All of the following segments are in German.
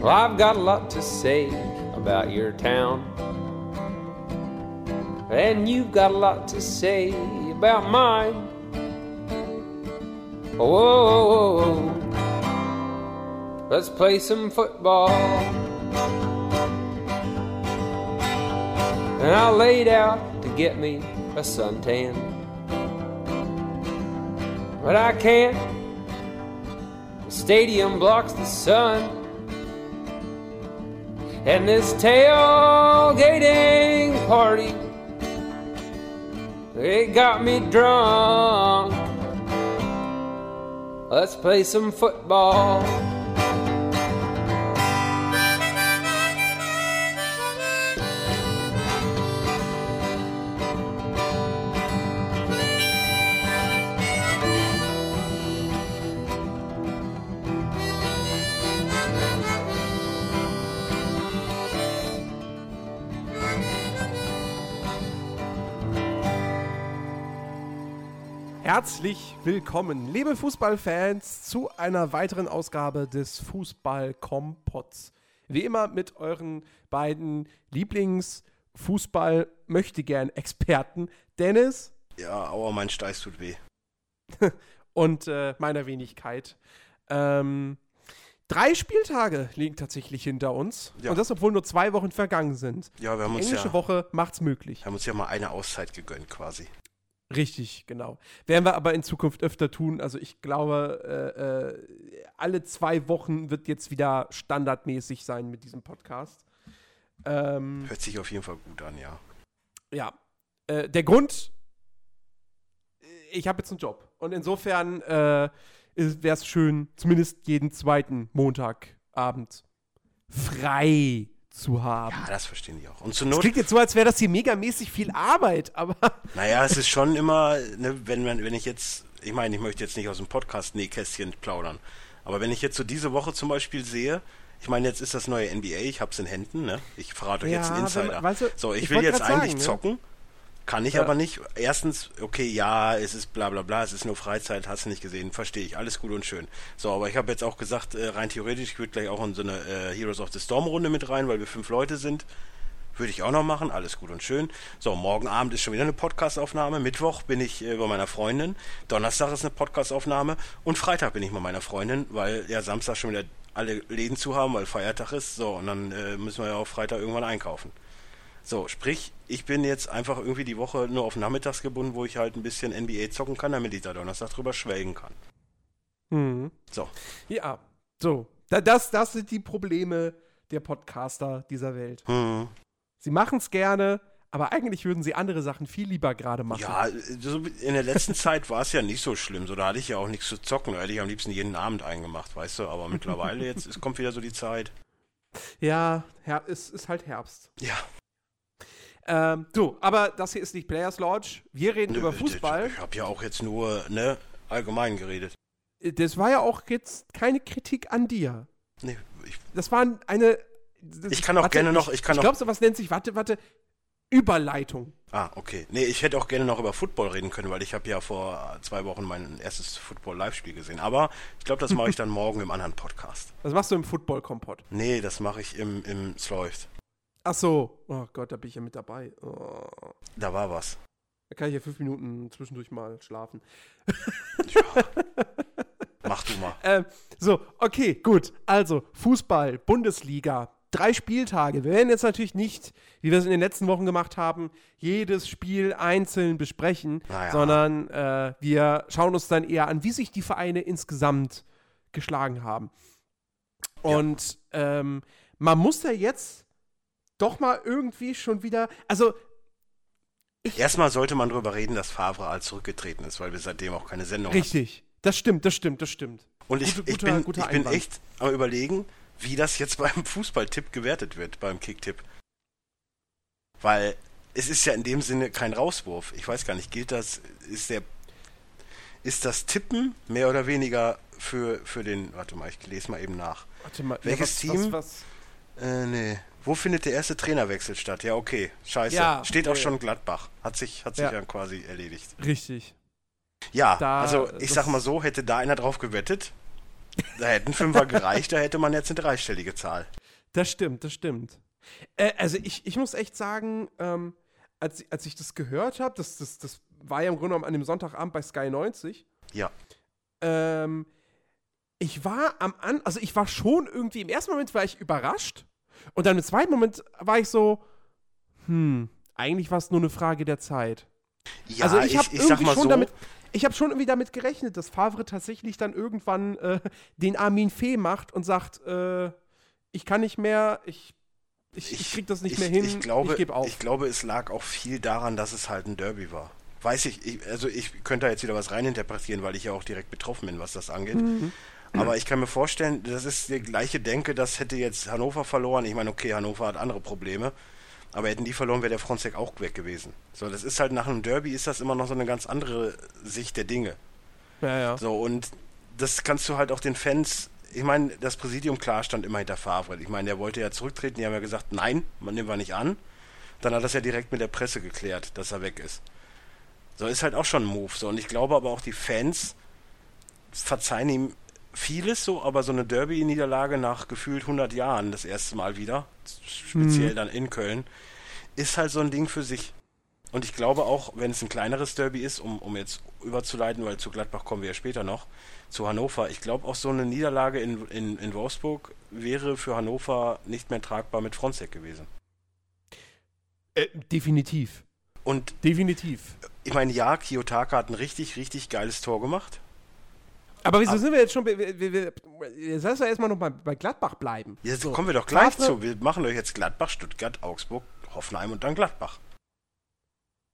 Well, I've got a lot to say about your town. And you've got a lot to say about mine. Whoa, whoa, whoa. let's play some football. And I laid out to get me a suntan. But I can't. The stadium blocks the sun. And this tailgating party, it got me drunk. Let's play some football. Herzlich willkommen, liebe Fußballfans, zu einer weiteren Ausgabe des Fußball-Kompotts. Wie immer mit euren beiden Lieblings-Fußball-Möchtegern-Experten, Dennis Ja, aua, mein Steiß tut weh. und äh, meiner Wenigkeit. Ähm, drei Spieltage liegen tatsächlich hinter uns. Ja. Und das, obwohl nur zwei Wochen vergangen sind. Ja, wir haben Die uns englische ja, Woche macht's möglich. haben uns ja mal eine Auszeit gegönnt quasi. Richtig, genau. Werden wir aber in Zukunft öfter tun. Also ich glaube, äh, äh, alle zwei Wochen wird jetzt wieder standardmäßig sein mit diesem Podcast. Ähm, Hört sich auf jeden Fall gut an, ja. ja. Äh, der Grund, ich habe jetzt einen Job. Und insofern äh, wäre es schön, zumindest jeden zweiten Montagabend frei zu haben. Ja, das verstehen die auch. Und zur Das Not, klingt jetzt so, als wäre das hier megamäßig viel Arbeit, aber naja, es ist schon immer, ne, wenn, man, wenn ich jetzt, ich meine, ich möchte jetzt nicht aus dem Podcast Nähkästchen plaudern, aber wenn ich jetzt so diese Woche zum Beispiel sehe, ich meine, jetzt ist das neue NBA, ich hab's in Händen, ne? Ich verrate euch Ja, jetzt einen wenn Insider. weißt du, so, ich, ich will jetzt eigentlich sagen, ne? Kann ich Ja. aber nicht. Erstens, okay, ja, es ist bla bla bla, es ist nur Freizeit, hast du nicht gesehen, verstehe ich, alles gut und schön. So, aber ich habe jetzt auch gesagt, äh, rein theoretisch, ich würde gleich auch in so eine äh, Heroes of the Storm Runde mit rein, weil wir fünf Leute sind. Würde ich auch noch machen, alles gut und schön. So, morgen Abend ist schon wieder eine Podcastaufnahme. Mittwoch bin ich äh, bei meiner Freundin. Donnerstag ist eine Podcastaufnahme. Und Freitag bin ich bei meiner Freundin, weil ja Samstag schon wieder alle Läden zu haben, weil Feiertag ist. So, und dann äh, müssen wir ja auch Freitag irgendwann einkaufen. So, sprich, ich bin jetzt einfach irgendwie die Woche nur auf nachmittags gebunden, wo ich halt ein bisschen NBA zocken kann, damit ich da Donnerstag drüber schwelgen kann. hm. So, Ja, so. Da, das, das sind die Probleme der Podcaster dieser Welt. hm. Sie machen es gerne, aber eigentlich würden sie andere Sachen viel lieber gerade machen. Ja, in der letzten Zeit war es ja nicht so schlimm. So, da hatte ich ja auch nichts zu zocken. Da hätte ich am liebsten jeden Abend eingemacht, weißt du. Aber mittlerweile jetzt, es kommt wieder so die Zeit. Ja, es ist halt Herbst. Ja. Ähm, so, aber das hier ist nicht Players Lodge. Wir reden über Nö, Fußball. Ich habe ja auch jetzt nur, ne, allgemein geredet. Das war ja auch jetzt keine Kritik an dir. Nee, ich, Das war eine. das- Ich kann auch gerne noch- ich kann ich glaube, sowas nennt sich, warte, warte, Überleitung. ah, okay. Nee, ich hätte auch gerne noch über Football reden können, weil ich habe ja vor zwei Wochen mein erstes Football-Live-Spiel gesehen. Aber ich glaube, das mache ich dann morgen im anderen Podcast. Was machst du im Football-Kompott? Nee, das mache ich im, im Sloth. Ach so. Oh Gott, da bin ich ja mit dabei. Oh. Da war was. Da kann ich ja fünf Minuten zwischendurch mal schlafen. Mach du mal. Ähm, so, okay, gut. Also, Fußball, Bundesliga, drei Spieltage. Wir werden jetzt natürlich nicht, wie wir es in den letzten Wochen gemacht haben, jedes Spiel einzeln besprechen, Naja. sondern äh, wir schauen uns dann eher an, wie sich die Vereine insgesamt geschlagen haben. Und ähm, man muss ja jetzt doch mal irgendwie schon wieder, also Erstmal sollte man darüber reden, dass Favre als zurückgetreten ist, weil wir seitdem auch keine Sendung haben. richtig, das stimmt, das stimmt, das stimmt. Und ich, Gute- ich guter- bin, guter ich bin echt am überlegen, wie das jetzt beim Fußballtipp gewertet wird, beim Kicktipp. Weil es ist ja in dem Sinne kein Rauswurf. Ich weiß gar nicht, gilt das, ist der, ist das Tippen mehr oder weniger für, für den, warte mal, ich lese mal eben nach. Warte mal, Welches ja, was, Team? Was, was, Äh, nee. Wo findet der erste Trainerwechsel statt? Ja, okay. Scheiße. Ja, Steht auch schon Gladbach. Hat sich, hat sich Ja. ja quasi erledigt. richtig. Ja, Da- also ich sag mal so, hätte da einer drauf gewettet, da hätten Fünfer gereicht, da hätte man jetzt eine dreistellige Zahl. Das stimmt, das stimmt. Äh, also ich, ich muss echt sagen, ähm, als, als ich das gehört habe, das, das, das war ja im Grunde genommen an dem Sonntagabend bei Sky 90. Ja. Ähm, ich war am An, also ich war schon irgendwie, im ersten Moment war ich überrascht und dann im zweiten Moment war ich so, hm, eigentlich war es nur eine Frage der Zeit. Ja, also ich habe ich, ich sag irgendwie schon so, damit, ich habe schon irgendwie damit gerechnet, dass Favre tatsächlich dann irgendwann äh, den Armin Fee macht und sagt, äh, ich kann nicht mehr, ich, ich, ich, krieg das nicht ich, mehr hin, ich, glaube, ich gebe auf. Ich glaube, es lag auch viel daran, dass es halt ein Derby war. Weiß ich, ich also ich könnte da jetzt wieder was reininterpretieren, weil ich ja auch direkt betroffen bin, was das angeht. Mhm. Aber ich kann mir vorstellen, das ist die gleiche Denke, das hätte jetzt Hannover verloren. Ich meine, okay, Hannover hat andere Probleme. Aber hätten die verloren, wäre der Fronzek auch weg gewesen. So, das ist halt nach einem Derby ist das immer noch so eine ganz andere Sicht der Dinge. ja, ja. So, und das kannst du halt auch den Fans, ich meine, das Präsidium klar stand immer hinter Favre. Ich meine, der wollte ja zurücktreten, die haben ja gesagt, nein, man nehmen wir nicht an. Dann hat das ja direkt mit der Presse geklärt, dass er weg ist. So, ist halt auch schon ein Move. So, und ich glaube aber auch die Fans verzeihen ihm vieles so, aber so eine Derby-Niederlage nach gefühlt 100 Jahren, das erste Mal wieder, speziell dann in Köln, ist halt so ein Ding für sich. Und ich glaube auch, wenn es ein kleineres Derby ist, um, um jetzt überzuleiten, weil zu Gladbach kommen wir ja später noch, zu Hannover, ich glaube auch so eine Niederlage in, in, in Wolfsburg wäre für Hannover nicht mehr tragbar mit Fronzek gewesen. Äh, definitiv. Und Definitiv. ich meine, ja, Kiyotaka hat ein richtig, richtig geiles Tor gemacht. Aber wieso sind wir jetzt schon, wir, wir, wir, jetzt lass doch erstmal noch mal bei Gladbach bleiben. Jetzt So. kommen wir doch gleich zu. Wir machen euch jetzt Gladbach, Stuttgart, Augsburg, Hoffenheim und dann Gladbach.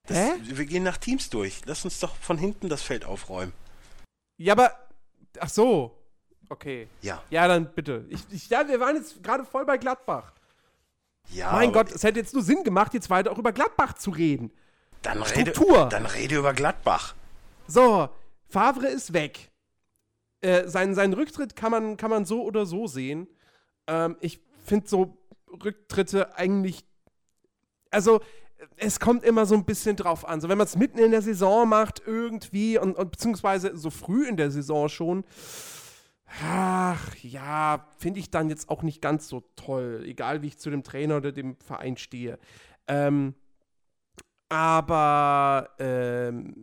Das, Hä? Wir gehen nach Teams durch. Lass uns doch von hinten das Feld aufräumen. Ja, aber, ach so. Okay. Ja. Ja, dann bitte. Ich, ich, ja, wir waren jetzt gerade voll bei Gladbach. Ja. mein Gott, es hätte jetzt nur Sinn gemacht, jetzt weiter auch über Gladbach zu reden. Dann rede, Struktur. dann rede über Gladbach. So, Favre ist weg. Äh, seinen, seinen Rücktritt kann man, kann man so oder so sehen. Ähm, ich finde so Rücktritte eigentlich. Also, es kommt immer so ein bisschen drauf an. So, wenn man es mitten in der Saison macht, irgendwie, und, und beziehungsweise so früh in der Saison schon, ach ja, finde ich dann jetzt auch nicht ganz so toll. Egal, wie ich zu dem Trainer oder dem Verein stehe. Ähm, aber ähm,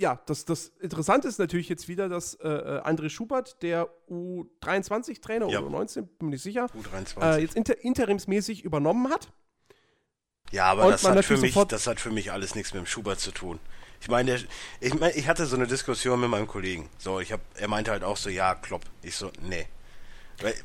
ja, das, das Interessante ist natürlich jetzt wieder, dass äh, äh, André Schubert, der U23-Trainer Ja. oder U19, bin mir nicht sicher, U23. äh, jetzt inter interimsmäßig übernommen hat. ja, aber und das hat, für mich, das hat für mich alles nichts mit dem Schubert zu tun. Ich meine, der- ich, mein, ich hatte so eine Diskussion mit meinem Kollegen. So, ich hab, er meinte halt auch so, ja, Klopp. Ich so, nee.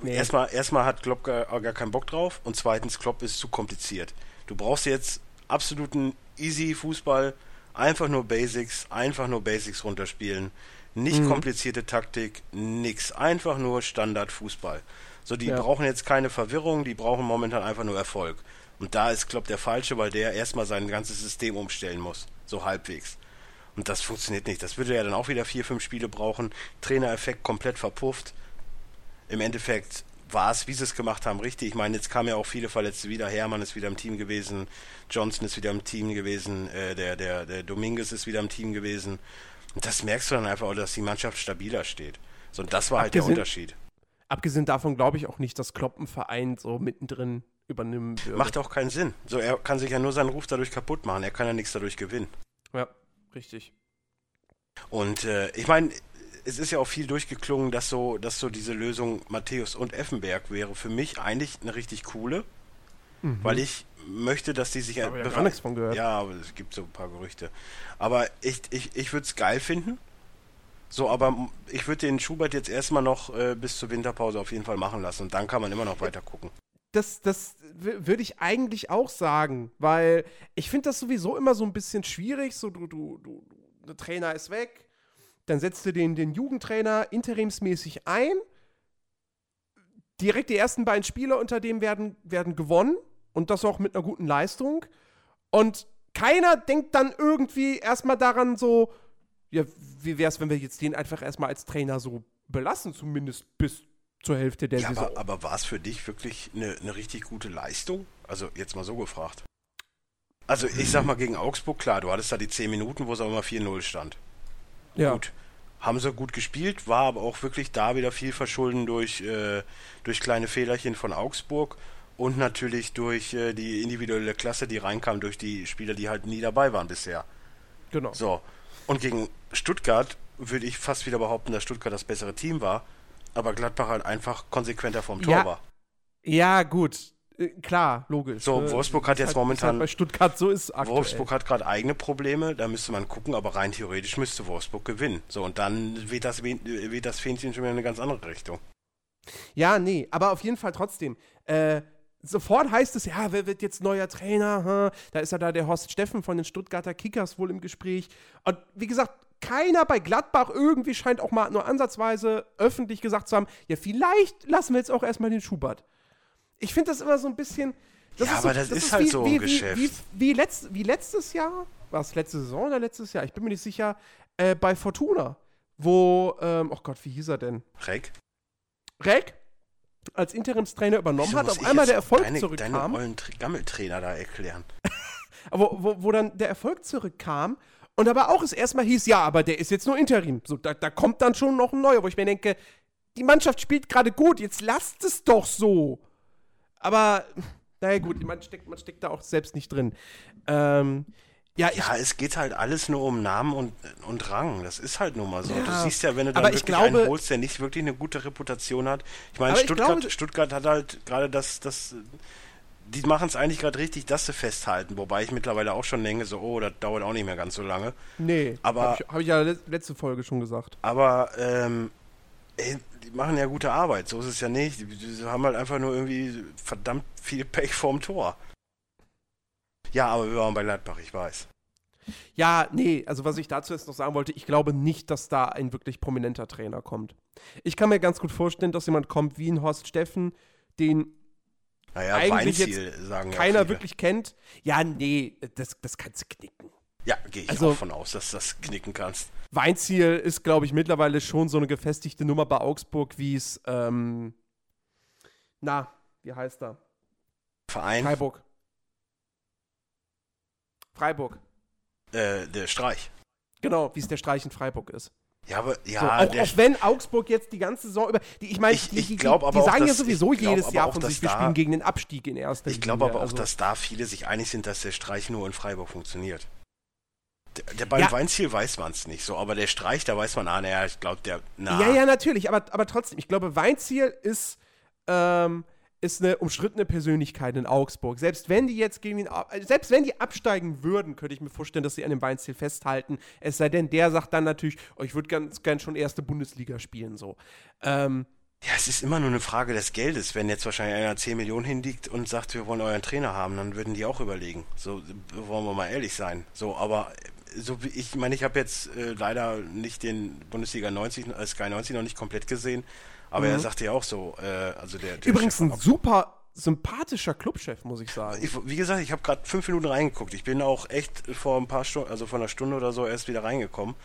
Nee. Erstmal, erstmal hat Klopp gar, gar keinen Bock drauf und zweitens, Klopp ist zu kompliziert. Du brauchst jetzt absoluten easy Fußball, einfach nur Basics, einfach nur Basics runterspielen, nicht Mhm. komplizierte Taktik, nix, einfach nur Standard Fußball. So, die Ja. brauchen jetzt keine Verwirrung, die brauchen momentan einfach nur Erfolg. Und da ist Klopp der Falsche, weil der erstmal sein ganzes System umstellen muss, so halbwegs. Und das funktioniert nicht. Das würde ja dann auch wieder vier, fünf Spiele brauchen. Trainereffekt komplett verpufft. Im Endeffekt war es, wie sie es gemacht haben, richtig. Ich meine, jetzt kamen ja auch viele Verletzte wieder. Hermann ist wieder im Team gewesen. Johnson ist wieder im Team gewesen. Äh, der, der, der Dominguez ist wieder im Team gewesen. Und das merkst du dann einfach auch, dass die Mannschaft stabiler steht. So, und das war halt der Abgesehen- Unterschied. Abgesehen davon glaube ich auch nicht, dass Klopp einen Verein so mittendrin übernehmen würde. Macht auch keinen Sinn. So, er kann sich ja nur seinen Ruf dadurch kaputt machen. Er kann ja nichts dadurch gewinnen. Ja, richtig. Und äh, ich meine, es ist ja auch viel durchgeklungen, dass so, dass so diese Lösung Matthäus und Effenberg wäre für mich eigentlich eine richtig coole, weil ich möchte, dass die sich Habe ja gar nichts von gehört. Ja, aber es gibt so ein paar Gerüchte. Aber ich, ich, ich würde es geil finden. So, aber ich würde den Schubert jetzt erstmal noch äh, bis zur Winterpause auf jeden Fall machen lassen und dann kann man immer noch weiter gucken. das, das würde ich eigentlich auch sagen, weil ich finde das sowieso immer so ein bisschen schwierig. So, du, du, du, der Trainer ist weg, dann setzt du den, den Jugendtrainer interimsmäßig ein. Direkt die ersten beiden Spiele unter dem werden, werden gewonnen und das auch mit einer guten Leistung. Und keiner denkt dann irgendwie erstmal daran so, ja, wie wäre es, wenn wir jetzt den einfach erstmal als Trainer so belassen, zumindest bis zur Hälfte der Ja, Saison. aber, aber war es für dich wirklich eine, eine richtig gute Leistung? Also jetzt mal so gefragt. Also ich sag mal gegen Augsburg, klar, du hattest da die 10 Minuten, wo es auch immer 4-0 stand. Ja. Gut. haben sie gut gespielt, war aber auch wirklich da wieder viel verschulden durch, äh, durch kleine Fehlerchen von Augsburg und natürlich durch äh, die individuelle Klasse, die reinkam, durch die Spieler, die halt nie dabei waren bisher. Genau. So. Und gegen Stuttgart würde ich fast wieder behaupten, dass Stuttgart das bessere Team war, aber Gladbach halt einfach konsequenter vom Tor Ja, war. Ja, gut. Äh, klar, logisch. So, ne? Wolfsburg hat jetzt halt, momentan- Ist halt bei Stuttgart so ist aktuell. Wolfsburg hat gerade eigene Probleme, da müsste man gucken, aber rein theoretisch müsste Wolfsburg gewinnen. So, und dann weht das, weht das Fähnchen schon wieder in eine ganz andere Richtung. Ja, nee, aber auf jeden Fall trotzdem. Äh, sofort heißt es, ja, wer wird jetzt neuer Trainer? Hm? Da ist ja da der Horst Steffen von den Stuttgarter Kickers wohl im Gespräch. Und wie gesagt, keiner bei Gladbach irgendwie scheint auch mal nur ansatzweise öffentlich gesagt zu haben, ja, vielleicht lassen wir jetzt auch erstmal den Schubert. Ich finde das immer so ein bisschen. Das Ja, so, aber das ist halt so ein wie, Geschäft. Wie, wie, wie, letzt, wie letztes Jahr, war es letzte Saison oder letztes Jahr? Ich bin mir nicht sicher, äh, bei Fortuna, wo, ähm, oh Gott, wie hieß er denn? Reck? Reck als Interimstrainer übernommen Wieso hat, auf einmal der Erfolg deine, Deine zurückkam, ollen Tra- Gammeltrainer da erklären. wo, wo, wo dann der Erfolg zurückkam und aber auch es erstmal hieß, ja, aber der ist jetzt nur Interim. So, da, da kommt dann schon noch ein neuer, wo ich mir denke, die Mannschaft spielt gerade gut, jetzt lasst es doch so. Aber, naja gut, man steckt, man steckt da auch selbst nicht drin. Ähm, ja, ich, Ja, es geht halt alles nur um Namen und, und Rang. Das ist halt nun mal so. Du Ja, siehst ja, wenn du dann ich wirklich glaube- einen holst, der nicht wirklich eine gute Reputation hat. Ich meine, Aber ich Stuttgart, glaube- Stuttgart hat halt gerade das, das, die machen es eigentlich gerade richtig, dass sie festhalten. Wobei ich mittlerweile auch schon denke, so, oh, das dauert auch nicht mehr ganz so lange. nee, aber- habe ich, hab ich ja le- letzte Folge schon gesagt. Aber, ähm, ey, die machen ja gute Arbeit. So ist es ja nicht. Die, die haben halt einfach nur irgendwie verdammt viel Pech vorm Tor. Ja, aber wir waren bei Gladbach, ich weiß. Ja, nee, also was ich dazu jetzt noch sagen wollte, ich glaube nicht, dass da ein wirklich prominenter Trainer kommt. Ich kann mir ganz gut vorstellen, dass jemand kommt wie ein Horst Steffen, den Naja, Eigentlich Weinziel, ja keiner viele. wirklich kennt. Ja, nee, das, das kannst du knicken. Ja, gehe ich Also- auch von aus, dass du das knicken kannst. Weinziel ist, glaube ich, mittlerweile schon so eine gefestigte Nummer bei Augsburg, wie es, ähm, na, wie heißt er? Verein, Freiburg. Freiburg. äh, der Streich. Genau, wie es der Streich in Freiburg ist. Ja, aber, ja, so, auch, auch wenn Augsburg jetzt die ganze Saison über. Die, ich meine, Ich- die, die, die, sagen ja dass- sowieso ich glaub jedes Jahr von dass sich, wir spielen gegen den Abstieg in erster ich glaube aber auch, also, dass da viele sich einig sind, dass der Streich nur in Freiburg funktioniert. Der, beim Ja. Weinziel weiß man es nicht so, aber der Streich, da weiß man, ah, naja, ich glaube, der, na, Ja, ja, natürlich, aber, aber trotzdem, ich glaube, Weinziel ist, ähm, ist eine umstrittene Persönlichkeit in Augsburg. Selbst wenn die jetzt gegen den, Au- äh, selbst wenn die absteigen würden, könnte ich mir vorstellen, dass sie an dem Weinziel festhalten. Es sei denn, der sagt dann natürlich, oh, ich würde ganz gern schon erste Bundesliga spielen, so. Ähm, Ja, es ist immer nur eine Frage des Geldes. Wenn jetzt wahrscheinlich einer 10 Millionen hinliegt und sagt, wir wollen euren Trainer haben, dann würden die auch überlegen. So, wollen wir mal ehrlich sein. So, aber so wie ich meine, ich habe jetzt äh, leider nicht den Bundesliga 90, äh, Sky 90 noch nicht komplett gesehen, aber er sagte ja auch so, äh, also der, der Mhm. übrigens Chef ein super sympathischer Clubchef, muss ich sagen. ich, wie gesagt, ich habe gerade fünf Minuten reingeguckt. Ich bin auch echt vor ein paar Stunden, also vor einer Stunde oder so erst wieder reingekommen.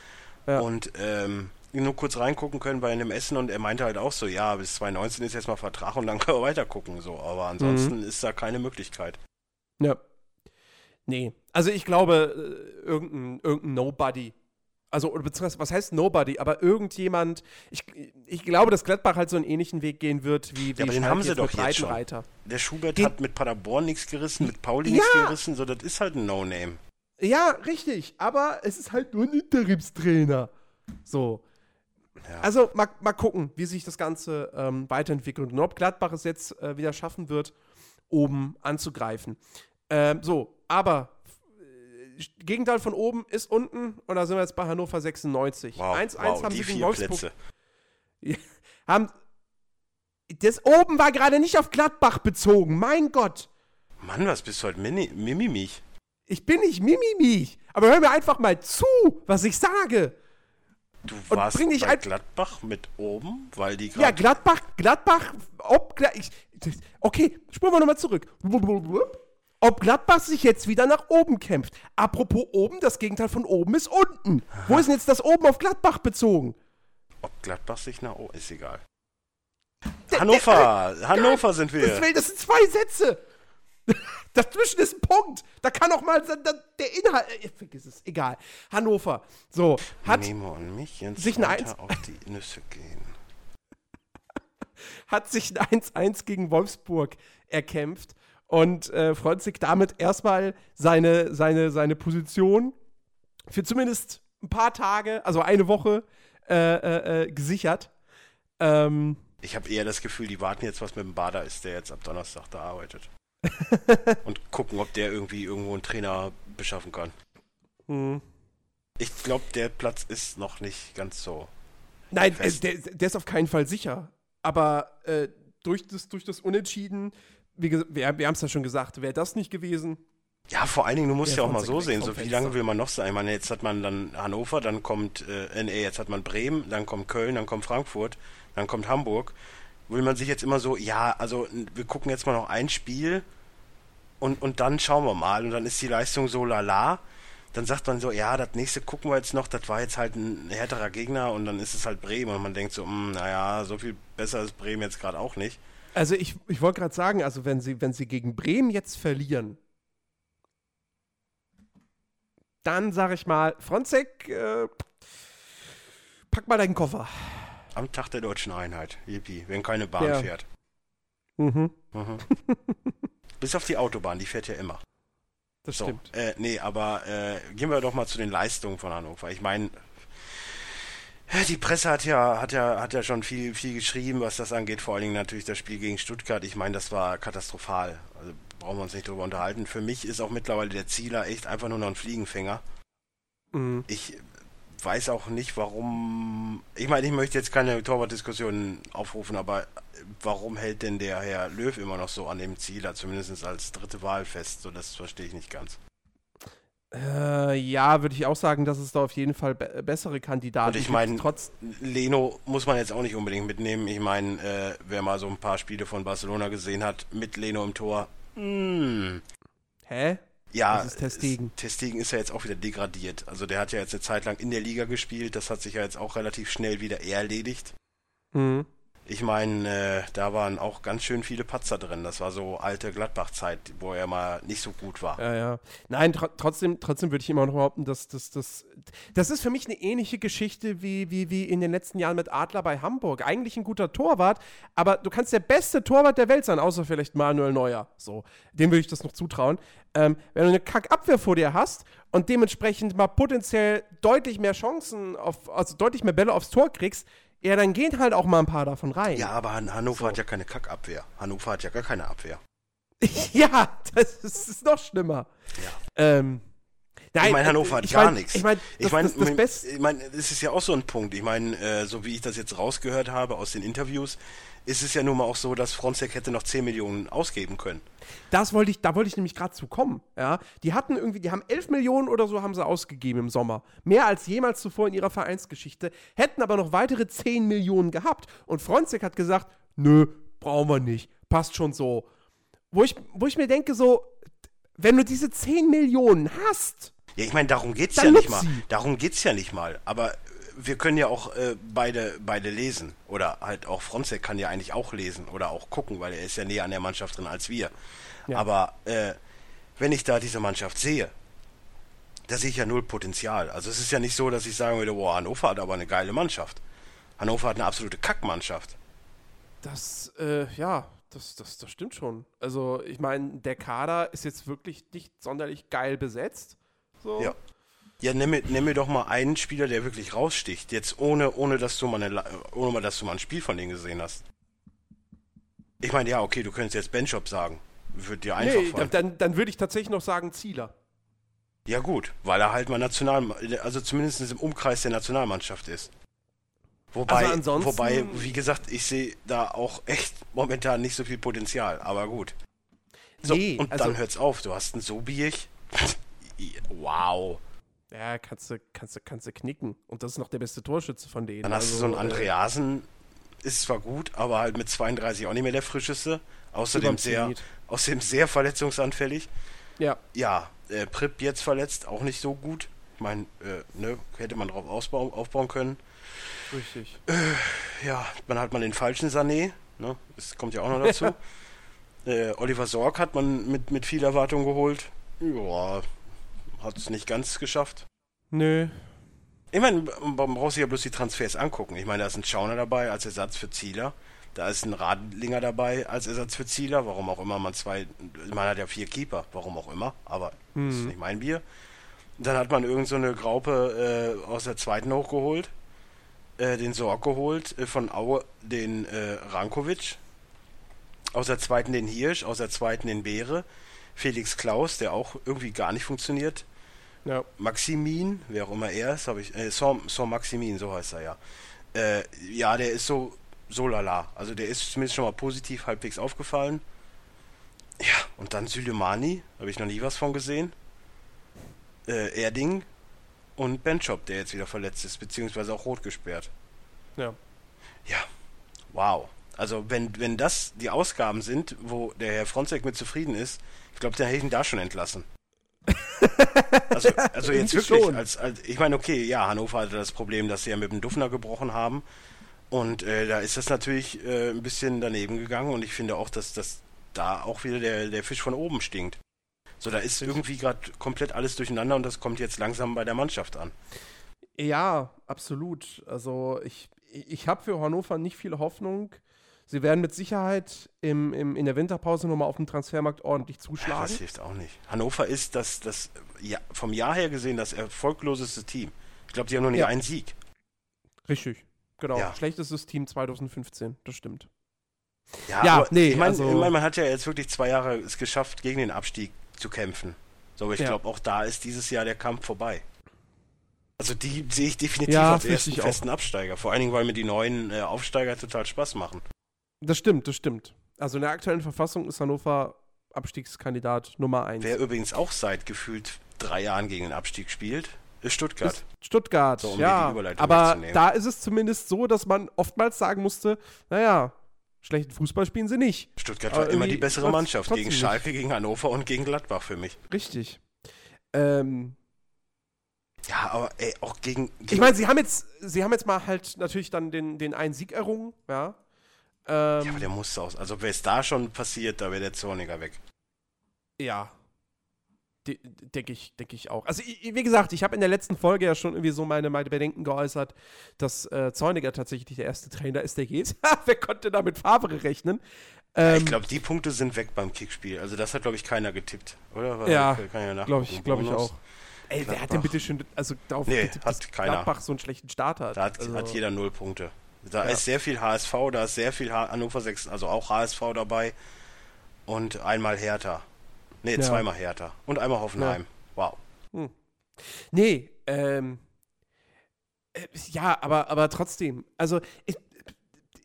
Ja. Und ähm, nur kurz reingucken können bei einem Essen und er meinte halt auch so, ja, bis 2019 ist jetzt mal Vertrag und dann können wir weiter gucken. So, aber ansonsten ist da keine Möglichkeit. Ja. Nee. Also ich glaube, äh, irgendein, irgendein Nobody. Also, oder beziehungsweise, was heißt Nobody? Aber irgendjemand, ich, ich glaube, dass Gladbach halt so einen ähnlichen Weg gehen wird wie, wie aber den haben sie doch jetzt schon. Der Schubert Den- hat mit Paderborn nichts gerissen, mit Pauli Ja. nichts gerissen, so das ist halt ein No-Name. Ja, richtig. Aber es ist halt nur ein Interimstrainer. So. Ja. Also, mal, mal gucken, wie sich das Ganze ähm, weiterentwickelt und ob Gladbach es jetzt äh, wieder schaffen wird, oben anzugreifen. Ähm, so, aber Gegenteil von oben ist unten und da sind wir jetzt bei Hannover 96. Wow, 1-1 wow haben die sie gegen Wolfsburg. Plätze. Haben, das oben war gerade nicht auf Gladbach bezogen. Mein Gott. Mann, was bist du heute Mini Mimimich? Ich bin nicht Mimimi. Aber hör mir einfach mal zu, was ich sage. Du Und warst bring dich bei ein- Gladbach mit oben, weil die Ja, gerade Gladbach, Gladbach, ob ich, Okay, spulen wir nochmal zurück. Ob Gladbach sich jetzt wieder nach oben kämpft. Apropos oben, das Gegenteil von oben ist unten. Wo ist denn jetzt das oben auf Gladbach bezogen? Ob Gladbach sich nach oben, ist egal. Hannover, Hannover sind Das, wir. will- das sind zwei Sätze. Dazwischen ist ein Punkt. Da kann auch mal der Inhalt. Äh, vergiss es, egal. Hannover. So, hat Memo und mich jetzt sich ein Eins- auf die Nüsse gehen. hat sich ein 1-1 gegen Wolfsburg erkämpft und äh, freut sich damit erstmal seine, seine, seine Position für zumindest ein paar Tage, also eine Woche, äh, äh, äh gesichert. Ähm, ich habe eher das Gefühl, die warten jetzt, was mit dem Bader ist, der jetzt ab Donnerstag da arbeitet. und gucken, ob der irgendwie irgendwo einen Trainer beschaffen kann. Hm. Ich glaube, der Platz ist noch nicht ganz so. Nein, äh, der, der, ist auf keinen Fall sicher. Aber äh, durch, das, durch das Unentschieden, wie, wir, wir haben es ja schon gesagt, wäre das nicht gewesen. Ja, vor allen Dingen, du musst ja, ja auch mal so sehen, so wie lange will man noch sein? Ich meine, jetzt hat man dann Hannover, dann kommt, äh, nee, jetzt hat man Bremen, dann kommt Köln, dann kommt Frankfurt, dann kommt Hamburg will man sich jetzt immer so, ja, also wir gucken jetzt mal noch ein Spiel und, und dann schauen wir mal und dann ist die Leistung so lala. Dann sagt man so, ja, das nächste gucken wir jetzt noch, das war jetzt halt ein härterer Gegner und dann ist es halt Bremen und man denkt so, mh, hm, naja, so viel besser ist Bremen jetzt gerade auch nicht. Also ich, ich wollte gerade sagen, also wenn sie, wenn sie gegen Bremen jetzt verlieren, dann sage ich mal, Fronzek, äh, pack mal deinen Koffer. Am Tag der deutschen Einheit. Yippie, wenn keine Bahn ja. fährt. Mhm. mhm. Bis auf die Autobahn, die fährt ja immer. Das so, stimmt. Äh, nee, aber äh, gehen wir doch mal zu den Leistungen von Hannover. Ich meine, die Presse hat ja, hat ja, hat ja schon viel, viel geschrieben, was das angeht. Vor allen Dingen natürlich das Spiel gegen Stuttgart. Ich meine, das war katastrophal. Also brauchen wir uns nicht drüber unterhalten. Für mich ist auch mittlerweile der Zieler echt einfach nur noch ein Fliegenfänger. Mhm. Ich weiß auch nicht, warum. Ich meine, ich möchte jetzt keine Torwartdiskussion aufrufen, aber warum hält denn der Herr Löw immer noch so an dem Zieler, zumindest als dritte Wahl fest? So, das verstehe ich nicht ganz. Äh, ja, würde ich auch sagen, dass es da auf jeden Fall be bessere Kandidaten gibt. Und ich meine, trotz Leno muss man jetzt auch nicht unbedingt mitnehmen. Ich meine, äh, wer mal so ein paar Spiele von Barcelona gesehen hat, mit Leno im Tor. Mh. Hm. Hä? Ja, das ist Testegen. Testegen ist ja jetzt auch wieder degradiert. Also der hat ja jetzt eine Zeit lang in der Liga gespielt. Das hat sich ja jetzt auch relativ schnell wieder erledigt. Mhm. Ich meine, äh, da waren auch ganz schön viele Patzer drin. Das war so alte Gladbach-Zeit, wo er mal nicht so gut war. Ja, ja. Nein, tr trotzdem, trotzdem würde ich immer noch behaupten, dass das, das, das ist für mich eine ähnliche Geschichte wie, wie, wie in den letzten Jahren mit Adler bei Hamburg. Eigentlich ein guter Torwart, aber du kannst der beste Torwart der Welt sein, außer vielleicht Manuel Neuer. So, dem würde ich das noch zutrauen. Ähm, wenn du eine Kackabwehr vor dir hast und dementsprechend mal potenziell deutlich mehr Chancen auf, also deutlich mehr Bälle aufs Tor kriegst, ja, dann gehen halt auch mal ein paar davon rein. Ja, aber Hannover so. hat ja keine Kackabwehr. Hannover hat ja gar keine Abwehr. ja, das ist, ist noch schlimmer. Ja. Ähm, Nein, ich meine, Hannover hat gar mein, nichts. Ich meine, ich meine, ich meine, das ist ja auch so ein Punkt. Ich meine, äh, so wie ich das jetzt rausgehört habe aus den Interviews, ist es ja nun mal auch so, dass Fronzek hätte noch 10 Millionen ausgeben können. Das wollte ich, da wollte ich nämlich gerade zu kommen. Ja? Die hatten irgendwie, die haben 11 Millionen oder so haben sie ausgegeben im Sommer. Mehr als jemals zuvor in ihrer Vereinsgeschichte, hätten aber noch weitere 10 Millionen gehabt. Und Fronzek hat gesagt, nö, brauchen wir nicht, passt schon so. Wo ich, wo ich mir denke, so, wenn du diese 10 Millionen hast. Ja, ich meine, darum geht's ja nicht mal. Darum geht's ja nicht mal. Aber wir können ja auch äh, beide, beide lesen. Oder halt auch Fronzek kann ja eigentlich auch lesen oder auch gucken, weil er ist ja näher an der Mannschaft drin als wir. Ja. Aber äh, wenn ich da diese Mannschaft sehe, da sehe ich ja null Potenzial. Also es ist ja nicht so, dass ich sagen würde, boah, Hannover hat aber eine geile Mannschaft. Hannover hat eine absolute Kackmannschaft. Das, äh, ja, das, das, das stimmt schon. Also, ich meine, der Kader ist jetzt wirklich nicht sonderlich geil besetzt. So. Ja. Ja, nimm mir, nimm mir doch mal einen Spieler, der wirklich raussticht. Jetzt ohne, ohne dass du mal eine, ohne mal, dass du mal ein Spiel von denen gesehen hast. Ich meine, ja, okay, du könntest jetzt Benchop sagen. Würde dir einfach nee, fallen. Dann, dann würde ich tatsächlich noch sagen Zieler. Ja, gut, weil er halt mal national, also zumindest im Umkreis der Nationalmannschaft ist. Wobei, also wobei, wie gesagt, ich sehe da auch echt momentan nicht so viel Potenzial, aber gut. So, nee, und also, dann hört's auf. Du hast einen Sobiech. wow. Ja, kannst du, kannst du, kannst du knicken. Und das ist noch der beste Torschütze von denen. Dann hast also, du so einen äh, Andreasen, ist zwar gut, aber halt mit 32 auch nicht mehr der frischeste. Außerdem sehr, außerdem sehr verletzungsanfällig. Ja. Ja, äh, Prip jetzt verletzt, auch nicht so gut. Ich meine, äh, ne, hätte man drauf ausbauen, aufbauen können. Richtig. Äh, ja, man hat mal den falschen Sané, ne? Das kommt ja auch noch dazu. Äh, Oliver Sorg hat man mit, mit viel Erwartung geholt. Ja, hat es nicht ganz geschafft. Nö. Ich meine, man braucht sich ja bloß die Transfers angucken. Ich meine, da ist ein Schauner dabei als Ersatz für Zieler. Da ist ein Radlinger dabei als Ersatz für Zieler. Warum auch immer man zwei, man hat ja vier Keeper, warum auch immer, aber mhm. das ist nicht mein Bier. Dann hat man irgend so eine Graupe äh, aus der zweiten hochgeholt, äh, den Sorg geholt, äh, von Aue den äh, Rankovic, aus der zweiten den Hirsch, aus der zweiten den Beere, Felix Klaus, der auch irgendwie gar nicht funktioniert. Ja. Maximin, wer auch immer er ist, habe ich, äh, Son, Son Maximin, so heißt er ja. Äh, ja, der ist so, so lala. Also der ist zumindest schon mal positiv halbwegs aufgefallen. Ja, und dann Sülemani, habe ich noch nie was von gesehen. Äh, Erding und Benchop, der jetzt wieder verletzt ist, beziehungsweise auch rot gesperrt. Ja. Ja, wow. Also wenn, wenn das die Ausgaben sind, wo der Herr Fronzek mit zufrieden ist, ich glaube, dann hätte ich ihn da schon entlassen. Also, also jetzt wirklich, als, als, ich meine, okay, ja, Hannover hatte das Problem, dass sie ja mit dem Duffner gebrochen haben. Und äh, da ist das natürlich äh, ein bisschen daneben gegangen und ich finde auch, dass das da auch wieder der, der Fisch von oben stinkt. So, da ist irgendwie gerade komplett alles durcheinander und das kommt jetzt langsam bei der Mannschaft an. Ja, absolut. Also ich, ich habe für Hannover nicht viel Hoffnung. Sie werden mit Sicherheit im, im, in der Winterpause nochmal auf dem Transfermarkt ordentlich zuschlagen. Ja, das hilft auch nicht. Hannover ist das, das ja, vom Jahr her gesehen das erfolgloseste Team. Ich glaube, die haben noch nicht ja. einen Sieg. Richtig, genau. Ja. Schlechtestes Team 2015, das stimmt. Ja, ja nee, ich meine, also, ich mein, man hat ja jetzt wirklich zwei Jahre es geschafft, gegen den Abstieg zu kämpfen. So, aber ich glaube, auch da ist dieses Jahr der Kampf vorbei. Also die sehe ich definitiv als ersten festen Absteiger. Vor allen Dingen, weil mir die neuen äh, Aufsteiger total Spaß machen. Das stimmt, das stimmt. Also in der aktuellen Verfassung ist Hannover Abstiegskandidat Nummer 1. Wer übrigens auch seit gefühlt drei Jahren gegen den Abstieg spielt, ist Stuttgart. Ist Stuttgart, so, um ja. Aber da ist es zumindest so, dass man oftmals sagen musste, naja, schlechten Fußball spielen sie nicht. Stuttgart war immer die bessere Mannschaft. Gegen Schalke, nicht. gegen Hannover und gegen Gladbach für mich. Richtig. Ähm, ja, aber ey, auch gegen. gegen ich meine, sie haben jetzt, sie haben jetzt mal halt natürlich dann den, den einen Sieg errungen, ja. Ähm, ja, aber der muss aus. Also wäre es da schon passiert, da wäre der Zorniger weg. Ja. Denke ich, denke ich auch. Also, wie gesagt, ich habe in der letzten Folge ja schon irgendwie so meine, meine Bedenken geäußert, dass äh, Zorniger tatsächlich der erste Trainer ist, der geht. Wer konnte da mit Favre rechnen? Ähm, ich glaube, die Punkte sind weg beim Kickspiel. Also, das hat, glaube ich, keiner getippt, oder? Weil, ja, ja glaube ich, glaub ich auch. Ey, wer hat denn bitte schön, also darauf nee, getippt, hat keiner. Gladbach so einen schlechten Start hat? Da hat, also, hat jeder null Punkte. Da ja. ist sehr viel HSV, da ist sehr viel Hannover 6, also auch HSV dabei. Und einmal Hertha. Nee, ja. zweimal Hertha. Und einmal Hoffenheim. Ja. Wow. Hm. Nee, ähm. Äh, ja, aber, aber trotzdem. Also, ich,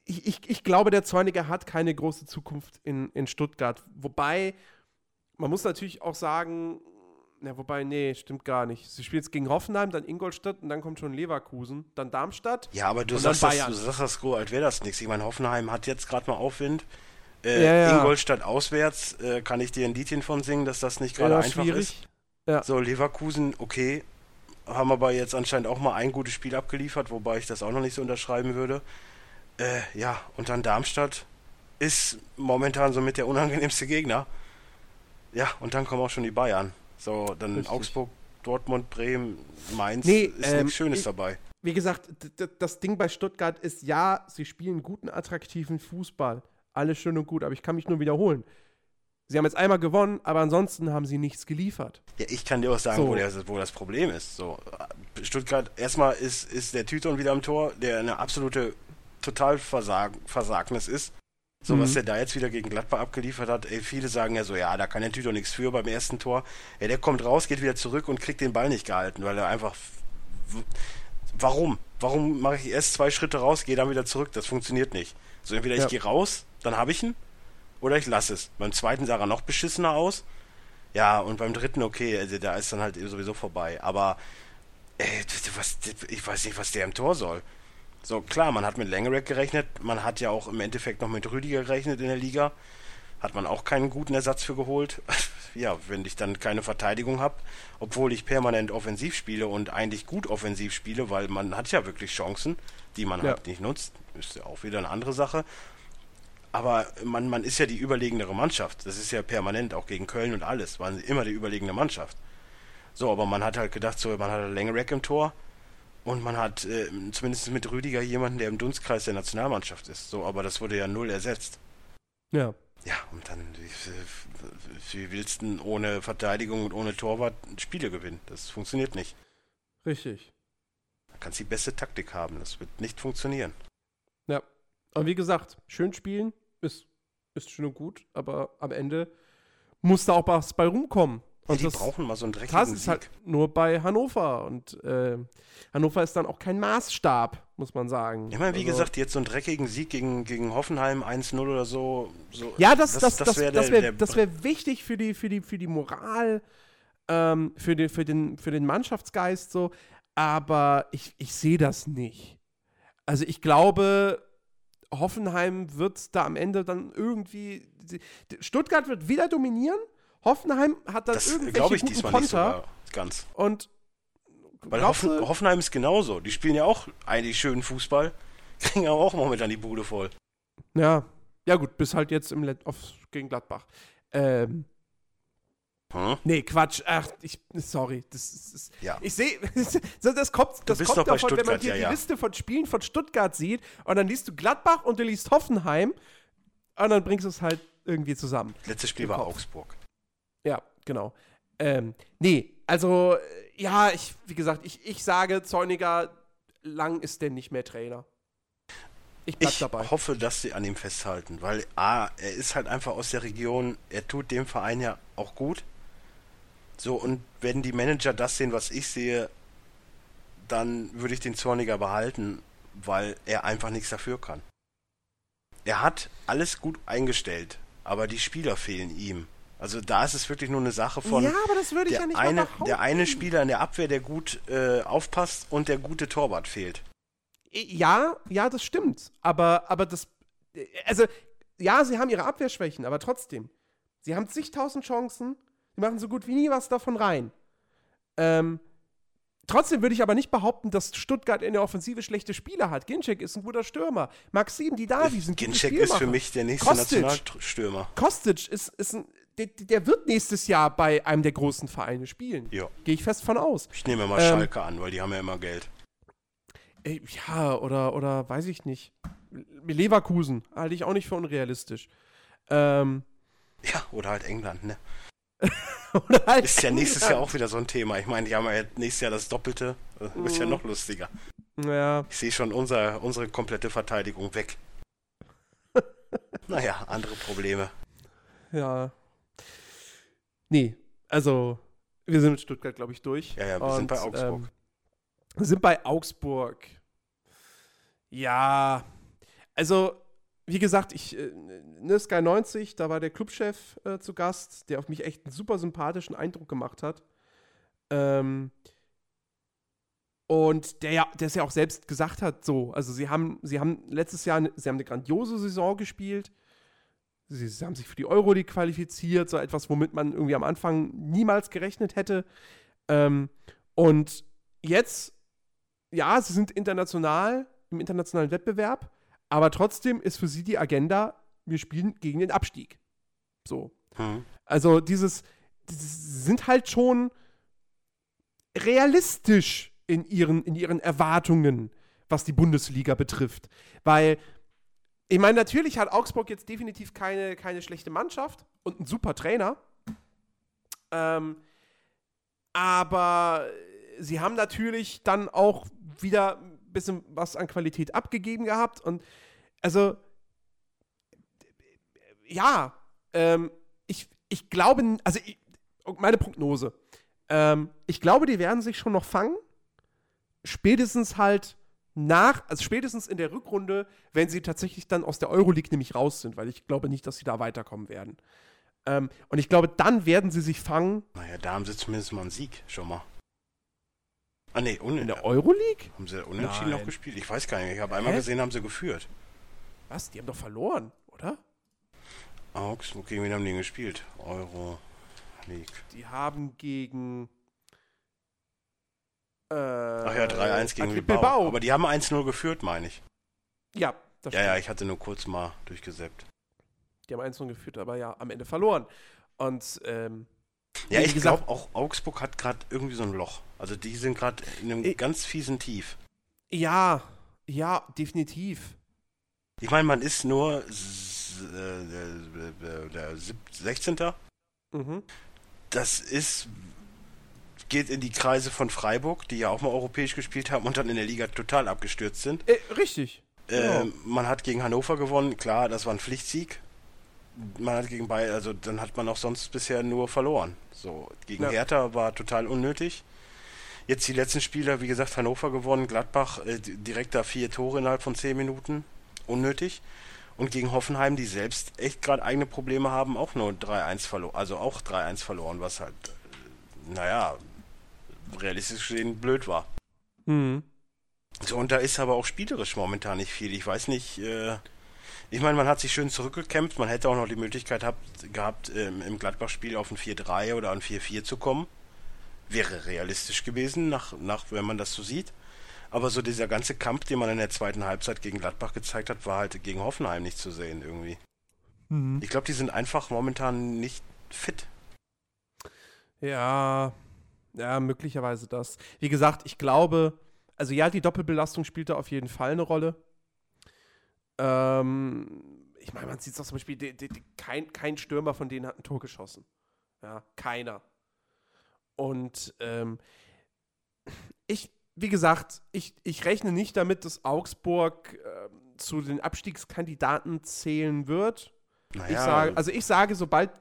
ich, ich glaube, der Zorniger hat keine große Zukunft in, in Stuttgart. Wobei, man muss natürlich auch sagen, na, wobei, nee, stimmt gar nicht. Sie spielt jetzt gegen Hoffenheim, dann Ingolstadt und dann kommt schon Leverkusen, dann Darmstadt. Ja, aber du sagst, das, du sagst das so, als wäre das nichts. Ich meine, Hoffenheim hat jetzt gerade mal Aufwind. Äh, ja, ja. Ingolstadt auswärts, äh, kann ich dir ein Liedchen von singen, dass das nicht gerade ja, einfach schwierig. ist. Ja. So, Leverkusen, okay. Haben aber jetzt anscheinend auch mal ein gutes Spiel abgeliefert, wobei ich das auch noch nicht so unterschreiben würde. Äh, ja, und dann Darmstadt ist momentan so mit der unangenehmste Gegner. Ja, und dann kommen auch schon die Bayern. So, dann Richtig. Augsburg, Dortmund, Bremen, Mainz, nee, ist ähm, nichts Schönes ich, dabei. Wie gesagt, das Ding bei Stuttgart ist, ja, sie spielen guten, attraktiven Fußball. Alles schön und gut, aber ich kann mich nur wiederholen. Sie haben jetzt einmal gewonnen, aber ansonsten haben sie nichts geliefert. Ja, ich kann dir auch sagen, so. wo, der, wo, das Problem ist. So, Stuttgart, erstmal ist, ist der Tüton wieder am Tor, der eine absolute Totalversagnis ist. So, mhm. was der da jetzt wieder gegen Gladbach abgeliefert hat, ey, viele sagen ja so, ja, da kann der Tüter nichts für beim ersten Tor. Ey, der kommt raus, geht wieder zurück und kriegt den Ball nicht gehalten, weil er einfach. Warum? Warum mache ich erst zwei Schritte raus, gehe dann wieder zurück? Das funktioniert nicht. So, entweder ja. ich gehe raus, dann habe ich ihn, oder ich lasse es. Beim zweiten sah er noch beschissener aus. Ja, und beim dritten, okay, also da ist dann halt sowieso vorbei. Aber, ey, was, ich weiß nicht, was der im Tor soll. So, klar, man hat mit Langerack gerechnet, man hat ja auch im Endeffekt noch mit Rüdiger gerechnet in der Liga. Hat man auch keinen guten Ersatz für geholt. ja, wenn ich dann keine Verteidigung habe, obwohl ich permanent offensiv spiele und eigentlich gut offensiv spiele, weil man hat ja wirklich Chancen, die man ja. halt nicht nutzt. Ist ja auch wieder eine andere Sache. Aber man, man ist ja die überlegenere Mannschaft. Das ist ja permanent, auch gegen Köln und alles. Waren immer die überlegene Mannschaft. So, aber man hat halt gedacht, so, man hat Lengereck im Tor und man hat äh, zumindest mit Rüdiger jemanden, der im Dunstkreis der Nationalmannschaft ist. So, aber das wurde ja null ersetzt. Ja. Ja, und dann, wie, willst du ohne Verteidigung und ohne Torwart Spiele gewinnen? Das funktioniert nicht. Richtig. Da kannst du die beste Taktik haben. Das wird nicht funktionieren. Ja. Und wie gesagt, schön spielen ist, ist schön und gut, aber am Ende muss da auch was bei rumkommen. Und ja, die das, brauchen mal so einen dreckigen das ist Sieg. halt nur bei Hannover. Und äh, Hannover ist dann auch kein Maßstab, muss man sagen. Ich meine, wie Also- gesagt, jetzt so einen dreckigen Sieg gegen, gegen Hoffenheim 1-0 oder so. so Ja, das, das, das, das wär wäre der- wär, der- wär wichtig für die, für die, für die Moral, ähm, für, die, für, den, für den Mannschaftsgeist so. Aber ich, ich sehe das nicht. Also ich glaube, Hoffenheim wird da am Ende dann irgendwie. Stuttgart wird wieder dominieren. Hoffenheim hat dann Das irgendwelche glaube ich guten diesmal Konter. nicht ganz. Und Weil Hoffen, du- Hoffenheim ist genauso. Die spielen ja auch eigentlich schönen Fußball. Kriegen aber auch momentan die Bude voll. ja, ja gut, bis halt jetzt im Let auf, gegen Gladbach. Ähm, Hm? Nee, Quatsch. Ach, ich, sorry. Das ist, Ja. Ich sehe, das kommt, das kommt davon, wenn man hier ja, die ja. Liste von Spielen von Stuttgart sieht und dann liest du Gladbach und du liest Hoffenheim und dann bringst du es halt irgendwie zusammen. Letztes Spiel war. Augsburg. Ja, genau. Ähm, nee, also, äh, ja, ich, wie gesagt, ich, ich sage, Zorniger, lang ist denn nicht mehr Trainer. Ich Ich hoffe, dass sie an ihm festhalten, weil A, er ist halt einfach aus der Region, er tut dem Verein ja auch gut. So, und wenn die Manager das sehen, was ich sehe, dann würde ich den Zorniger behalten, weil er einfach nichts dafür kann. Er hat alles gut eingestellt, aber die Spieler fehlen ihm. Also da ist es wirklich nur eine Sache von ja, aber das würde ich der, ja nicht eine, der eine Spieler in der Abwehr, der gut äh, aufpasst und der gute Torwart fehlt. Ja, ja, das stimmt. Aber, aber das. Also, ja, sie haben ihre Abwehrschwächen, aber trotzdem. Sie haben zigtausend Chancen. Sie machen so gut wie nie was davon rein. Ähm, trotzdem würde ich aber nicht behaupten, dass Stuttgart in der Offensive schlechte Spieler hat. Ginczek ist ein guter Stürmer. Maxim, die Davi sind gute Ginczek ist für mich der nächste Kostic. Nationalstürmer. Kostic ist, ist ein. Der, der wird nächstes Jahr bei einem der großen Vereine spielen. Ja. Gehe ich fest von aus. Ich nehme mal Ähm, Schalke an, weil die haben ja immer Geld. Ey, Ja, oder, oder weiß ich nicht. Leverkusen halte ich auch nicht für unrealistisch. Ähm, Ja, oder halt England, ne? oder halt Ist ja nächstes England. Jahr auch wieder so ein Thema. Ich meine, die haben ja nächstes Jahr das Doppelte. Das ist ja Mhm. noch lustiger. Ja, Ich sehe schon unser, unsere komplette Verteidigung weg. naja, andere Probleme. ja. Nee, also wir sind mit Stuttgart, glaube ich, durch. Ja, ja, wir sind Und, bei Augsburg. Ähm, wir sind bei Augsburg. Ja, also wie gesagt, ich, äh, ne, Sky 90, da war der Clubchef äh, zu Gast, der auf mich echt einen super sympathischen Eindruck gemacht hat. Ähm, und der ja, der es ja auch selbst gesagt hat, so, also sie haben, sie haben letztes Jahr, sie haben eine grandiose Saison gespielt. Sie, sie haben sich für die Euroleague qualifiziert, so etwas, womit man irgendwie am Anfang niemals gerechnet hätte. Ähm, und jetzt, ja, sie sind international, im internationalen Wettbewerb, aber trotzdem ist für sie die Agenda, wir spielen gegen den Abstieg. So. Hm. Also dieses, dieses sind halt schon realistisch in ihren, in ihren Erwartungen, was die Bundesliga betrifft. Weil, ich meine, natürlich hat Augsburg jetzt definitiv keine, keine schlechte Mannschaft und einen super Trainer. Ähm, aber sie haben natürlich dann auch wieder ein bisschen was an Qualität abgegeben gehabt. Und also, ja, ähm, ich, ich glaube, also ich, meine Prognose. Ähm, ich glaube, die werden sich schon noch fangen. Spätestens halt nach, also spätestens in der Rückrunde, wenn sie tatsächlich dann aus der Euroleague nämlich raus sind, weil ich glaube nicht, dass sie da weiterkommen werden. Ähm, und ich glaube, dann werden sie sich fangen Naja, da haben sie zumindest mal einen Sieg schon mal. Ah, nee, un in der Euroleague. haben sie unentschieden Nein. noch gespielt? Ich weiß gar nicht. Ich habe einmal gesehen, haben sie geführt. Was? Die haben doch verloren, oder? Augsburg, gegen wen haben die denn gespielt? Euro League. Die haben gegen. Äh, Ach ja, 3-1 gegen Athletic Bilbao. Aber die haben 1-0 geführt, meine ich. ja, das Ja, ja, ich hatte nur kurz mal durchgesäppt. Die haben 1 geführt, aber ja am Ende verloren. Und ähm, Ja, ich glaube auch Augsburg hat gerade irgendwie so ein Loch. Also die sind gerade in einem Ich- ganz fiesen Tief. ja, ja, definitiv. Ich meine, man ist nur äh, der, der, der sieb- 16. Mhm. Das ist geht in die Kreise von Freiburg, die ja auch mal europäisch gespielt haben und dann in der Liga total abgestürzt sind. Äh, richtig. Ja. Ähm, man hat gegen Hannover gewonnen, klar, das war ein Pflichtsieg. Man hat gegen Bayern, also dann hat man auch sonst bisher nur verloren. So, gegen Ja. Hertha war total unnötig. Jetzt die letzten Spiele, wie gesagt, Hannover gewonnen, Gladbach äh, di- direkt da vier Tore innerhalb von zehn Minuten. Unnötig. Und gegen Hoffenheim, die selbst echt gerade eigene Probleme haben, auch nur 3-1 verloren. Also auch 3-1 verloren, was halt, äh, naja, realistisch gesehen blöd war. Mhm. So, und da ist aber auch spielerisch momentan nicht viel. Ich weiß nicht, äh, ich meine, man hat sich schön zurückgekämpft. Man hätte auch noch die Möglichkeit habt, gehabt, ähm, im Gladbach-Spiel auf ein 4-3 oder ein 4-4 zu kommen. Wäre realistisch gewesen, nach, nach, wenn man das so sieht. Aber so dieser ganze Kampf, den man in der zweiten Halbzeit gegen Gladbach gezeigt hat, war halt gegen Hoffenheim nicht zu sehen irgendwie. Mhm. Ich glaube, die sind einfach momentan nicht fit. Ja, ja, möglicherweise das. Wie gesagt, ich glaube, also ja, die Doppelbelastung spielt da auf jeden Fall eine Rolle. Ähm, ich meine, man sieht es auch zum Beispiel, die, die, die, kein, kein Stürmer von denen hat ein Tor geschossen. Ja, keiner. Und ähm, ich, wie gesagt, ich, ich rechne nicht damit, dass Augsburg ähm, zu den Abstiegskandidaten zählen wird. Naja, Ich sage, also ich sage, sobald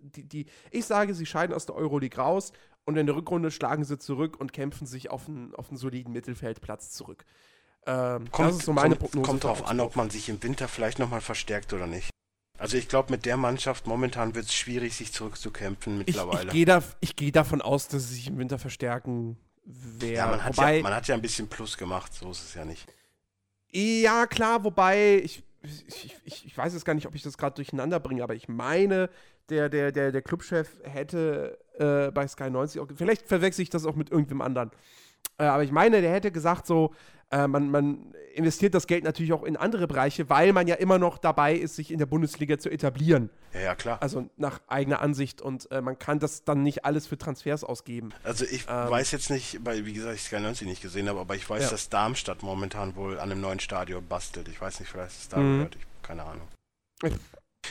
die, die, ich sage, sie scheiden aus der Euroleague raus und in der Rückrunde schlagen sie zurück und kämpfen sich auf einen, auf einen soliden Mittelfeldplatz zurück. Ähm, kommt, das ist so meine kommt, Prognose. kommt für drauf an, ob man sich im Winter vielleicht nochmal verstärkt oder nicht. Also ich glaube, mit der Mannschaft momentan wird es schwierig, sich zurückzukämpfen ich, mittlerweile. ich gehe da, ich geh davon aus, dass sie sich im Winter verstärken werden. ja, man hat wobei, ja, man hat ja ein bisschen Plus gemacht, so ist es ja nicht. Ja, klar, wobei, ich, ich, ich, ich weiß jetzt gar nicht, ob ich das gerade durcheinander bringe, aber ich meine, der, der, der, der Clubchef hätte äh, bei Sky 90 auch, vielleicht verwechsel ich das auch mit irgendwem anderen. Äh, aber ich meine, der hätte gesagt, so, äh, man, man investiert das Geld natürlich auch in andere Bereiche, weil man ja immer noch dabei ist, sich in der Bundesliga zu etablieren. Ja, ja, klar. Also nach eigener Ansicht. Und äh, man kann das dann nicht alles für Transfers ausgeben. Also ich ähm, weiß jetzt nicht, weil wie gesagt, ich Sky 90 nicht gesehen habe, aber ich weiß, Ja. dass Darmstadt momentan wohl an einem neuen Stadion bastelt. Ich weiß nicht, vielleicht ist es da Mhm. gehört, ich keine Ahnung.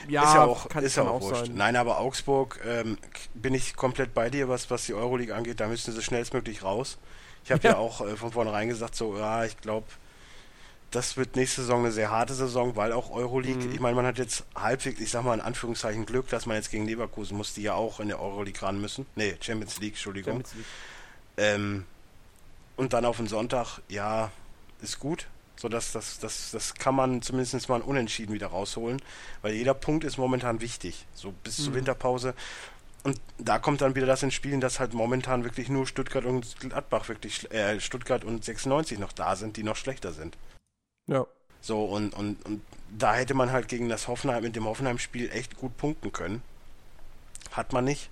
Ja, ist ja auch, kann, ist ja auch, wurscht. sein. Nein, aber Augsburg ähm, bin ich komplett bei dir, was, was die Euroleague angeht. Da müssen sie schnellstmöglich raus. Ich habe ja. Ja. auch äh, von vornherein gesagt, so, ja, ich glaube, das wird nächste Saison eine sehr harte Saison, weil auch Euroleague, Mhm. ich meine, man hat jetzt halbwegs, ich sag mal in Anführungszeichen Glück, dass man jetzt gegen Leverkusen muss, die ja auch in der Euroleague ran müssen. Nee, Champions League, Entschuldigung. Champions League. Ähm, und dann auf den Sonntag, ja, ist gut. So dass das, das, das kann man zumindest mal ein Unentschieden wieder rausholen, weil jeder Punkt ist momentan wichtig. So bis zur Mhm. Winterpause. Und da kommt dann wieder das ins Spiel, dass halt momentan wirklich nur Stuttgart und Gladbach wirklich, äh, Stuttgart und 96 noch da sind, die noch schlechter sind. Ja. So, und, und, und da hätte man halt gegen das Hoffenheim, mit dem Hoffenheim-Spiel echt gut punkten können. Hat man nicht.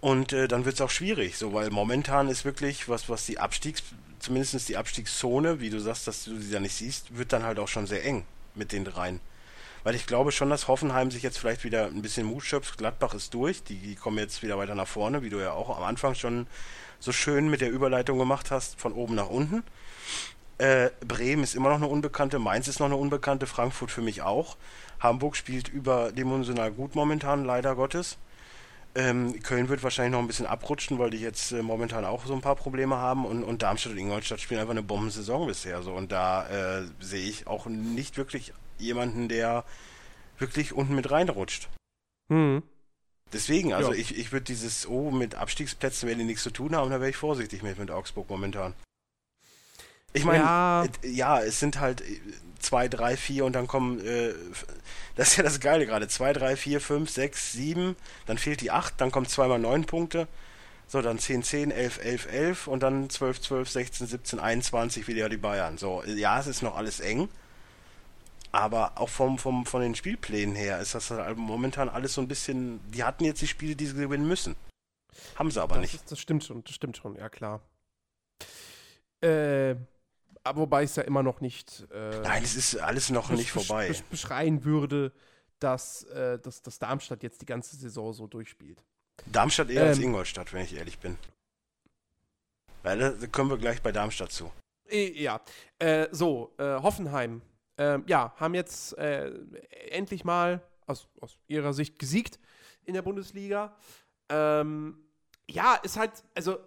Und äh, dann wird es auch schwierig, so, weil momentan ist wirklich, was, was die Abstiegs, zumindest die Abstiegszone, wie du sagst, dass du sie da nicht siehst, wird dann halt auch schon sehr eng mit den dreien. Weil ich glaube schon, dass Hoffenheim sich jetzt vielleicht wieder ein bisschen Mut schöpft. Gladbach ist durch, die, die kommen jetzt wieder weiter nach vorne, wie du ja auch am Anfang schon so schön mit der Überleitung gemacht hast, von oben nach unten. Äh, Bremen ist immer noch eine Unbekannte, Mainz ist noch eine Unbekannte, Frankfurt für mich auch. Hamburg spielt überdimensional gut momentan, leider Gottes. Ähm, Köln wird wahrscheinlich noch ein bisschen abrutschen, weil die jetzt äh, momentan auch so ein paar Probleme haben und, und Darmstadt und Ingolstadt spielen einfach eine Bombensaison bisher. So. Und da äh, sehe ich auch nicht wirklich jemanden, der wirklich unten mit reinrutscht. Hm. Deswegen, also Ja. ich, ich würde dieses, oh, mit Abstiegsplätzen werden die nichts zu tun haben, da wäre ich vorsichtig mit, mit Augsburg momentan. Ich meine, Ja. ja. ja, es sind halt äh, zwei, drei, vier und dann kommen, äh, das ist ja das Geile gerade, zwei, drei, vier, fünf, sechs, sieben, dann fehlt die acht, dann kommt zweimal neun Punkte, so, dann 10, 10, 11, 11, 11 und dann 12, 12, 16, 17, 21 wieder die Bayern. So, ja, es ist noch alles eng, aber auch vom, vom, von den Spielplänen her ist das halt momentan alles so ein bisschen, die hatten jetzt die Spiele, die sie gewinnen müssen. Haben sie aber das, nicht. Ist, das stimmt schon, das stimmt schon, ja klar. Äh, aber wobei es ja immer noch nicht, äh, Nein, es ist alles noch nicht vorbei. besch- beschreien würde, dass, äh, dass, dass Darmstadt jetzt die ganze Saison so durchspielt. Darmstadt eher als Ähm. Ingolstadt, wenn ich ehrlich bin. Weil da kommen wir gleich bei Darmstadt zu. Ja, äh, so, äh, Hoffenheim. Ähm, ja, haben jetzt äh, endlich mal aus, aus ihrer Sicht gesiegt in der Bundesliga. Ähm, ja, ist halt, also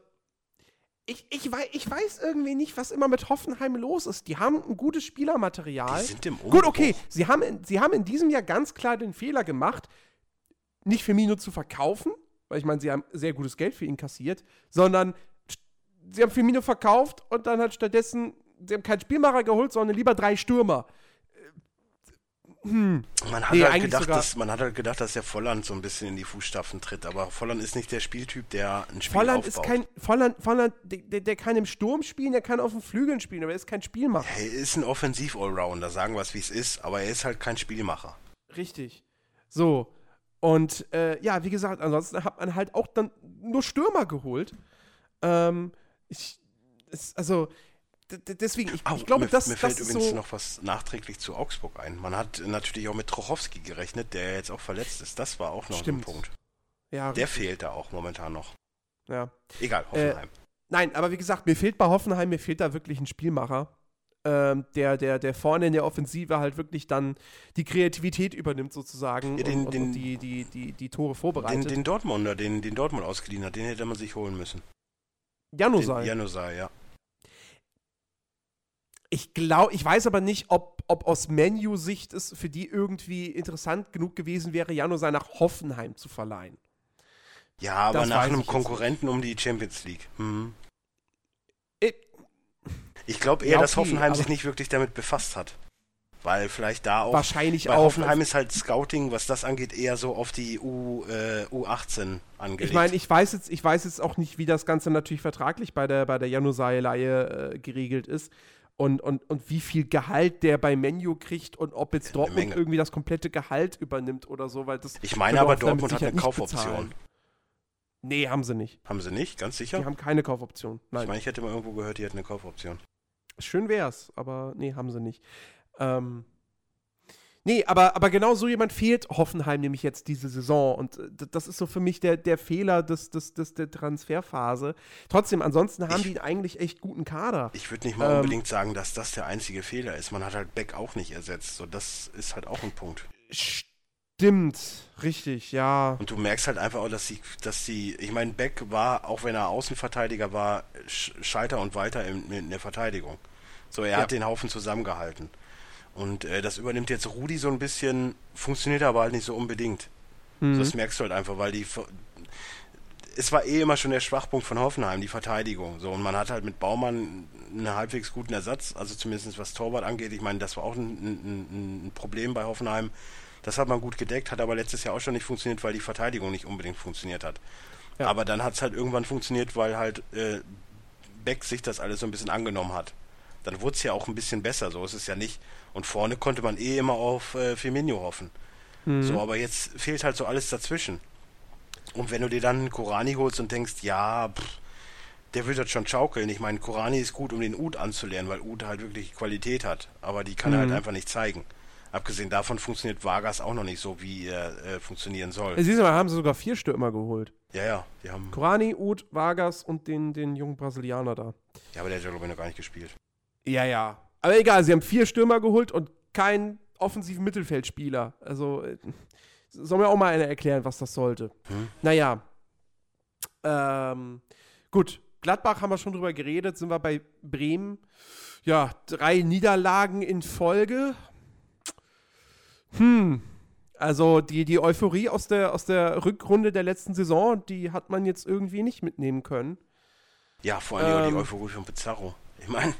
ich, ich, weiß, ich weiß irgendwie nicht, was immer mit Hoffenheim los ist. Die haben ein gutes Spielermaterial. Die sind im Umbruch. Gut, okay, sie haben, in, sie haben in diesem Jahr ganz klar den Fehler gemacht, nicht Firmino zu verkaufen, weil ich meine, sie haben sehr gutes Geld für ihn kassiert, sondern sie haben Firmino verkauft und dann hat stattdessen, sie haben keinen Spielmacher geholt, sondern lieber drei Stürmer. Man hat, Nee, halt gedacht, dass, man hat halt gedacht, dass der Volland so ein bisschen in die Fußstapfen tritt. Aber Volland ist nicht der Spieltyp, der ein Spiel Volland aufbaut. ist kein, Volland, Volland der, der, kann im Sturm spielen, der kann auf den Flügeln spielen, aber er ist kein Spielmacher. Er ist ein Offensiv-Allrounder, sagen wir es wie es ist, aber er ist halt kein Spielmacher. Richtig. So. Und äh, ja, wie gesagt, ansonsten hat man halt auch dann nur Stürmer geholt. Ähm, ich, es, also, deswegen, ich, ich glaube, mir, das, mir das fällt ist übrigens so. noch was nachträglich zu Augsburg ein. Man hat natürlich auch mit Trochowski gerechnet, der jetzt auch verletzt ist. Das war auch noch Stimmt. ein Punkt. ja, Der richtig, fehlt da auch momentan noch. ja. Egal, Hoffenheim. Nein, aber wie gesagt, mir fehlt bei Hoffenheim, mir fehlt da wirklich ein Spielmacher. Ähm, der, der, der vorne in der Offensive halt wirklich dann die Kreativität übernimmt, sozusagen, Ja, den- und, den- und die, die, die, die Tore den, vorbereitet. den Dortmunder, den, den Dortmund ausgeliehen hat, den hätte man sich holen müssen. Janusaj. Den Janusaj, ja. Ich glaube, ich weiß aber nicht, ob, ob aus Menu-Sicht es für die irgendwie interessant genug gewesen wäre, Janusaj nach Hoffenheim zu verleihen. Ja, aber Das nach einem Konkurrenten um die Champions League. Mhm. Äh, Ich glaube eher, Ja, dass okay, Hoffenheim aber- sich nicht wirklich damit befasst hat. Weil vielleicht da auch. wahrscheinlich bei auch. Hoffenheim ist halt Scouting, was das angeht, eher so auf die U, äh, U18 angelegt. ich meine, ich weiß jetzt, ich weiß jetzt auch nicht, wie das Ganze natürlich vertraglich bei der, bei der Janusaj-Leihe äh, geregelt ist. Und, und, und wie viel Gehalt der bei Menu kriegt und ob jetzt Dortmund irgendwie das komplette Gehalt übernimmt oder so, weil das. Ich meine aber, Dortmund hat eine Kaufoption. bezahlen. Nee, haben sie nicht. Haben sie nicht? Ganz sicher? Die haben keine Kaufoption. Nein. ich meine, ich hätte mal irgendwo gehört, die hätten eine Kaufoption. Schön wär's, aber nee, haben sie nicht. Ähm, nee, aber, aber genau so jemand fehlt Hoffenheim nämlich jetzt diese Saison. Und äh, das ist so für mich der, der Fehler des, des, des, der Transferphase. Trotzdem, ansonsten haben Ich- die eigentlich echt guten Kader. Ich würde nicht mal Ähm, unbedingt sagen, dass das der einzige Fehler ist. Man hat halt Beck auch nicht ersetzt. So, das ist halt auch ein Punkt. Stimmt, richtig, ja. Und du merkst halt einfach auch, dass sie, dass sie, ich meine, Beck war, auch wenn er Außenverteidiger war, Sch- Scheiter und weiter in, in der Verteidigung. So, er Ja. hat den Haufen zusammengehalten. Und äh, das übernimmt jetzt Rudi so ein bisschen, funktioniert aber halt nicht so unbedingt. Mhm. Das merkst du halt einfach, weil die. Es war eh immer schon der Schwachpunkt von Hoffenheim, die Verteidigung. So, und man hat halt mit Baumann einen halbwegs guten Ersatz, also zumindest was Torwart angeht. Ich meine, das war auch ein, ein, ein Problem bei Hoffenheim. Das hat man gut gedeckt, hat aber letztes Jahr auch schon nicht funktioniert, weil die Verteidigung nicht unbedingt funktioniert hat. Ja. Aber dann hat es halt irgendwann funktioniert, weil halt äh, Beck sich das alles so ein bisschen angenommen hat. Dann wurde es ja auch ein bisschen besser, so ist es ja nicht. Und vorne konnte man eh immer auf äh, Firmino hoffen. Mhm. So, aber jetzt fehlt halt so alles dazwischen. Und wenn du dir dann Korani holst und denkst, ja, pff, der will das schon schaukeln. Ich meine, Korani ist gut, um den Ud anzulernen, weil Ud halt wirklich Qualität hat. Aber die kann er Mhm. halt einfach nicht zeigen. Abgesehen davon funktioniert Vargas auch noch nicht so, wie er äh, funktionieren soll. Siehst du mal, haben sie sogar vier Stürmer geholt. Ja, ja, die haben. Korani, Uth, Vargas und den, den jungen Brasilianer da. Ja, aber der hat ja, glaube ich, noch gar nicht gespielt. Ja, ja. Aber egal, sie haben vier Stürmer geholt und keinen offensiven Mittelfeldspieler. Also äh, soll mir auch mal einer erklären, was das sollte. Hm? Naja. Ähm, gut, Gladbach haben wir schon drüber geredet, sind wir bei Bremen. Ja, drei Niederlagen in Folge. Hm. Also die, die Euphorie aus der, aus der Rückrunde der letzten Saison, die hat man jetzt irgendwie nicht mitnehmen können. Ja, vor allem Ähm. die Euphorie von Pizarro. Ich meine,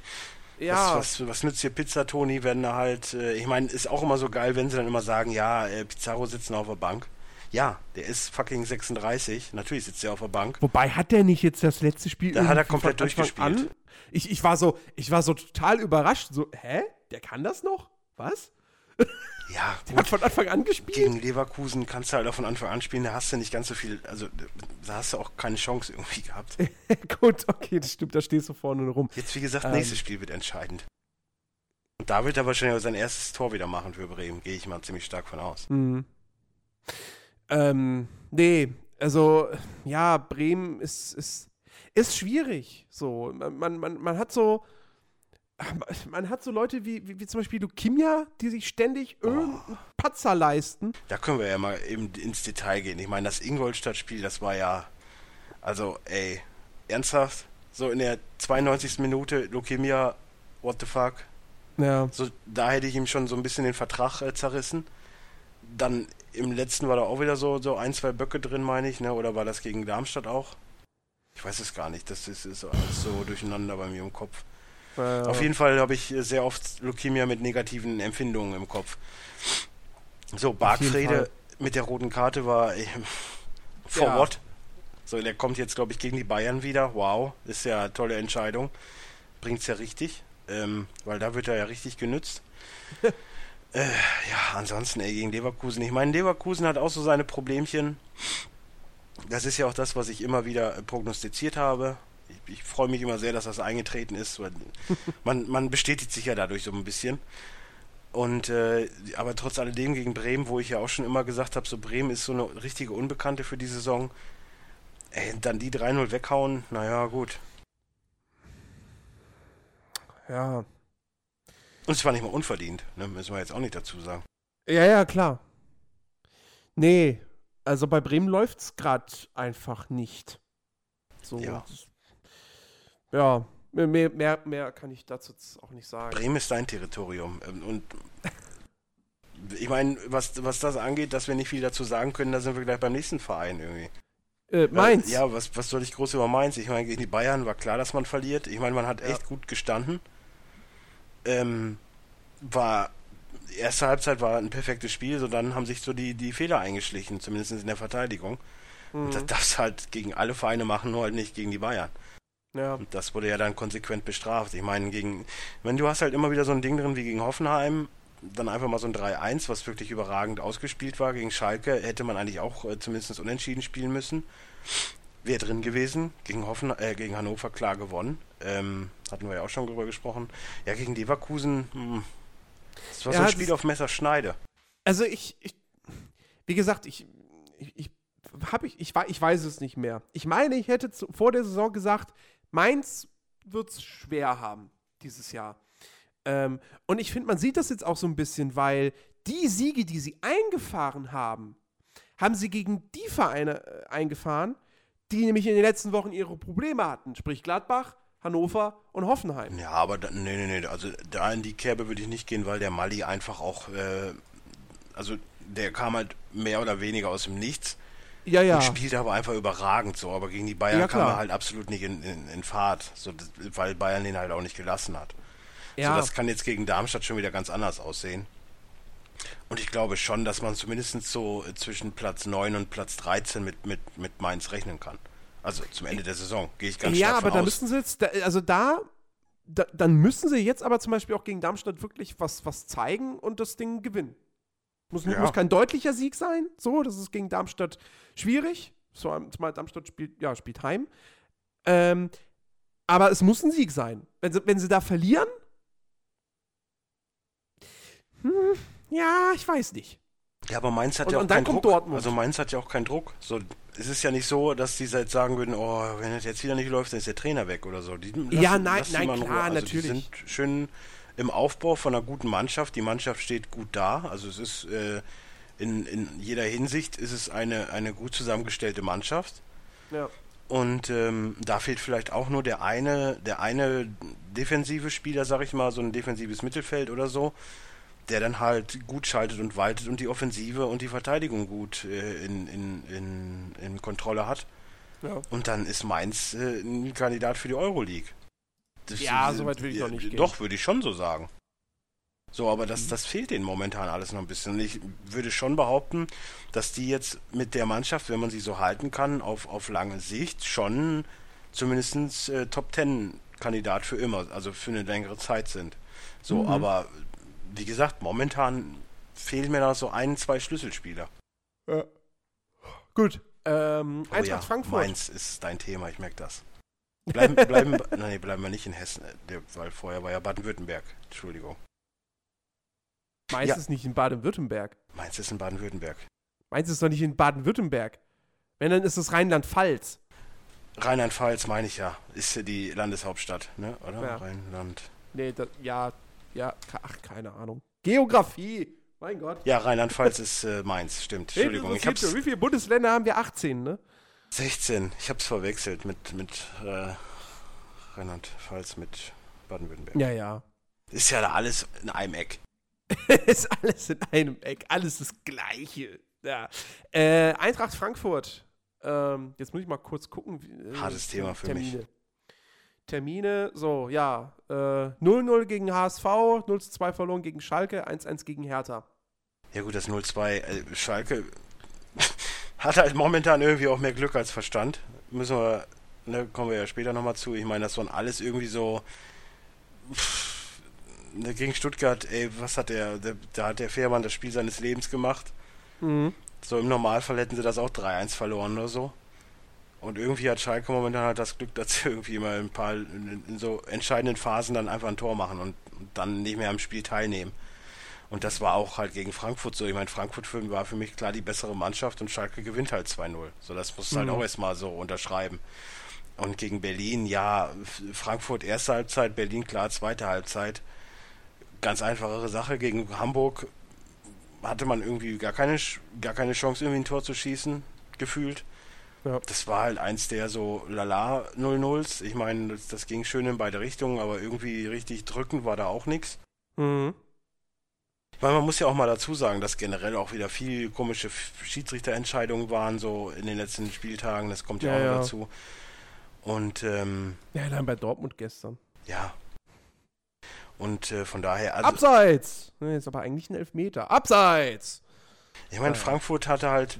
Ja, was, was, was nützt dir Pizza, Toni, wenn er halt, äh, ich meine, ist auch immer so geil, wenn sie dann immer sagen, ja, äh, Pizarro sitzt noch auf der Bank. Ja, der ist fucking 36, natürlich sitzt er auf der Bank. Wobei hat der nicht jetzt das letzte Spiel Da hat er komplett durchgespielt. An? Ich, ich, war so, ich war so total überrascht. So, hä? Der kann das noch? Was? Ja, Der hat von Anfang an gespielt? gegen Leverkusen kannst du halt auch von Anfang an spielen, da hast du nicht ganz so viel, also da hast du auch keine Chance irgendwie gehabt. Gut, okay, das stimmt, da stehst du vorne rum. Jetzt, wie gesagt, Ähm. nächstes Spiel wird entscheidend. Und da wird er wahrscheinlich sein erstes Tor wieder machen für Bremen, gehe ich mal ziemlich stark von aus. Mhm. Ähm, nee, also, ja, Bremen ist, ist, ist schwierig. So, man, man, man hat so, man hat so Leute wie, wie, wie zum Beispiel Lukimia, die sich ständig irgendeinen Patzer leisten. Da können wir ja mal eben ins Detail gehen. Ich meine, das Ingolstadt-Spiel, das war ja, also, ey, ernsthaft, so in der 92. Minute Lukimia, what the fuck? Ja. So, da hätte ich ihm schon so ein bisschen den Vertrag äh, zerrissen. Dann im letzten war da auch wieder so, so ein, zwei Böcke drin, meine ich, ne? Oder war das gegen Darmstadt auch? Ich weiß es gar nicht. Das ist, ist alles so durcheinander bei mir im Kopf. Ja. Auf jeden Fall habe ich sehr oft Leukämia mit negativen Empfindungen im Kopf. So, Bargfrede mit der roten Karte war äh, for Ja. what? So, der kommt jetzt, glaube ich, gegen die Bayern wieder. Wow, ist ja eine tolle Entscheidung. Bringt's ja richtig, ähm, weil da wird er ja richtig genützt. äh, ja, ansonsten, ey, gegen Leverkusen. Ich meine, Leverkusen hat auch so seine Problemchen. Das ist ja auch das, was ich immer wieder äh, prognostiziert habe. Ich, ich freue mich immer sehr, dass das eingetreten ist. Man, man bestätigt sich ja dadurch so ein bisschen. Und äh, aber trotz alledem gegen Bremen, wo ich ja auch schon immer gesagt habe, so Bremen ist so eine richtige Unbekannte für die Saison. Ey, dann die 3-0 weghauen, naja, gut. Ja. Und es war nicht mal unverdient, ne? müssen wir jetzt auch nicht dazu sagen. Ja, ja, klar. Nee, also bei Bremen läuft's gerade einfach nicht. So. Ja. Ja, mehr, mehr, mehr kann ich dazu auch nicht sagen. Bremen ist dein Territorium. ähm, Und ich meine, was, was das angeht, dass wir nicht viel dazu sagen können, da sind wir gleich beim nächsten Verein irgendwie. Äh, Mainz. Ja, was, was soll ich groß über Mainz? Ich meine, gegen die Bayern war klar, dass man verliert. Ich meine, man hat echt gut gestanden. Ähm, war, erste Halbzeit war ein perfektes Spiel, so dann haben sich so die, die Fehler eingeschlichen, zumindest in der Verteidigung. Und das Mhm. darfst du halt gegen alle Vereine machen, nur halt nicht gegen die Bayern. Ja. Und das wurde ja dann konsequent bestraft. Ich meine, gegen, wenn du hast halt immer wieder so ein Ding drin wie gegen Hoffenheim, dann einfach mal so ein 3-1, was wirklich überragend ausgespielt war. Gegen Schalke hätte man eigentlich auch äh, zumindest unentschieden spielen müssen. Wäre drin gewesen. Gegen, Hoffen, äh, gegen Hannover klar gewonnen. Ähm, hatten wir ja auch schon drüber gesprochen. Ja, gegen Leverkusen, hm, das war so Ja, ein Spiel auf Messerschneide. Also ich, ich, wie gesagt, ich, ich, ich habe ich, ich weiß es nicht mehr. Ich meine, ich hätte zu, vor der Saison gesagt, Mainz wird es schwer haben dieses Jahr. Ähm, und ich finde, man sieht das jetzt auch so ein bisschen, weil die Siege, die sie eingefahren haben, haben sie gegen die Vereine äh, eingefahren, die nämlich in den letzten Wochen ihre Probleme hatten. Sprich Gladbach, Hannover und Hoffenheim. Ja, aber da, nee, nee, nee, also da in die Kerbe würde ich nicht gehen, weil der Mali einfach auch, äh, also der kam halt mehr oder weniger aus dem Nichts Ja, ja. und spielte aber einfach überragend so, aber gegen die Bayern Ja, kam er halt absolut nicht in, in, in Fahrt, so, weil Bayern den halt auch nicht gelassen hat. ja. So, das kann jetzt gegen Darmstadt schon wieder ganz anders aussehen. Und ich glaube schon, dass man zumindest so äh, zwischen Platz 9 und Platz 13 mit, mit, mit Mainz rechnen kann. Also zum Ende der Saison, gehe ich ganz ja, stark aber von da aus. müssen sie jetzt, also da, da, dann müssen sie jetzt aber zum Beispiel auch gegen Darmstadt wirklich was, was zeigen und das Ding gewinnen. Muss, Ja. muss kein deutlicher Sieg sein, so, das ist gegen Darmstadt schwierig. Zumal Darmstadt spielt, ja, spielt heim. Ähm, aber es muss ein Sieg sein. Wenn sie, wenn sie da verlieren, hm, ja, ich weiß nicht. Ja, aber Mainz hat Und- ja auch keinen Druck. Dortmund. Also Mainz hat ja auch keinen Druck. So, es ist ja nicht so, dass die jetzt sagen würden, oh, wenn es jetzt wieder nicht läuft, dann ist der Trainer weg oder so. Die Ja, nein, lassen die nein, mal in klar, Also natürlich. Die sind schön im Aufbau von einer guten Mannschaft. Die Mannschaft steht gut da. Also es ist äh, in, in jeder Hinsicht ist es eine, eine gut zusammengestellte Mannschaft. Ja. Und ähm, da fehlt vielleicht auch nur der eine, der eine defensive Spieler, sag ich mal, so ein defensives Mittelfeld oder so, der dann halt gut schaltet und waltet und die Offensive und die Verteidigung gut äh, in, in, in, in Kontrolle hat. Ja. Und dann ist Mainz äh, ein Kandidat für die Euroleague. Das, Ja, so weit will ich noch nicht gehen. Doch, würde ich schon so sagen. So, aber das, das fehlt denen momentan alles noch ein bisschen. Und ich würde schon behaupten, dass die jetzt mit der Mannschaft, wenn man sie so halten kann, auf, auf lange Sicht schon zumindest äh, Top Ten Kandidat für immer, also für eine längere Zeit sind. So, Mhm. aber wie gesagt, momentan fehlen mir da so ein, zwei Schlüsselspieler. ja. Gut. Ähm, Oh Eintracht ja, Frankfurt. Mainz ist dein Thema, ich merke das. Bleiben, bleiben, nein, bleiben wir nicht in Hessen, äh, weil vorher war ja Baden-Württemberg. Entschuldigung. Mainz Ja. ist nicht in Baden-Württemberg. Mainz ist in Baden-Württemberg. Mainz ist doch nicht in Baden-Württemberg. Wenn, dann ist es Rheinland-Pfalz. Rheinland-Pfalz meine ich ja, ist ja die Landeshauptstadt, ne? Oder? Ja. Rheinland. Nee, das, ja, ja, ach, keine Ahnung. Geografie, mein Gott. Ja, Rheinland-Pfalz ist äh, Mainz, stimmt. Entschuldigung, ich hab's? Wie viele Bundesländer haben wir? 18, ne? 16. Ich hab's verwechselt mit mit äh, Rheinland-Pfalz mit Baden-Württemberg. Ja, ja. Ist ja da alles in einem Eck. ist alles in einem Eck, alles das Gleiche. Ja. Äh, Eintracht Frankfurt. Ähm, jetzt muss ich mal kurz gucken. wie- äh, Hartes Thema für mich. Termine. Termine, so, ja. Äh, 0-0 gegen HSV, 0-2 verloren gegen Schalke, 1-1 gegen Hertha. Ja gut, das 0-2. Äh, Schalke hat halt momentan irgendwie auch mehr Glück als Verstand. Müssen wir, ne, kommen wir ja später nochmal zu. Ich meine, das waren alles irgendwie so. Pff, gegen Stuttgart, ey, was hat der, der, da hat der Fährmann das Spiel seines Lebens gemacht. Mhm. So im Normalfall hätten sie das auch 3-1 verloren oder so. Und irgendwie hat Schalke momentan halt das Glück, dass sie irgendwie mal ein paar in, so entscheidenden Phasen dann einfach ein Tor machen und, und dann nicht mehr am Spiel teilnehmen. Und das war auch halt gegen Frankfurt so. Ich meine, Frankfurt für, war für mich klar die bessere Mannschaft und Schalke gewinnt halt 2-0. So, das muss halt Mhm. auch erstmal so unterschreiben. Und gegen Berlin, ja, Frankfurt erste Halbzeit, Berlin klar zweite Halbzeit. Ganz einfachere Sache. Gegen Hamburg hatte man irgendwie gar keine, gar keine Chance, irgendwie ein Tor zu schießen, gefühlt. Ja. Das war halt eins der so lala 0-0s. Ich meine, das, das ging schön in beide Richtungen, aber irgendwie richtig drücken war da auch nichts. Mhm. Ich meine, man muss ja auch mal dazu sagen, dass generell auch wieder viel komische Schiedsrichterentscheidungen waren, so in den letzten Spieltagen. Das kommt ja, Ja, auch ja. dazu. Und ähm, Ja, dann bei Dortmund gestern. ja. Und äh, von daher, also, Abseits! Ne, ist aber eigentlich ein Elfmeter. Abseits! ich meine, Ja. Frankfurt hatte halt,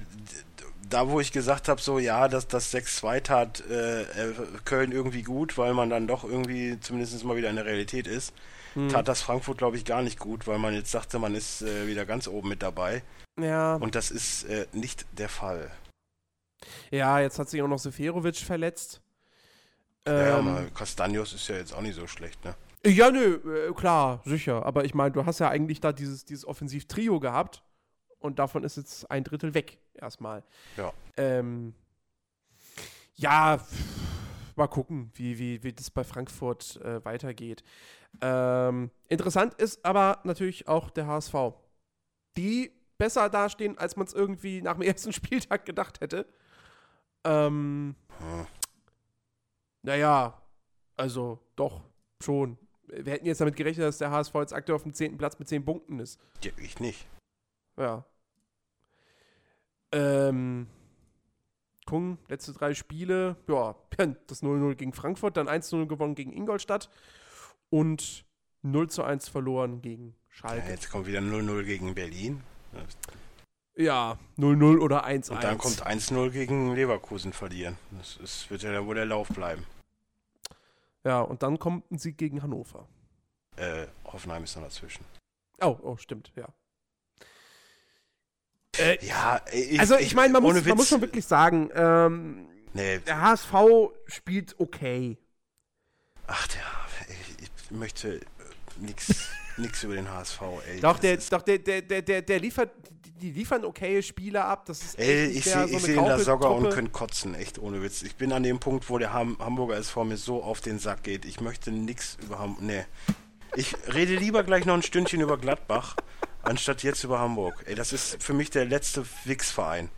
da wo ich gesagt habe, so ja, dass das 6-2 tat äh, äh, Köln irgendwie gut, weil man dann doch irgendwie zumindest mal wieder in der Realität ist, Hm. tat das Frankfurt, glaube ich, gar nicht gut, weil man jetzt dachte, man ist äh, wieder ganz oben mit dabei. Ja. Und das ist äh, nicht der Fall. ja, jetzt hat sich auch noch Seferovic verletzt. Ja, Ähm, mal Castanios ist ja jetzt auch nicht so schlecht, ne? Ja, nö, äh, klar, sicher. Aber ich meine, du hast ja eigentlich da dieses, dieses Offensiv-Trio gehabt und davon ist jetzt ein Drittel weg, erstmal. Ja. Ähm, ja, mal gucken, wie, wie, wie das bei Frankfurt äh, weitergeht. Ähm, interessant ist aber natürlich auch der HSV. Die besser dastehen, als man es irgendwie nach dem ersten Spieltag gedacht hätte. Ähm, Hm. naja, also doch, schon. Wir hätten jetzt damit gerechnet, dass der HSV jetzt aktuell auf dem 10. Platz mit 10 Punkten ist. Ja, ich nicht. Ja. Ähm. Gucken, letzte drei Spiele. Ja, das 0-0 gegen Frankfurt, dann 1-0 gewonnen gegen Ingolstadt und 0 zu 1 verloren gegen Ja, Schalke. jetzt kommt wieder 0-0 gegen Berlin. Ja, 0-0 oder 1-1. Und dann kommt 1-0 gegen Leverkusen verlieren. Das ist, wird ja wohl der Lauf bleiben. Ja, und dann kommt ein Sieg gegen Hannover. Äh, Hoffenheim ist noch dazwischen. Oh, oh, stimmt, ja. Äh, Ja, ich, also ich meine, man, muss, man muss schon wirklich sagen, ähm, Nee, der HSV spielt okay. ach, der, ich, ich möchte nix, nix über den HSV, ey. Doch, der, doch der, der, der, der, der liefert, die, liefern okaye Spieler ab. Das ist Ey, ich sehe so seh ihn da sogar und könnte kotzen, echt ohne Witz. Ich bin an dem Punkt, wo der Ham Hamburger SV mir so auf den Sack geht. Ich möchte nix über Hamburg. Nee. Ich rede lieber gleich noch ein Stündchen über Gladbach, anstatt jetzt über Hamburg. Ey, das ist für mich der letzte Wix-Verein.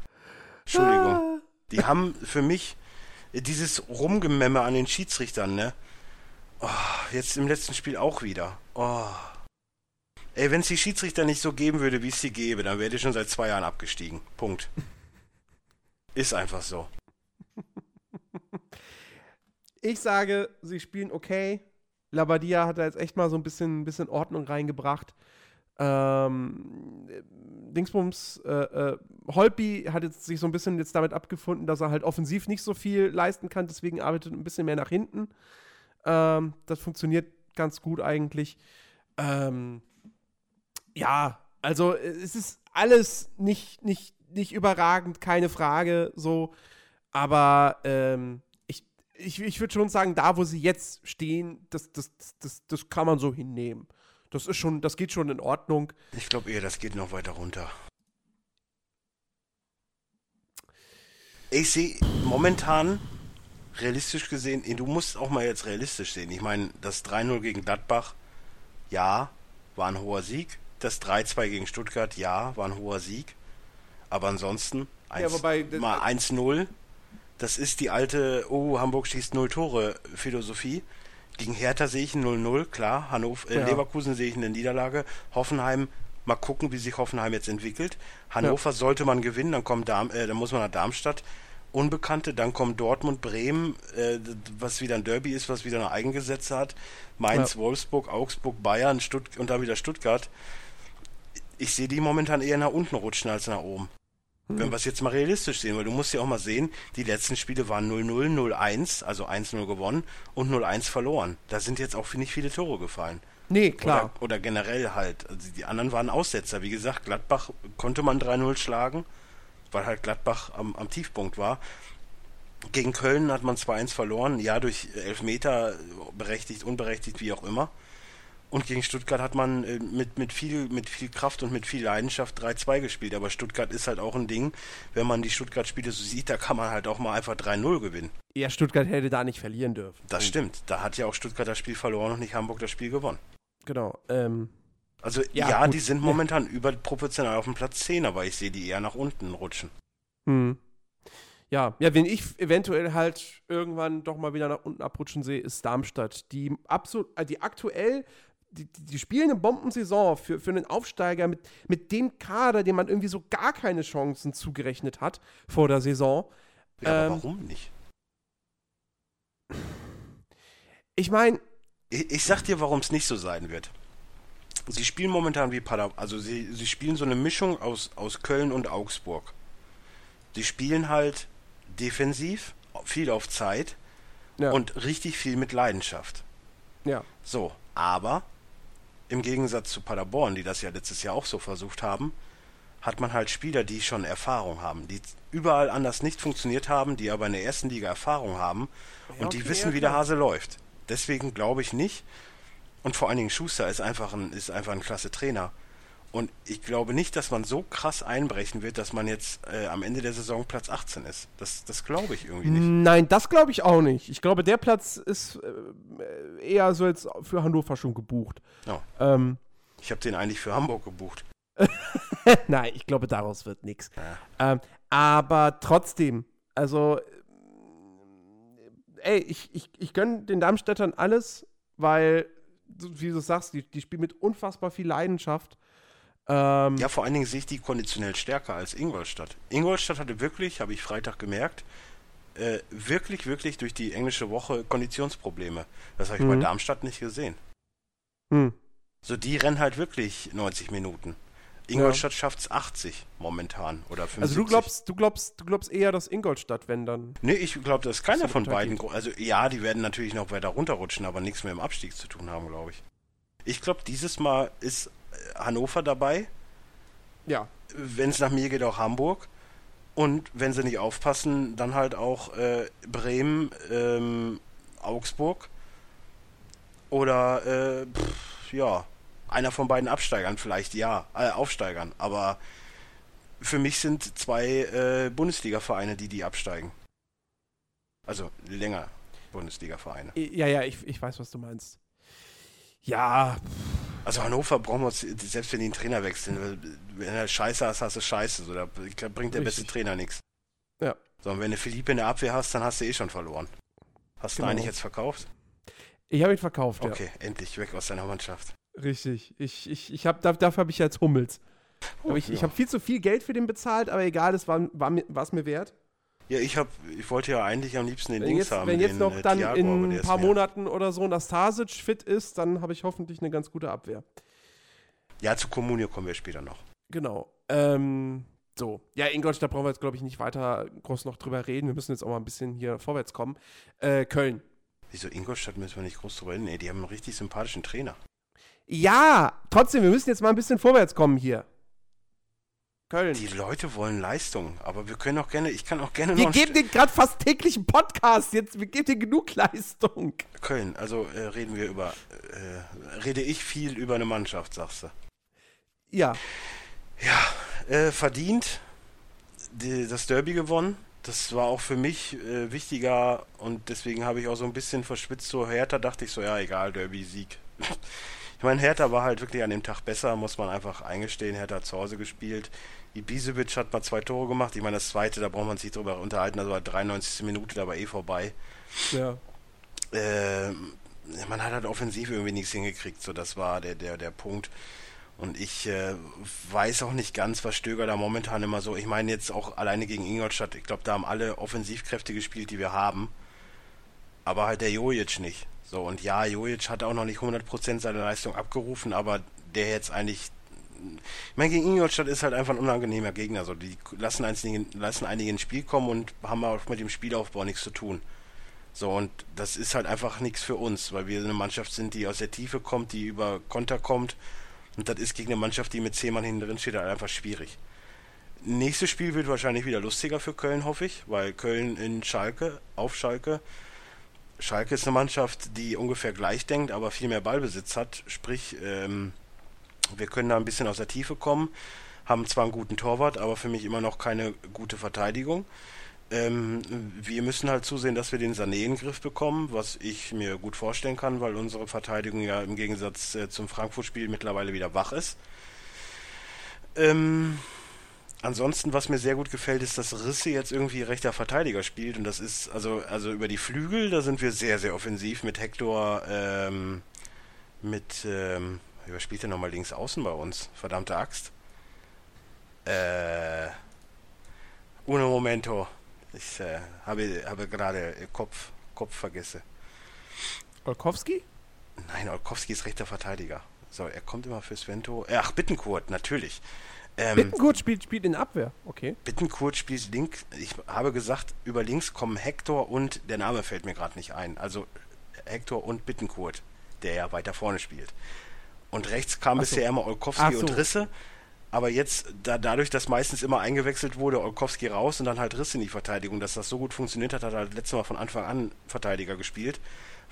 Entschuldigung. Ah. Die haben für mich dieses Rumgememme an den Schiedsrichtern, ne? Oh, jetzt im letzten Spiel auch wieder. Oh. Ey, wenn es die Schiedsrichter nicht so geben würde, wie es sie gäbe, dann wäre ich schon seit zwei Jahren abgestiegen. Punkt. Ist einfach so. Ich sage, sie spielen okay. Labadia hat da jetzt echt mal so ein bisschen, bisschen Ordnung reingebracht. Ähm, Dingsbums, äh, äh, Holpi hat jetzt sich so ein bisschen jetzt damit abgefunden, dass er halt offensiv nicht so viel leisten kann, deswegen arbeitet ein bisschen mehr nach hinten. Ähm, das funktioniert ganz gut eigentlich. Ähm, ja, also äh, es ist alles nicht, nicht, nicht überragend, keine Frage, so. Aber ähm, ich, ich, ich würde schon sagen, da, wo sie jetzt stehen, das, das, das, das kann man so hinnehmen. Das ist schon, das geht schon in Ordnung. Ich glaube eher, das geht noch weiter runter. Ich sehe momentan realistisch gesehen, du musst auch mal jetzt realistisch sehen. Ich meine, das 3-0 gegen Gladbach, ja, war ein hoher Sieg. Das 3-2 gegen Stuttgart, ja, war ein hoher Sieg. Aber ansonsten, Ja, wobei- mal 1-0, das ist die alte, oh, Hamburg schießt 0 Tore Philosophie. Gegen Hertha sehe ich ein 0-0, klar. Hannover, äh, Ja. Leverkusen sehe ich eine Niederlage. Hoffenheim, mal gucken, wie sich Hoffenheim jetzt entwickelt. Hannover sollte man gewinnen, dann kommt Darm, äh, dann muss man nach Darmstadt. Unbekannte, dann kommt Dortmund, Bremen, äh, was wieder ein Derby ist, was wieder eine Eigengesetze hat. Mainz, Wolfsburg, Augsburg, Bayern, Stutt und dann wieder Stuttgart. Ich sehe die momentan eher nach unten rutschen als nach oben. Wenn wir es jetzt mal realistisch sehen, weil du musst ja auch mal sehen, die letzten Spiele waren 0-0, 0-1, also 1-0 gewonnen und 0-1 verloren. Da sind jetzt auch nicht viele Tore gefallen. Nee, klar. Oder, oder generell halt. Also die anderen waren Aussetzer. Wie gesagt, Gladbach konnte man 3-0 schlagen, weil halt Gladbach am, am Tiefpunkt war. Gegen Köln hat man 2-1 verloren, ja, durch Elfmeter, berechtigt, unberechtigt, wie auch immer. Und gegen Stuttgart hat man äh, mit, mit, viel, mit viel Kraft und mit viel Leidenschaft 3-2 gespielt. Aber Stuttgart ist halt auch ein Ding, wenn man die Stuttgart-Spiele so sieht, da kann man halt auch mal einfach 3-0 gewinnen. Ja, Stuttgart hätte da nicht verlieren dürfen. Das stimmt. Da hat ja auch Stuttgart das Spiel verloren und nicht Hamburg das Spiel gewonnen. Genau. Ähm, Also Ja, ja, die sind momentan überproportional auf dem Platz 10, aber ich sehe die eher nach unten rutschen. hm. Ja, ja, wenn ich eventuell halt irgendwann doch mal wieder nach unten abrutschen sehe, ist Darmstadt. Die absolut, äh, die aktuell, die, die, die spielen eine Bombensaison für, für einen Aufsteiger mit, mit dem Kader, dem man irgendwie so gar keine Chancen zugerechnet hat vor der Saison. Ja, Ähm, aber warum nicht? Ich meine, Ich, ich sag dir, warum es nicht so sein wird. Sie spielen momentan wie Pader, also sie, sie spielen so eine Mischung aus, aus Köln und Augsburg. Sie spielen halt defensiv, viel auf Zeit ja, und richtig viel mit Leidenschaft. ja, So, aber im Gegensatz zu Paderborn, die das ja letztes Jahr auch so versucht haben, hat man halt Spieler, die schon Erfahrung haben, die überall anders nicht funktioniert haben, die aber in der ersten Liga Erfahrung haben und Ja, die okay, wissen, wie der. Hase läuft. Deswegen glaube ich nicht. Und vor allen Dingen Schuster ist einfach ein, ist einfach ein klasse Trainer. Und ich glaube nicht, dass man so krass einbrechen wird, dass man jetzt äh, am Ende der Saison Platz 18 ist. Das, das glaube ich irgendwie nicht. Nein, das glaube ich auch nicht. Ich glaube, der Platz ist äh, eher so jetzt für Hannover schon gebucht. Ja. Ähm, Ich habe den eigentlich für Hamburg gebucht. Nein, ich glaube, daraus wird nichts. Ähm, aber trotzdem, also, äh, ey, ich, ich, ich gönne den Darmstädtern alles, weil, wie du sagst, die, die spielen mit unfassbar viel Leidenschaft. Ähm, Ja, vor allen Dingen sehe ich die konditionell stärker als Ingolstadt. Ingolstadt hatte wirklich, habe ich Freitag gemerkt, äh, wirklich, wirklich durch die englische Woche Konditionsprobleme. Das habe ich bei Mhm. Darmstadt nicht gesehen. hm, So, die rennen halt wirklich 90 Minuten. Ingolstadt schafft es 80 momentan oder 75. also du glaubst, du glaubst, du glaubst eher, dass Ingolstadt, wenn dann. Nee, ich glaube, dass keiner Dass von beiden. gro- Also ja, die werden natürlich noch weiter runterrutschen, aber nichts mehr im Abstieg zu tun haben, glaube ich. Ich glaube, dieses Mal ist Hannover dabei. Ja. wenn es nach mir geht, auch Hamburg. Und wenn sie nicht aufpassen, dann halt auch äh, Bremen, ähm, Augsburg. Oder, äh, pff, ja, einer von beiden Absteigern vielleicht, ja, äh, Aufsteigern. Aber für mich sind zwei äh, Bundesliga-Vereine, die die absteigen. Also länger Bundesliga-Vereine. Ja, ja, ich, ich weiß, was du meinst. Ja, Also Hannover brauchen wir uns, selbst wenn die einen Trainer wechseln, wenn er Scheiße hast, hast du Scheiße. So, da bringt der beste Richtig. Trainer nichts. Ja. So, und wenn du Philippe in der Abwehr hast, dann hast du eh schon verloren. Hast du ihn Genau. eigentlich jetzt verkauft? ich habe ihn verkauft, ja. Okay, endlich weg aus deiner Mannschaft. Richtig. Ich, ich, ich hab, da- dafür habe ich jetzt Hummels. Aber ich, ich habe viel zu viel Geld für den bezahlt, aber egal, es war, war mir, war's mir wert. Ja, ich hab, ich wollte ja eigentlich am liebsten den Wenn Dings jetzt, haben. wenn jetzt den, noch äh, dann Thiago, in ein paar Monaten oder so Nastasic fit ist, dann habe ich hoffentlich eine ganz gute Abwehr. Ja, zu Kommunio kommen wir später noch. Genau. Ähm, so. Ja, Ingolstadt brauchen wir jetzt, glaube ich, nicht weiter groß noch drüber reden. Wir müssen jetzt auch mal ein bisschen hier vorwärts kommen. Äh, Köln. Wieso Ingolstadt müssen wir nicht groß drüber reden? Nee, die haben einen richtig sympathischen Trainer. Ja, trotzdem, wir müssen jetzt mal ein bisschen vorwärts kommen hier. Köln. Die Leute wollen Leistung, aber wir können auch gerne, ich kann auch gerne wir noch geben den gerade fast täglichen Podcast. Jetzt, wir geben denen genug Leistung. Köln, also äh, reden wir über, äh, rede ich viel über eine Mannschaft, sagst du. Ja. Ja, äh, verdient die, das Derby gewonnen. Das war auch für mich äh, wichtiger und deswegen habe ich auch so ein bisschen verschwitzt. So Hertha dachte ich so, ja, egal, Derby-Sieg. ich meine, Hertha war halt wirklich an dem Tag besser, muss man einfach eingestehen. Hertha hat zu Hause gespielt. Ibisevic hat mal zwei Tore gemacht. Ich meine, das zweite, da braucht man sich drüber unterhalten. Das war 93. Minute, da war eh vorbei. Ja. Äh, man hat halt offensiv irgendwie nichts hingekriegt. So, das war der, der, der Punkt. Und ich äh, weiß auch nicht ganz, was Stöger da momentan immer so. Ich meine jetzt auch alleine gegen Ingolstadt. Ich glaube, da haben alle Offensivkräfte gespielt, die wir haben. Aber halt der Jojic nicht. So, und ja, Jojic hat auch noch nicht 100% seiner Leistung abgerufen, aber der jetzt eigentlich. Ich meine, gegen Ingolstadt ist halt einfach ein unangenehmer Gegner. So, die lassen einige, lassen einige ins Spiel kommen und haben auch mit dem Spielaufbau nichts zu tun. So, und das ist halt einfach nichts für uns, weil wir eine Mannschaft sind, die aus der Tiefe kommt, die über Konter kommt und das ist gegen eine Mannschaft, die mit 10 Mann hinten drin steht, halt einfach schwierig. Nächstes Spiel wird wahrscheinlich wieder lustiger für Köln, hoffe ich, weil Köln in Schalke, auf Schalke. Schalke ist eine Mannschaft, die ungefähr gleich denkt, aber viel mehr Ballbesitz hat. Sprich, ähm, wir können da ein bisschen aus der Tiefe kommen, haben zwar einen guten Torwart, aber für mich immer noch keine gute Verteidigung. Ähm, wir müssen halt zusehen, dass wir den Sané in den Griff bekommen, was ich mir gut vorstellen kann, weil unsere Verteidigung ja im Gegensatz äh, zum Frankfurt-Spiel mittlerweile wieder wach ist. Ähm, ansonsten, was mir sehr gut gefällt, ist, dass Risse jetzt irgendwie rechter Verteidiger spielt und das ist, also, also über die Flügel, da sind wir sehr, sehr offensiv mit Hector, ähm, mit, ähm, wer spielt denn nochmal links außen bei uns? Verdammte Axt. Äh, Uno Momento. Ich äh, habe, habe gerade Kopf, Kopf vergessen. Olkowski? Nein, Olkowski ist rechter Verteidiger. So, er kommt immer für Svento. Äh, ach, Bittenkurt, natürlich. Ähm, Bittenkurt spielt, spielt in Abwehr, okay. Bittenkurt spielt links. Ich habe gesagt, über links kommen Hector und der Name fällt mir gerade nicht ein. Also Hector und Bittenkurt, der ja weiter vorne spielt. Und rechts kam so. bisher immer Olkowski so. und Risse. Aber jetzt, da, dadurch, dass meistens immer eingewechselt wurde, Olkowski raus und dann halt Riss in die Verteidigung, dass das so gut funktioniert hat, hat er halt letztes Mal von Anfang an Verteidiger gespielt.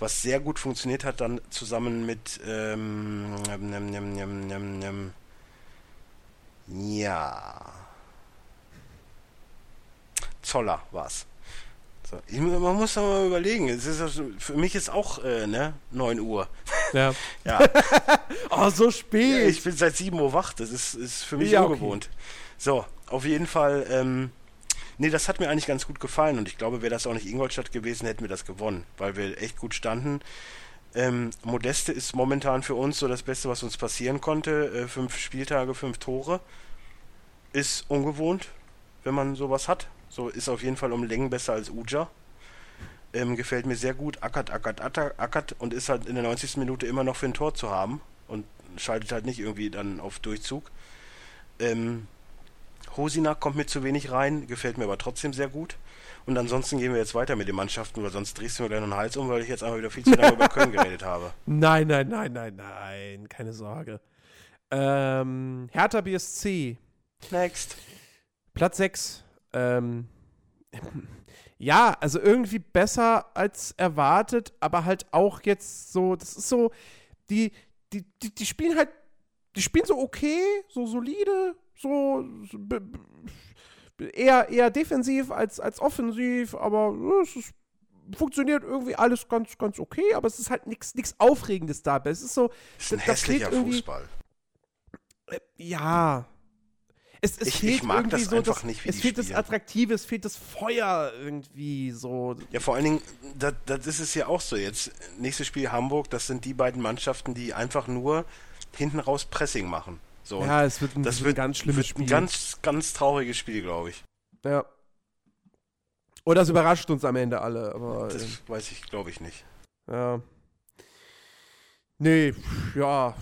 Was sehr gut funktioniert hat, dann zusammen mit ähm, ähm, ähm, ja Zoller war's. So. Ich, man muss doch mal überlegen. Es ist, für mich ist auch äh, ne, 9 Uhr. Ja. ja. oh, so spät. Ja, ich bin seit 7 Uhr wach. Das ist, ist für mich Ja, ungewohnt. So, auf jeden Fall. Ähm, nee, das hat mir eigentlich ganz gut gefallen. Und ich glaube, wäre das auch nicht Ingolstadt gewesen, hätten wir das gewonnen. Weil wir echt gut standen. Ähm, Modeste ist momentan für uns so das Beste, was uns passieren konnte. Äh, fünf Spieltage, fünf Tore. Ist ungewohnt, wenn man sowas hat. So ist auf jeden Fall um Längen besser als Uja. Ähm, gefällt mir sehr gut. Ackert, ackert, ackert, ackert und ist halt in der 90. Minute immer noch für ein Tor zu haben und schaltet halt nicht irgendwie dann auf Durchzug. Ähm, Hosina kommt mir zu wenig rein, gefällt mir aber trotzdem sehr gut. Und ansonsten gehen wir jetzt weiter mit den Mannschaften, weil sonst drehst du mir gleich noch den Hals um, weil ich jetzt einfach wieder viel zu lange über Köln geredet habe. Nein, nein, nein, nein, nein, keine Sorge. Ähm, Hertha BSC, Next. Platz 6. Ähm, ja, also irgendwie besser als erwartet, aber halt auch jetzt so, das ist so, die, die, die, die spielen halt, die spielen so okay, so solide, so, so be- be- eher, eher defensiv als, als offensiv, aber es ist, funktioniert irgendwie alles ganz, ganz okay, aber es ist halt nichts Aufregendes dabei. Es ist so, Ist ein Das- das fehlt hässlicher irgendwie- Fußball. äh, ja. Es, es Ich- fehlt ich mag irgendwie das so einfach das, nicht, wie es fehlt das spielen. Attraktive, es fehlt das Feuer irgendwie so. Ja, vor allen Dingen, das, das ist es ja auch so jetzt. Nächstes Spiel Hamburg, das sind die beiden Mannschaften, die einfach nur hinten raus Pressing machen. So, Ja, es wird ein, das ein wird ganz schlimmes wird Spiel. ein ganz, ganz trauriges Spiel, glaube ich. ja. Oder das überrascht uns am Ende alle, aber Das äh, weiß ich, glaube ich nicht. ja. Nee, ja.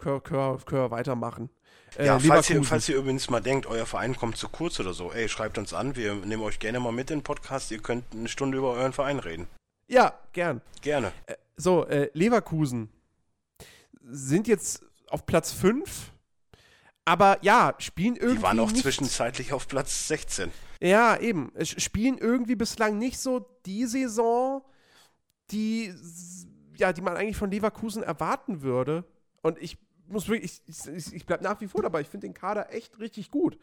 Können können- können wir weitermachen. Äh, ja, falls ihr, falls ihr übrigens mal denkt, euer Verein kommt zu kurz oder so, ey, schreibt uns an, wir nehmen euch gerne mal mit in den Podcast, ihr könnt eine Stunde über euren Verein reden. Ja, gern. Gerne. So, äh, Leverkusen sind jetzt auf Platz 5, Aber ja, spielen irgendwie. Die waren auch nicht, zwischenzeitlich auf Platz 16. Ja, eben. Spielen irgendwie bislang nicht so die Saison, die, ja, die man eigentlich von Leverkusen erwarten würde. Und ich muss wirklich, ich, ich, ich bleib nach wie vor dabei. Ich finde den Kader echt richtig gut.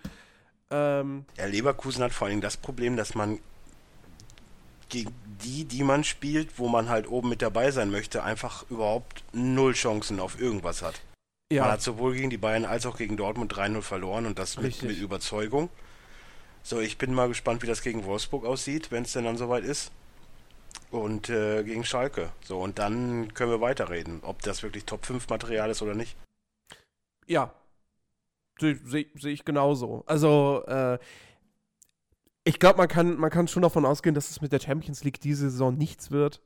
Ähm, Ja, Leverkusen hat vor allem das Problem, dass man gegen die, die man spielt, wo man halt oben mit dabei sein möchte, einfach überhaupt null Chancen auf irgendwas hat. Man ja, hat sowohl gegen die Bayern als auch gegen Dortmund 3-0 verloren und das mit, mit Überzeugung. So, ich bin mal gespannt, wie das gegen Wolfsburg aussieht, wenn es denn dann soweit ist. Und äh, gegen Schalke. So, und dann können wir weiterreden, ob das wirklich Top 5 Material ist oder nicht. Ja. Sehe seh, seh ich genauso. Also, äh, ich glaube, man kann, man kann schon davon ausgehen, dass es mit der Champions League diese Saison nichts wird.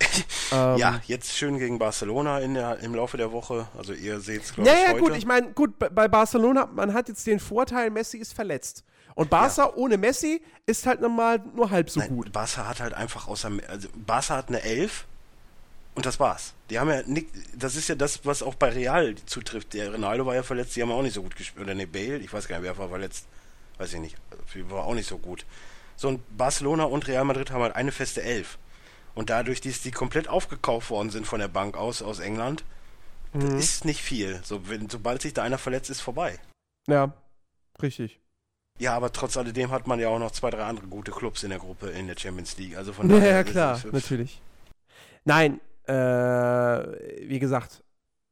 ähm, ja, jetzt schön gegen Barcelona in der, im Laufe der Woche. Also ihr seht es, glaube Ja, ich, ja, heute. gut, ich meine, gut, bei- Barcelona, man hat jetzt den Vorteil, Messi ist verletzt. Und Barca ohne Messi ist halt nochmal nur halb so Nein, gut. Barca hat halt einfach außer. Also Barca hat eine 11 und das war's. Die haben ja nicht. Das ist ja das, was auch bei Real zutrifft. Der Ronaldo war ja verletzt, die haben auch nicht so gut gespielt. Oder ne, Bale, ich weiß gar nicht, wer war verletzt. Weiß ich nicht. War auch nicht so gut. So, und Barcelona und Real Madrid haben halt eine feste 11. Und dadurch, dass die komplett aufgekauft worden sind von der Bank aus, aus England, Mhm. ist nicht viel. So, wenn, sobald sich da einer verletzt, ist vorbei. Ja, richtig. Ja, aber trotz alledem hat man ja auch noch zwei, drei andere gute Clubs in der Gruppe in der Champions League. Also von Ja, daher ja, ist klar, natürlich. Nein, äh, wie gesagt,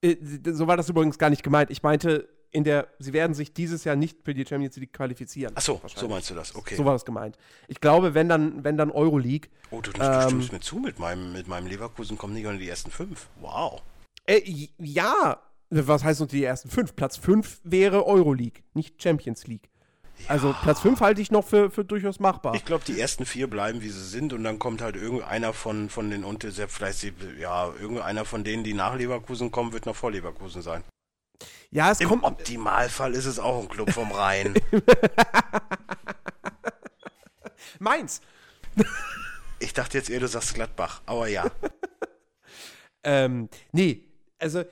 äh, so war das übrigens gar nicht gemeint. Ich meinte, in der, sie werden sich dieses Jahr nicht für die Champions League qualifizieren. Ach so, so meinst du das. Okay. So war das gemeint. Ich glaube, wenn dann, wenn dann Euroleague. oh, du, du ähm, stimmst mir zu mit meinem, mit meinem Leverkusen kommen nicht unter die ersten fünf. Wow. Äh, ja, was heißt unter die ersten fünf? Platz fünf wäre Euroleague, nicht Champions League. Also Platz fünf halte ich noch für, für durchaus machbar. Ich glaube, die ersten vier bleiben, wie sie sind, und dann kommt halt irgendeiner von, von den unter, sehr- vielleicht, sie- ja, irgendeiner von denen, die nach Leverkusen kommen, wird noch vor Leverkusen sein. ja, es Im kommt. Optimalfall ist es auch ein Club vom Rhein. Mainz! ich dachte jetzt eher, du sagst Gladbach, aber ja. Ähm, nee, also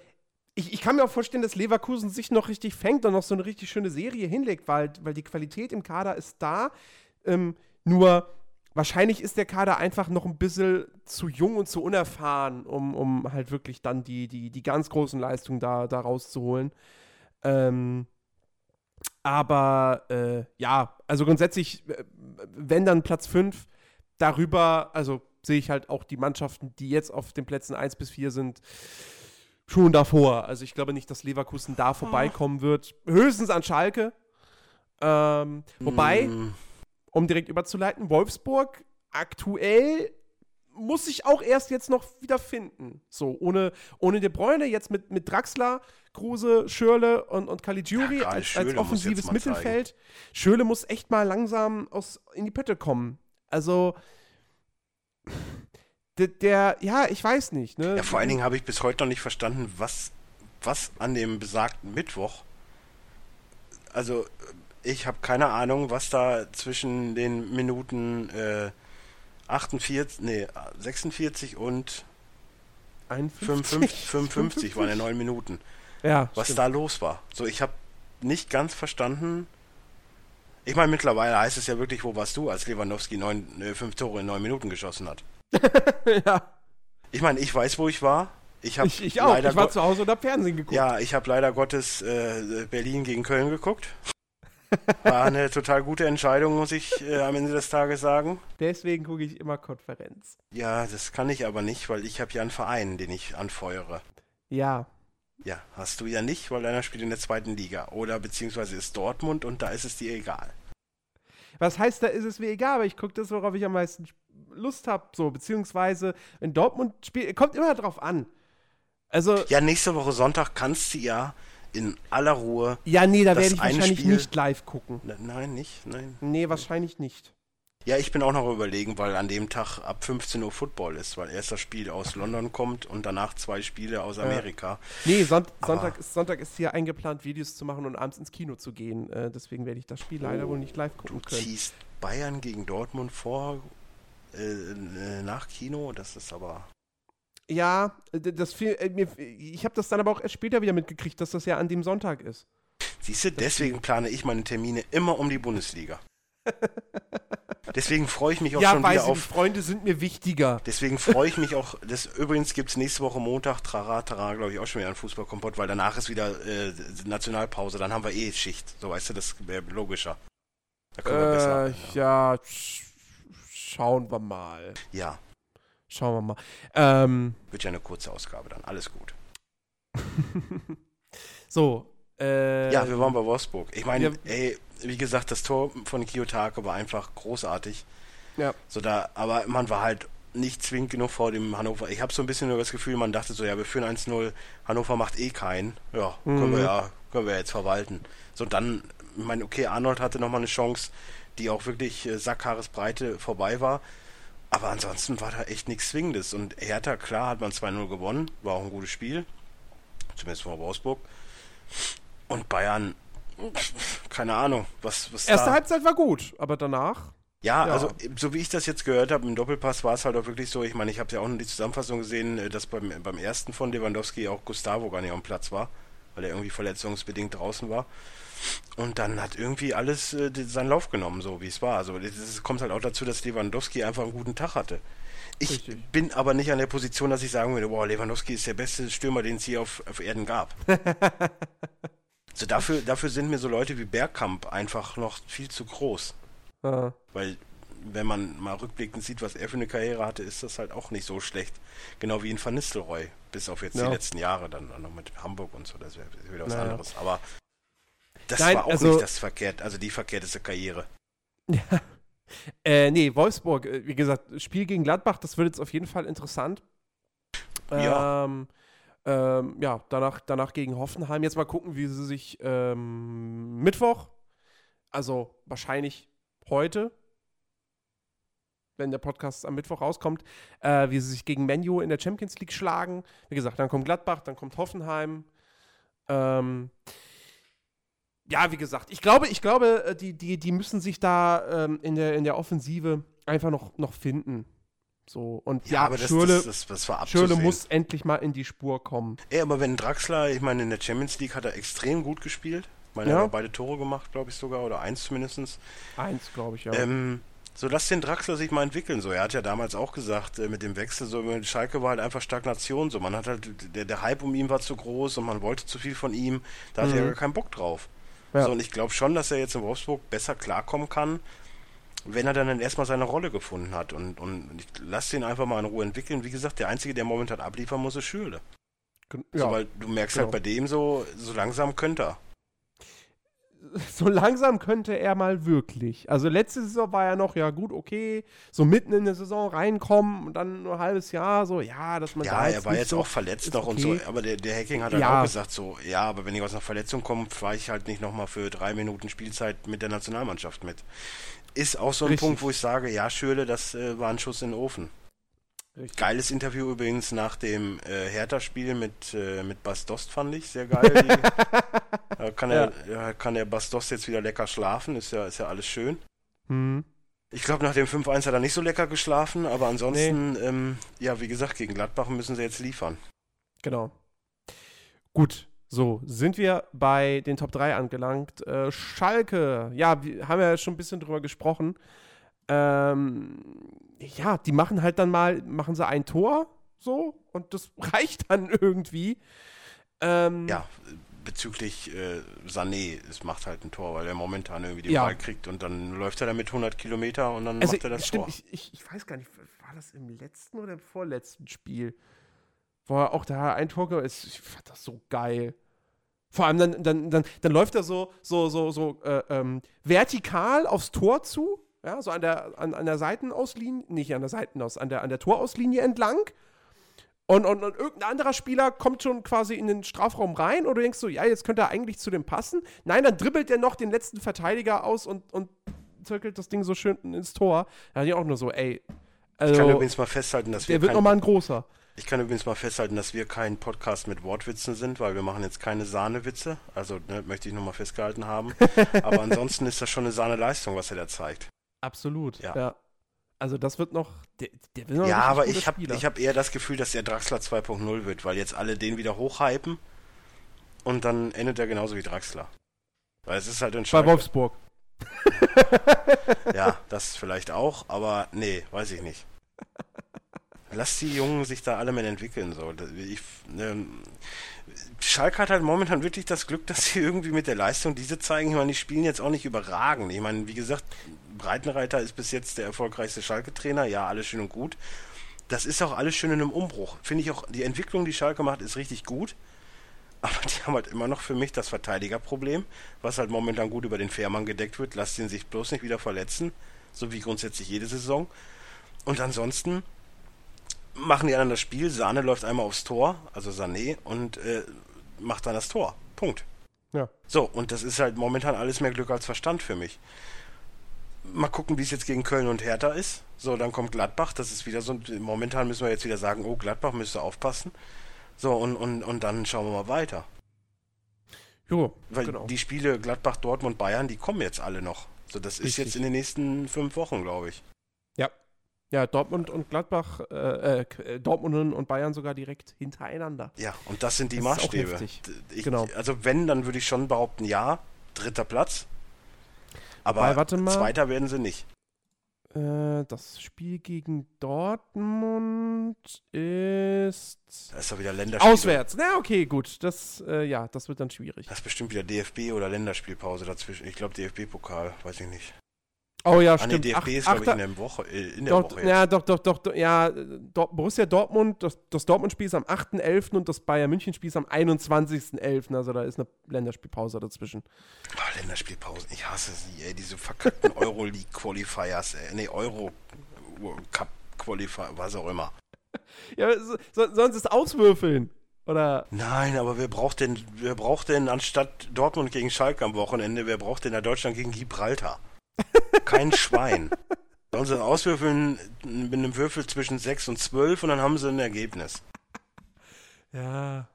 ich, ich kann mir auch vorstellen, dass Leverkusen sich noch richtig fängt und noch so eine richtig schöne Serie hinlegt, weil, weil die Qualität im Kader ist da. Ähm, nur wahrscheinlich ist der Kader einfach noch ein bisschen zu jung und zu unerfahren, um, um halt wirklich dann die, die, die ganz großen Leistungen da, da rauszuholen. Ähm, aber äh, ja, also grundsätzlich, äh, wenn dann Platz 5, darüber, also sehe ich halt auch die Mannschaften, die jetzt auf den Plätzen 1 bis 4 sind, schon davor. Also ich glaube nicht, dass Leverkusen da vorbeikommen wird. Höchstens an Schalke. Ähm, wobei, Mm, um direkt überzuleiten, Wolfsburg aktuell muss sich auch erst jetzt noch wieder finden. So, ohne, ohne De Bruyne, jetzt mit, mit Draxler, Kruse, Schürle und, und Caligiuri Ja, als, als offensives Mittelfeld. Schürle muss echt mal langsam aus, in die Pötte kommen. Also, der, der ja, ich weiß nicht. Ne? Ja, vor allen Dingen habe ich bis heute noch nicht verstanden, was, was an dem besagten Mittwoch. Also, ich habe keine Ahnung, was da zwischen den Minuten äh, 48, nee, 46 und 55, 55 waren ja neun Minuten. Ja, Was stimmt. da los war. So, ich habe nicht ganz verstanden. Ich meine, mittlerweile heißt es ja wirklich, wo warst du, als Lewandowski neun, äh, fünf Tore in neun Minuten geschossen hat. ja, Ich meine, ich weiß, wo ich war. Ich habe ich, ich auch. leider Ich war zu Hause und hab Fernsehen geguckt. Ja, ich habe leider Gottes äh, Berlin gegen Köln geguckt. War eine total gute Entscheidung, muss ich äh, am Ende des Tages sagen. Deswegen gucke ich immer Konferenz. Ja, das kann ich aber nicht, weil ich habe ja einen Verein, den ich anfeuere. Ja. Ja, hast du ja nicht, weil einer spielt in der zweiten Liga. Oder beziehungsweise ist Dortmund und da ist es dir egal. Was heißt, da ist es mir egal, aber ich gucke das, worauf ich am meisten Lust habe. So, beziehungsweise in Dortmund spielt, kommt immer drauf an. Also, Ja, nächste Woche Sonntag kannst du ja in aller Ruhe. ja, nee, da werde ich wahrscheinlich Spiel- nicht live gucken. Ne, nein, nicht? Nein. Nee, wahrscheinlich nicht. Ja, ich bin auch noch überlegen, weil an dem Tag ab 15 Uhr Football ist, weil erst das Spiel aus London kommt und danach zwei Spiele aus Amerika. Nee, Son Aber- Sonntag, ist, Sonntag ist hier eingeplant, Videos zu machen und abends ins Kino zu gehen. Äh, deswegen werde ich das Spiel leider wohl nicht live Du gucken können. ziehst Bayern gegen Dortmund vor äh, äh, nach Kino, das ist aber. Ja, äh, das viel, äh, mir, ich habe das dann aber auch erst später wieder mitgekriegt, dass das ja an dem Sonntag ist. Siehst du, deswegen plane ich meine Termine immer um die Bundesliga. Deswegen freue ich mich auch ja, schon wieder ich, auf. Freunde sind mir wichtiger. Deswegen freue ich mich auch. Das, übrigens gibt es nächste Woche Montag, Trara, Trara, glaube ich, auch schon wieder einen Fußballkompott, weil danach ist wieder äh, Nationalpause. Dann haben wir eh Schicht. So weißt du, das wäre logischer. Da können wir besser. Äh, ja, sch schauen wir mal. Ja, Schauen wir mal. Ähm, wird ja eine kurze Ausgabe dann. Alles gut. so. Äh, Ja, wir waren bei Wolfsburg. Ich meine, ey, wie gesagt, das Tor von Kiyotake war einfach großartig. Ja. So da, aber man war halt nicht zwingend genug vor dem Hannover. Ich habe so ein bisschen nur das Gefühl, man dachte so, ja, wir führen 1-0, Hannover macht eh keinen. Ja, können wir Mhm. ja, können wir jetzt verwalten. So dann, ich meine, okay, Arnold hatte nochmal eine Chance, die auch wirklich äh, Sackhaaresbreite vorbei war. Aber ansonsten war da echt nichts Zwingendes. Und Hertha, klar, hat man 2-0 gewonnen, war auch ein gutes Spiel. Zumindest vor Wolfsburg. Und Bayern, keine Ahnung, was, was Erste da. Halbzeit war gut, aber danach. Ja, Ja. also so wie ich das jetzt gehört habe, im Doppelpass war es halt auch wirklich so, ich meine, ich habe ja auch noch die Zusammenfassung gesehen, äh, dass beim, beim ersten von Lewandowski auch Gustavo gar nicht am Platz war, weil er irgendwie verletzungsbedingt draußen war. Und dann hat irgendwie alles äh, seinen Lauf genommen, so wie es war. Also es kommt halt auch dazu, dass Lewandowski einfach einen guten Tag hatte. Ich Richtig. bin aber nicht an der Position, dass ich sagen würde, boah, Lewandowski ist der beste Stürmer, den es hier auf, auf Erden gab. so dafür, dafür sind mir so Leute wie Bergkamp einfach noch viel zu groß. Äh, Weil, wenn man mal rückblickend sieht, was er für eine Karriere hatte, ist das halt auch nicht so schlecht. Genau wie in Van Nistelrooy. Bis auf jetzt Ja. die letzten Jahre, dann noch mit Hamburg und so, das wäre wieder was Naja. anderes. Aber das Nein, war auch also- nicht das verkehrt, also die verkehrteste Karriere. äh, nee, Wolfsburg, äh, wie gesagt, Spiel gegen Gladbach, das wird jetzt auf jeden Fall interessant. Ja. Ähm, ähm, ja, danach, danach gegen Hoffenheim. Jetzt mal gucken, wie sie sich ähm, Mittwoch, also wahrscheinlich heute, wenn der Podcast am Mittwoch rauskommt, äh, wie sie sich gegen Menu in der Champions League schlagen. Wie gesagt, dann kommt Gladbach, dann kommt Hoffenheim. Ähm, ja, wie gesagt, ich glaube, ich glaube, äh, die, die, die müssen sich da ähm, in, der, in der Offensive einfach noch, noch finden. So, und ja, aber das, Schürle, das, das, das war abzusehen. Schürle muss endlich mal in die Spur kommen. Ey, aber wenn Draxler, ich meine, in der Champions League hat er extrem gut gespielt. Ich meine, Ja. er hat beide Tore gemacht, glaube ich sogar, oder eins zumindest. Eins, glaube ich, ja. Ähm, so lass den Draxler sich mal entwickeln. So, er hat ja damals auch gesagt, äh, mit dem Wechsel, so mit Schalke war halt einfach Stagnation. So, man hat halt, der, der Hype um ihn war zu groß und man wollte zu viel von ihm. Da Mhm. er gar keinen Bock drauf. Ja. So, und ich glaube schon, dass er jetzt in Wolfsburg besser klarkommen kann, wenn er dann erstmal seine Rolle gefunden hat. Und, und ich lasse den einfach mal in Ruhe entwickeln. Wie gesagt, der Einzige, der momentan abliefern muss, ist Schürle. Gen- So, ja. weil du merkst genau. halt bei dem so, so langsam könnte er. so langsam könnte er mal wirklich. Also letzte Saison war ja noch, ja gut, okay, so mitten in der Saison reinkommen und dann nur ein halbes Jahr, so, ja, dass man Ja, da er jetzt war nicht jetzt auch verletzt noch und okay. so, aber der, der Hacking hat halt Ja. auch gesagt so, ja, aber wenn ich aus einer Verletzung komme, fahre ich halt nicht nochmal für drei Minuten Spielzeit mit der Nationalmannschaft mit. Ist auch so ein Richtig. Punkt, wo ich sage, ja, Schürle, das äh, war ein Schuss in den Ofen. Richtig. Geiles Interview übrigens nach dem äh, Hertha-Spiel mit, äh, mit Bas Dost, fand ich sehr geil. Die, da kann, er, ja, kann der Bas Dost jetzt wieder lecker schlafen, ist ja, ist ja alles schön. Hm. Ich glaube, nach dem 5-1 hat er nicht so lecker geschlafen, aber ansonsten, ähm, ja, wie gesagt, gegen Gladbach müssen sie jetzt liefern. Genau. Gut, so, sind wir bei den Top 3 angelangt. Äh, Schalke, ja, wir haben ja schon ein bisschen drüber gesprochen. Ähm, ja, die machen halt dann mal, machen sie ein Tor, so, und das reicht dann irgendwie. Ähm, Ja, bezüglich äh, Sané, es macht halt ein Tor, weil er momentan irgendwie den Ja. Ball kriegt und dann läuft er damit 100 Kilometer und dann also, macht er das stimmt, Tor. ich, ich, ich weiß gar nicht, war das im letzten oder im vorletzten Spiel? Wo er auch da ein Tor gemacht ist. Ich fand das so geil. Vor allem dann, dann, dann, dann läuft er so, so, so, so äh, ähm, vertikal aufs Tor zu, ja, so an der, an, an der Seitenauslinie, nicht an der Seitenaus, an der, an der Torauslinie entlang. Und, und, und irgendein anderer Spieler kommt schon quasi in den Strafraum rein du denkst so, ja, jetzt könnte er eigentlich zu dem passen. Nein, dann dribbelt er noch den letzten Verteidiger aus und, und zirkelt das Ding so schön ins Tor. Da hatte ich auch nur so, ey. Also, Ich kann übrigens mal festhalten, dass wir der wird nochmal ein großer. ich kann übrigens mal festhalten, dass wir kein Podcast mit Wortwitzen sind, weil wir machen jetzt keine Sahnewitze. Also ne, möchte ich nochmal festgehalten haben. Aber ansonsten ist das schon eine Sahneleistung, was er da zeigt. Absolut. Ja. Ja. Also das wird noch. Der, der wird noch Ja, aber ich habe hab eher das Gefühl, dass der Draxler 2.0 wird, weil jetzt alle den wieder hochhypen und dann endet er genauso wie Draxler. Weil es ist halt ein Bei. Wolfsburg. Ja, das vielleicht auch, aber nee, weiß ich nicht. Lass die Jungen sich da alle mal entwickeln. So. Ich, ähm, Schalke hat halt momentan wirklich das Glück, dass sie irgendwie mit der Leistung, die sie zeigen, ich meine, die spielen jetzt auch nicht überragend. Ich meine, wie gesagt, Breitenreiter ist bis jetzt der erfolgreichste Schalke-Trainer. Ja, alles schön und gut. Das ist auch alles schön in einem Umbruch. Finde ich auch, die Entwicklung, die Schalke macht, ist richtig gut. Aber die haben halt immer noch für mich das Verteidigerproblem, was halt momentan gut über den Fährmann gedeckt wird. Lasst ihn sich bloß nicht wieder verletzen, so wie grundsätzlich jede Saison. Und ansonsten machen die anderen das Spiel. Sahne läuft einmal aufs Tor, also Sané, und äh, macht dann das Tor. Punkt. Ja. So, und das ist halt momentan alles mehr Glück als Verstand für mich. Mal gucken, wie es jetzt gegen Köln und Hertha ist. So, dann kommt Gladbach. Das ist wieder so. ein- Momentan müssen wir jetzt wieder sagen, oh, Gladbach müsste aufpassen. So, und, und, und dann schauen wir mal weiter. Jo, Weil genau. die Spiele Gladbach, Dortmund, Bayern, die kommen jetzt alle noch. So, das ist Richtig. jetzt in den nächsten fünf Wochen, glaube ich. Ja. Ja, Dortmund und Gladbach, äh, äh, Dortmund und Bayern sogar direkt hintereinander. Ja, und das sind die Das ist Maßstäbe. Ich, Genau. Also wenn, dann würde ich schon behaupten, ja, dritter Platz. Aber Weil, warte mal. zweiter werden sie nicht. Äh, das Spiel gegen Dortmund ist Da ist doch wieder Länderspiel. auswärts. Na, okay, gut. Das, äh, ja, das wird dann schwierig. Das ist bestimmt wieder DFB oder Länderspielpause dazwischen. Ich glaube DFB-Pokal, weiß ich nicht. Oh ja, Ah, nee, stimmt. DFB Ach- ist, glaube ich, in der Woche. Äh, in der Doch, Woche jetzt. ja, doch, doch, doch, doch, ja, äh, Dor Borussia Dortmund, das, das Dortmund-Spiel ist am 8.11. und das Bayern-München-Spiel ist am 21.11. Also da ist eine Länderspielpause dazwischen. Ah, Länderspielpausen, ich hasse sie, ey. Diese verkackten Euroleague-Qualifiers, ey. Nee, Euro-Cup-Qualifier, was auch immer. Ja, so, so, sollen sie es auswürfeln? Oder, Nein, aber wer braucht denn, wer braucht denn anstatt Dortmund gegen Schalke am Wochenende, wer braucht denn da Deutschland gegen Gibraltar? Kein Schwein. Sollen sie auswürfeln mit einem Würfel zwischen 6 und 12 und dann haben sie ein Ergebnis. ja,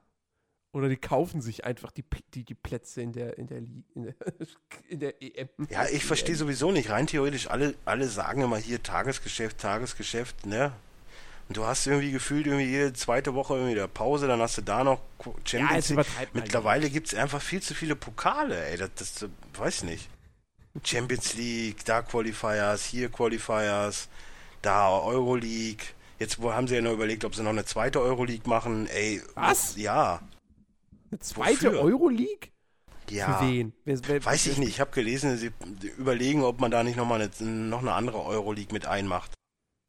oder die kaufen sich einfach die, die, die Plätze in der, in der, in der, in der EM. Ja, ich verstehe sowieso nicht. Rein theoretisch, alle, alle sagen immer hier Tagesgeschäft, Tagesgeschäft, ne? Und du hast irgendwie gefühlt irgendwie jede zweite Woche irgendwie der Pause, dann hast du da noch Ja, Champions jetzt League. man Mittlerweile gibt es einfach viel zu viele Pokale, ey. Das, das weiß nicht. Champions League, da Qualifiers, hier Qualifiers, da Euroleague. Jetzt haben sie ja noch überlegt, ob sie noch eine zweite Euroleague machen. Ey, Was? Ja, Eine zweite Wofür? Euroleague? ja. Für wen? Wer, wer, Weiß ich nicht. Ich habe gelesen, sie überlegen, ob man da nicht noch mal eine, noch eine andere Euroleague mit einmacht.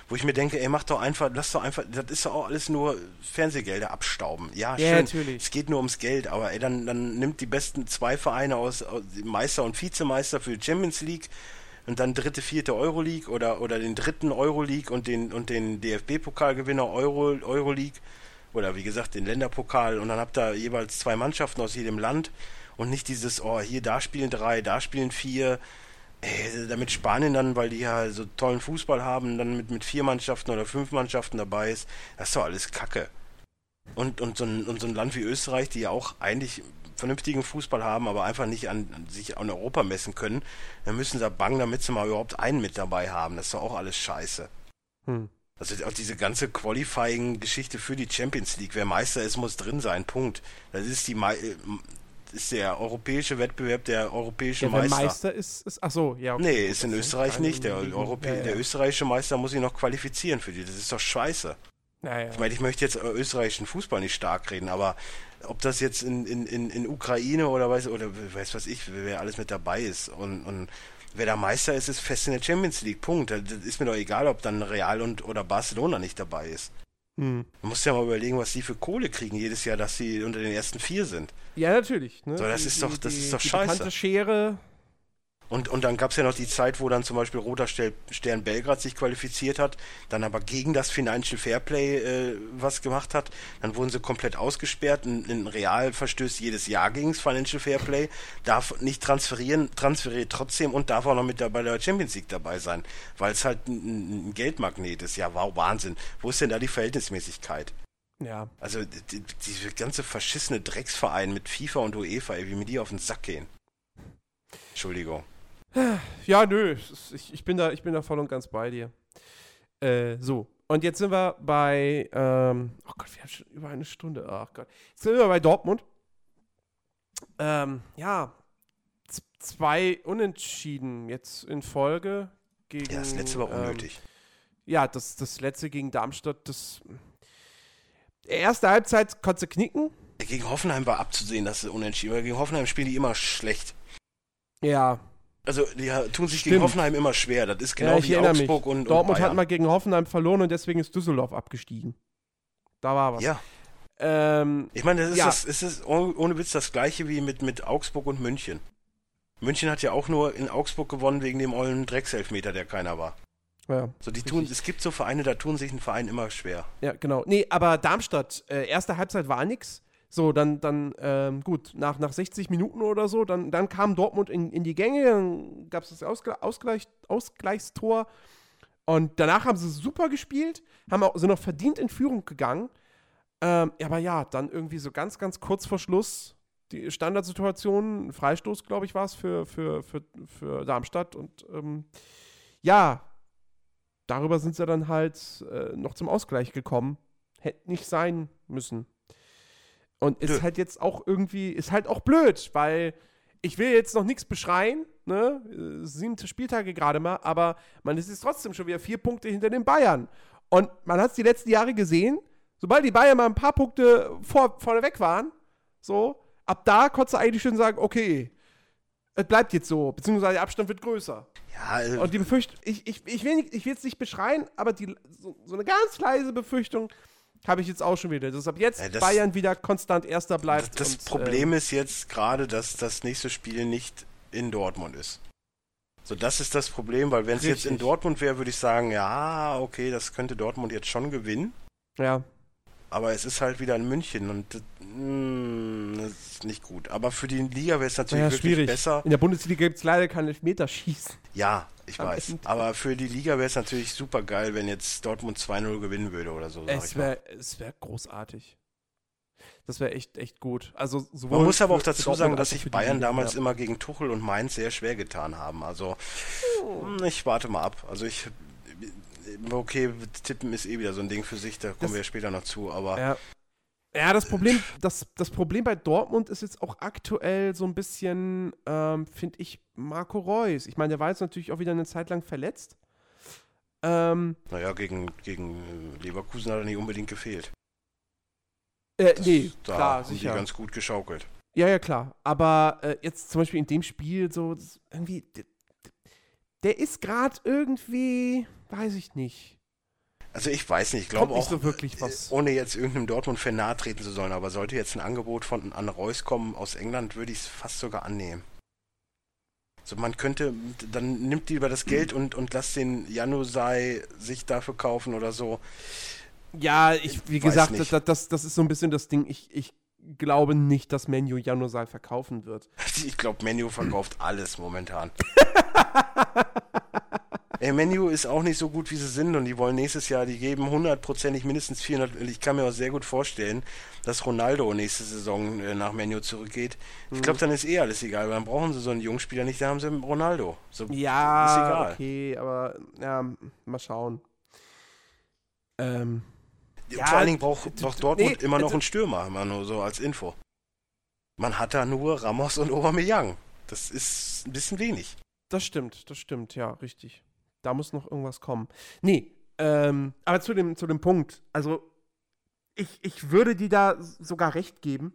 Wo ich mir denke, ey, mach doch einfach, lass doch einfach, das ist doch auch alles nur Fernsehgelder abstauben. Ja, Ja, schön. natürlich. Es geht nur ums Geld, aber ey, dann, dann nimmt die besten zwei Vereine aus, aus Meister und Vizemeister für die Champions League und dann dritte, vierte Euroleague oder, oder den dritten Euroleague und den, und den DFB-Pokalgewinner Euro, Euroleague oder wie gesagt den Länderpokal und dann habt ihr jeweils zwei Mannschaften aus jedem Land und nicht dieses, oh, hier, da spielen drei, da spielen vier. Ey, damit Spanien dann, weil die ja so tollen Fußball haben, dann mit, mit vier Mannschaften oder fünf Mannschaften dabei ist, das ist doch alles Kacke. Und, und, so ein, und so ein Land wie Österreich, die ja auch eigentlich vernünftigen Fußball haben, aber einfach nicht an sich an Europa messen können, dann müssen sie bangen, damit sie mal überhaupt einen mit dabei haben. Das ist doch auch alles scheiße. Hm. Also auch diese ganze Qualifying-Geschichte für die Champions League. Wer Meister ist, muss drin sein. Punkt. Das ist die äh, ist der europäische Wettbewerb der europäische Ja, wer Meister. Meister ist, ist, ach so, ja. okay. Nee, ist in Das Österreich nicht. Der. Europä ja, ja. der österreichische Meister muss sich noch qualifizieren für die. Das ist doch scheiße. Ja, ja. Ich meine, ich möchte jetzt äh, österreichischen Fußball nicht stark reden, aber ob das jetzt in, in, in, in Ukraine oder weiß, oder weiß was ich, wer alles mit dabei ist und, und wer da Meister ist, ist fest in der Champions League. Punkt. Das ist mir doch egal, ob dann Real und oder Barcelona nicht dabei ist. Hm. Du musst ja mal überlegen, was die für Kohle kriegen jedes Jahr, dass sie unter den ersten vier sind. ja, natürlich. Ne? So, das Die- ist doch- das die- ist doch die scheiße. Schere. Und, und dann gab es ja noch die Zeit, wo dann zum Beispiel Roter Stern Belgrad sich qualifiziert hat, dann aber gegen das Financial Fairplay äh, was gemacht hat. Dann wurden sie komplett ausgesperrt. Ein, ein Real verstößt jedes Jahr gegen das Financial Fairplay, darf nicht transferieren, transferiert trotzdem und darf auch noch mit dabei der Champions League dabei sein, weil es halt ein, ein Geldmagnet ist. Ja, wow, Wahnsinn. Wo ist denn da die Verhältnismäßigkeit? Ja. Also die, diese ganze verschissene Drecksverein mit FIFA und UEFA, ey, wie mir die auf den Sack gehen. Entschuldigung. Ja, nö, ich, ich, bin da, ich bin da voll und ganz bei dir. Äh, so, und jetzt sind wir bei, ähm, oh Gott, wir haben schon über eine Stunde, ach Gott. Jetzt sind wir bei Dortmund. Ähm, ja, zwei Unentschieden jetzt in Folge gegen. Ja, das letzte war ähm, unnötig. Ja, das, das letzte gegen Darmstadt, das. Erste Halbzeit konnte sie knicken. Gegen Hoffenheim war abzusehen, dass sie unentschieden war. Gegen Hoffenheim spielen die immer schlecht. Ja. Also die tun sich gegen Stimmt. Hoffenheim immer schwer. Das ist genau ja, ich wie erinnere Augsburg mich. und, und Dortmund Bayern. hat mal gegen Hoffenheim verloren und deswegen ist Düsseldorf abgestiegen. Da war was. ja, Ähm, ich meine, das ist, Ja. das, ist ohne ohne Witz das gleiche wie mit, mit Augsburg und München. München hat ja auch nur in Augsburg gewonnen wegen dem ollen Dreckselfmeter, der keiner war. ja. So, die tun, es gibt so Vereine, da tun sich ein Verein immer schwer. Ja, genau. Nee, aber Darmstadt, äh, erste Halbzeit war nix. So, dann, dann, ähm, gut, nach, nach 60 Minuten oder so, dann, dann kam Dortmund in, in die Gänge, dann gab es das Ausgle Ausgleich Ausgleichstor und danach haben sie super gespielt, haben auch, sind noch verdient in Führung gegangen. Ähm, aber ja, dann irgendwie so ganz, ganz kurz vor Schluss die Standardsituation, Freistoß, glaube ich, war es für, für, für, für Darmstadt und ähm, ja, darüber sind sie dann halt äh, noch zum Ausgleich gekommen. Hätte nicht sein müssen. Und ist Nö. halt jetzt auch irgendwie, ist halt auch blöd, weil ich will jetzt noch nichts beschreien, ne? Sieben Spieltage gerade mal, aber man ist jetzt trotzdem schon wieder vier Punkte hinter den Bayern. Und man hat es die letzten Jahre gesehen, sobald die Bayern mal ein paar Punkte vor, vorne weg waren, so, ab da konntest du eigentlich schon sagen, okay, es bleibt jetzt so, beziehungsweise der Abstand wird größer. Ja, äh, Und die Befürchtung, ich, ich, ich will nicht- ich will es nicht beschreien, aber die, so, so eine ganz leise Befürchtung habe ich jetzt auch schon wieder, dass ab jetzt Ja, das- Bayern wieder konstant Erster das, bleibt. das und, Problem ähm, ist jetzt gerade, dass das nächste Spiel nicht in Dortmund ist. So, das ist das Problem, weil wenn es jetzt in. Dortmund wäre, würde ich sagen, ja, okay, das könnte Dortmund jetzt schon gewinnen. ja, Aber es ist halt wieder in München und das, mh, das ist nicht gut. Aber für die Liga wäre es natürlich naja, wirklich schwierig. besser. In der Bundesliga gibt es leider kein Elfmeterschießen. Ja, ich Am weiß. Ende. Aber für die Liga wäre es natürlich super geil, wenn jetzt Dortmund 2-0 gewinnen würde oder so. Sag Es ich mal. wäre es wär großartig. Das wäre echt, echt gut. Also sowohl Man muss aber auch dazu sagen, dass sich Bayern Liga, damals ja. immer gegen Tuchel und Mainz sehr schwer getan haben. Also ich warte mal ab. Also ich okay, tippen ist eh wieder so ein Ding für sich, da kommen Das- wir ja später noch zu, aber Ja. Ja, das Problem, das, das Problem bei Dortmund ist jetzt auch aktuell so ein bisschen, ähm, finde ich, Marco Reus. Ich meine, der war jetzt natürlich auch wieder eine Zeit lang verletzt. Ähm, naja, gegen, gegen Leverkusen hat er nicht unbedingt gefehlt. äh, Das- nee, da klar, haben die sicher. ganz gut geschaukelt. Ja, ja, klar. Aber äh, jetzt zum Beispiel in dem Spiel so, irgendwie, der, ist gerade irgendwie, weiß ich nicht. Also ich weiß nicht, ich glaube auch, so wirklich was. ohne jetzt irgendeinem Dortmund-Fan nahe treten zu sollen, aber sollte jetzt ein Angebot von an Reus kommen aus England, würde ich es fast sogar annehmen. So, man könnte, dann nimmt lieber das Geld und, und lasst den Janusai sich dafür kaufen oder so. Ja, ich, wie Weiß gesagt, das, das, das ist so ein bisschen das Ding. Ich, ich glaube nicht, dass Menu Janusai verkaufen wird. Ich glaube, Menu verkauft alles momentan. Ey, Menu ist auch nicht so gut, wie sie sind und die wollen nächstes Jahr, die geben hundertprozentig mindestens 400. Ich kann mir auch sehr gut vorstellen, dass Ronaldo nächste Saison äh, nach Menu zurückgeht. Ich Mhm. glaube, dann ist eh alles egal, weil dann brauchen sie so einen Jungspieler nicht, da haben sie Ronaldo. So, Ja, ist egal. okay, aber ja, mal schauen. Ähm, ja, Vor allen Dingen braucht, braucht Dortmund nee, immer noch also- einen Stürmer, mal nur so als Info. Man hat da nur Ramos und Aubameyang. Das ist ein bisschen wenig. das stimmt, das stimmt, ja, richtig. Da muss noch irgendwas kommen. Nee, ähm, aber zu dem, zu dem Punkt, also ich, ich würde dir da sogar recht geben.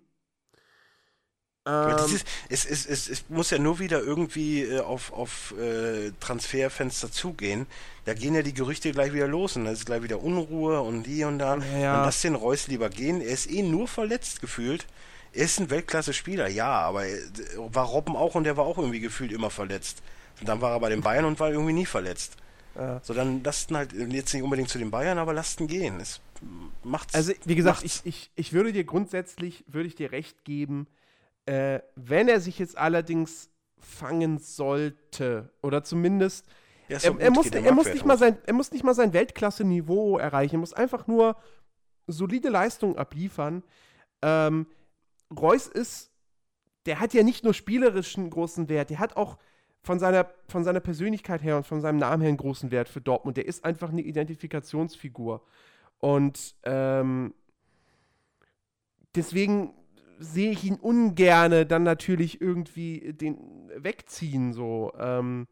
Aber Ähm, dieses, es, es, es, es muss ja nur wieder irgendwie äh, auf, auf äh, Transferfenster zugehen. Da gehen ja die Gerüchte gleich wieder los und da ist gleich wieder Unruhe und hier und da. Ja, ja. Und lass den Reus lieber gehen. Er ist eh nur verletzt gefühlt. Er ist ein Weltklasse-Spieler, ja, aber er, war Robben auch und der war auch irgendwie gefühlt immer verletzt. Und dann war er bei den Bayern und war irgendwie nie verletzt. Ja. So, dann lasst ihn halt jetzt nicht unbedingt zu den Bayern, aber lasst ihn gehen. Es macht's. Also, wie gesagt, macht's. ich, ich, ich würde dir grundsätzlich, würde ich dir recht geben, äh, wenn er sich jetzt allerdings fangen sollte, oder zumindest, Ja, er, er, muss, er, nicht mal sein, er muss nicht mal sein Weltklasse-Niveau erreichen, er muss einfach nur solide Leistung abliefern. Ähm, Reus ist, der hat ja nicht nur spielerischen großen Wert, der hat auch von seiner, von seiner Persönlichkeit her und von seinem Namen her einen großen Wert für Dortmund. Der ist einfach eine Identifikationsfigur. Und ähm, deswegen sehe ich ihn ungerne dann natürlich irgendwie den wegziehen so. Ähm,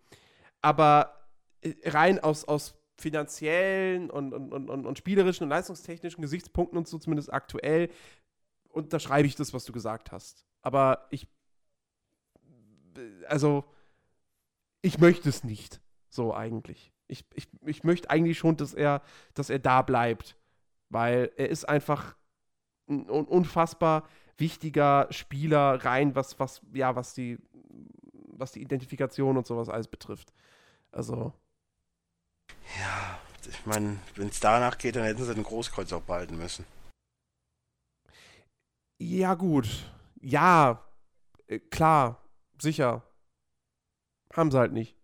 aber äh, rein aus, aus finanziellen und, und, und, und, spielerischen und leistungstechnischen Gesichtspunkten und so zumindest aktuell unterschreibe ich das, was du gesagt hast. Aber ich, also, ich möchte es nicht so eigentlich. Ich, ich, ich möchte eigentlich schon, dass er, dass er da bleibt, weil er ist einfach ein unfassbar wichtiger Spieler rein, was, was, ja, was die, was die Identifikation und sowas alles betrifft. Also. Ja, ich meine, wenn es danach geht, dann hätten sie den Großkreuz auch behalten müssen. Ja, gut. Ja, äh, klar, sicher. Haben sie halt nicht.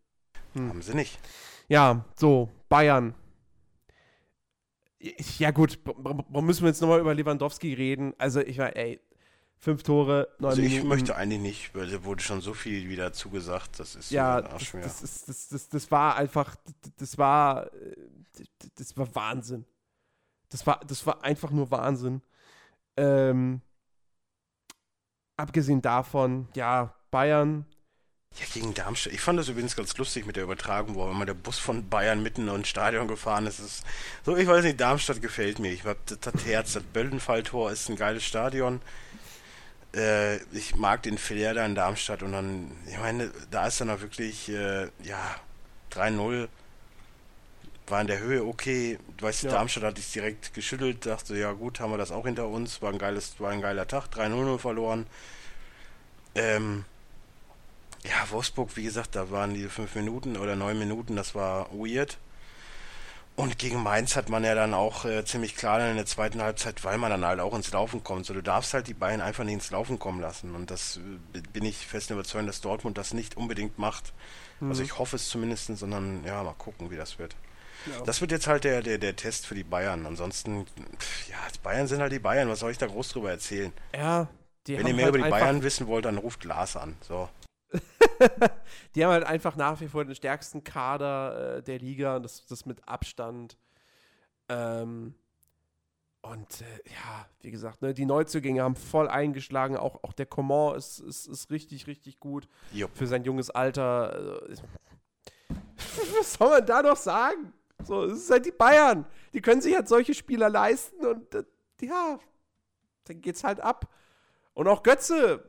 Hm. Haben sie nicht. Ja, so, Bayern. Ja, gut, warum müssen wir jetzt nochmal über Lewandowski reden? Also, ich war, ey, fünf Tore, neun also ich möchte eigentlich nicht, weil da wurde schon so viel wieder zugesagt. Das ist ja, das, das, ist, das, das, das war einfach, das war, das war Wahnsinn. Das war, das war einfach nur Wahnsinn. Ähm, abgesehen davon, ja, Bayern ja, gegen Darmstadt. Ich fand das übrigens ganz lustig mit der Übertragung, wo immer der Bus von Bayern mitten ins Stadion gefahren ist. ist so, ich weiß nicht, Darmstadt gefällt mir. Ich hab das Herz, das Böllenfalltor ist ein geiles Stadion. Äh, ich mag den Flair da in Darmstadt und dann, ich meine, da ist dann auch wirklich, äh, ja, 3-0 war in der Höhe okay. Du weißt, ja. Darmstadt hat dich direkt geschüttelt, dachte, ja gut, haben wir das auch hinter uns, war ein geiles, war ein geiler Tag, 3-0 verloren. Ähm, ja, Wolfsburg, wie gesagt, da waren die fünf Minuten oder neun Minuten, das war weird. Und gegen Mainz hat man ja dann auch äh, ziemlich klar in der zweiten Halbzeit, weil man dann halt auch ins Laufen kommt. So, du darfst halt die Bayern einfach nicht ins Laufen kommen lassen. Und das äh, bin ich fest überzeugt, dass Dortmund das nicht unbedingt macht. Mhm. Also ich hoffe es zumindest, sondern ja, mal gucken, wie das wird. Ja. Das wird jetzt halt der, der, der Test für die Bayern. Ansonsten, pff, ja, die Bayern sind halt die Bayern. Was soll ich da groß drüber erzählen? Ja, Wenn ihr mehr halt über die Bayern wissen wollt, dann ruft Lars an. So. Die haben halt einfach nach wie vor den stärksten Kader äh, der Liga und das, das mit Abstand. Ähm, und äh, ja, wie gesagt, ne, die Neuzugänge haben voll eingeschlagen. Auch, auch der Coman ist, ist, ist richtig, richtig gut Jupp. für sein junges Alter. Äh, was soll man da noch sagen? So, es ist halt die Bayern. Die können sich halt solche Spieler leisten und äh, ja, dann geht's halt ab. Und auch Götze.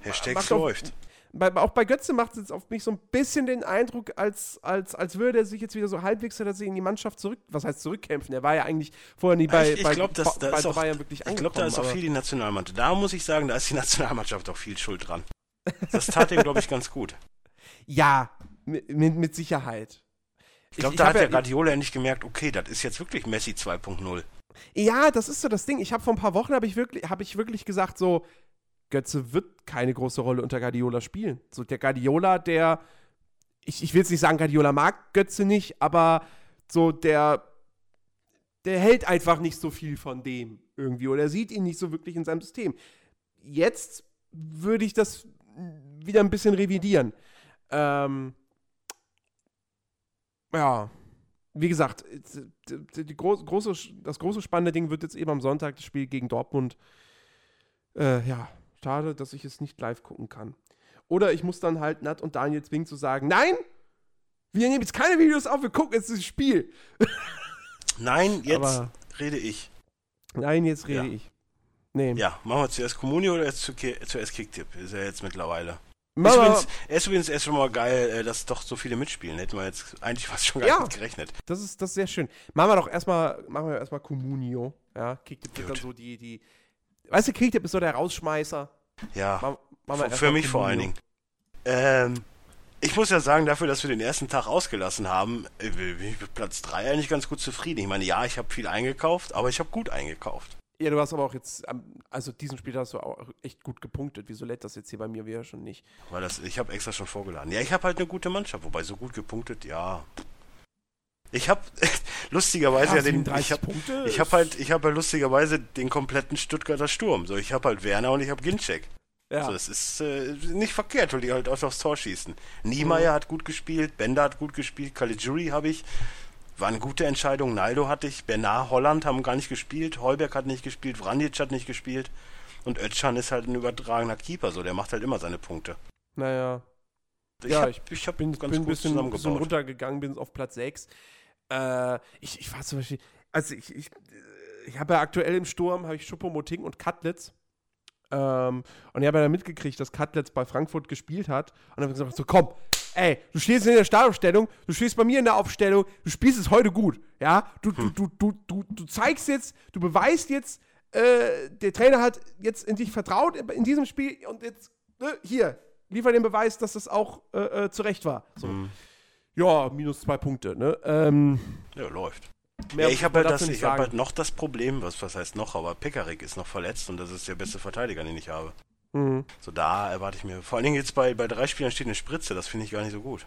Hashtag läuft. Auch, bei, auch bei Götze macht es jetzt auf mich so ein bisschen den Eindruck, als, als, als würde er sich jetzt wieder so halbwegs dass in die Mannschaft zurück, was heißt zurückkämpfen? Er war ja eigentlich vorher nie bei, ich, ich bei, glaub, das, bei, bei auch, Bayern wirklich Ich glaube, da ist auch viel die Nationalmannschaft. Da muss ich sagen, da ist die Nationalmannschaft auch viel schuld dran. Das tat ihm, glaube ich, ganz gut. Ja, mit, mit Sicherheit. Ich glaube, da hat der Guardiola endlich gemerkt, okay, das ist jetzt wirklich Messi 2.0. Ja, das ist so das Ding. Ich habe vor ein paar Wochen habe ich wirklich habe ich wirklich gesagt so Götze wird keine große Rolle unter Guardiola spielen. So der Guardiola, der, ich, ich will jetzt nicht sagen, Guardiola mag Götze nicht, aber so der, der hält einfach nicht so viel von dem irgendwie oder sieht ihn nicht so wirklich in seinem System. Jetzt würde ich das wieder ein bisschen revidieren. Ähm, ja, wie gesagt, die, die groß, große, das große spannende Ding wird jetzt eben am Sonntag das Spiel gegen Dortmund. Äh, ja, Schade, dass ich es nicht live gucken kann. Oder ich muss dann halt Nat und Daniel zwingen zu sagen, nein, wir nehmen jetzt keine Videos auf, wir gucken jetzt das Spiel. Nein, jetzt Aber rede ich. Nein, jetzt rede ja. ich. Nee. Ja, machen wir zuerst Communio oder zu, zuerst Kicktipp? Ist ja jetzt mittlerweile. Ist übrigens, ist übrigens erst schon mal geil, äh, dass doch so viele mitspielen. Hätten wir jetzt eigentlich fast schon gar ja, nicht gerechnet. Das ist, das ist sehr schön. Machen wir doch erstmal, machen wir erstmal Communio. Ja, Kicktipp ist dann so die, die, Weißt du, Krieg, ist so der Rausschmeißer. Ja, mach, mach für mich vor allen Dingen. Ähm, ich muss ja sagen, dafür, dass wir den ersten Tag ausgelassen haben, bin ich mit Platz 3 eigentlich ganz gut zufrieden. Ich meine, ja, ich habe viel eingekauft, aber ich habe gut eingekauft. Ja, du hast aber auch jetzt, also diesen Spiel hast du auch echt gut gepunktet. Wieso lädt das jetzt hier bei mir wieder schon nicht? Weil das, ich habe extra schon vorgeladen. Ja, ich habe halt eine gute Mannschaft, wobei so gut gepunktet, ja. Ich habe lustigerweise ja, ja den ich habe ich habe halt ich habe halt lustigerweise den kompletten Stuttgarter Sturm. So, ich habe halt Werner und ich habe Ginczek. Ja. So, das ist äh, nicht verkehrt, weil die halt auch aufs Tor schießen. Niemeyer mhm. hat gut gespielt, Bender hat gut gespielt, Caligiuri habe ich. War eine gute Entscheidung. Naldo hatte ich, Bernard, Holland haben gar nicht gespielt, Heuberg hat nicht gespielt, Vranjic hat nicht gespielt. Und Özcan ist halt ein übertragener Keeper, so der macht halt immer seine Punkte. Naja. Ich ja, hab, ich, ich hab bin, ganz bin ein gut bisschen, bisschen runtergegangen, bin auf Platz 6. Äh, ich, ich war zum Beispiel, also ich, ich, ich habe ja aktuell im Sturm, habe ich Schuppomoting und Cutlitz. Ähm, und ich habe ja dann mitgekriegt, dass Cutlitz bei Frankfurt gespielt hat. Und dann habe ich gesagt, so komm, ey, du stehst in der Startaufstellung, du stehst bei mir in der Aufstellung, du spielst es heute gut, ja? Du, du, du, du, du, du zeigst jetzt, du beweist jetzt, äh, der Trainer hat jetzt in dich vertraut in, in diesem Spiel und jetzt, ne, hier, liefer den Beweis, dass das auch äh, äh, zu Recht war. So. Mhm. Ja, minus zwei Punkte, ne? Ähm, Ja, läuft. mehr Ja, ich habe halt, das- ich hab halt noch das Problem, was, was heißt noch, aber Pekarik ist noch verletzt und das ist der beste Verteidiger, den ich habe. Mhm. So, da erwarte ich mir, vor allen Dingen jetzt bei, bei drei Spielern steht eine Spritze, das finde ich gar nicht so gut.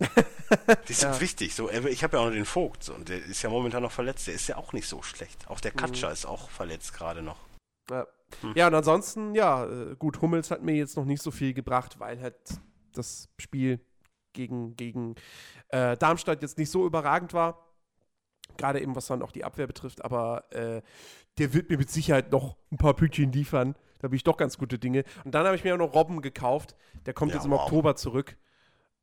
Die ist Ja. wichtig. So, ich habe ja auch noch den Vogt so, und der ist ja momentan noch verletzt. Der ist ja auch nicht so schlecht. Auch der Mhm. Katscher ist auch verletzt gerade noch. Ja. Hm. ja, und ansonsten, ja, äh, gut, Hummels hat mir jetzt noch nicht so viel gebracht, weil halt das Spiel gegen, gegen äh, Darmstadt jetzt nicht so überragend war. Gerade eben, was dann auch die Abwehr betrifft, aber äh, der wird mir mit Sicherheit noch ein paar Pünktchen liefern. Da bin ich doch ganz gute Dinge. Und dann habe ich mir auch noch Robben gekauft. Der kommt Ja, jetzt im wow. Oktober zurück.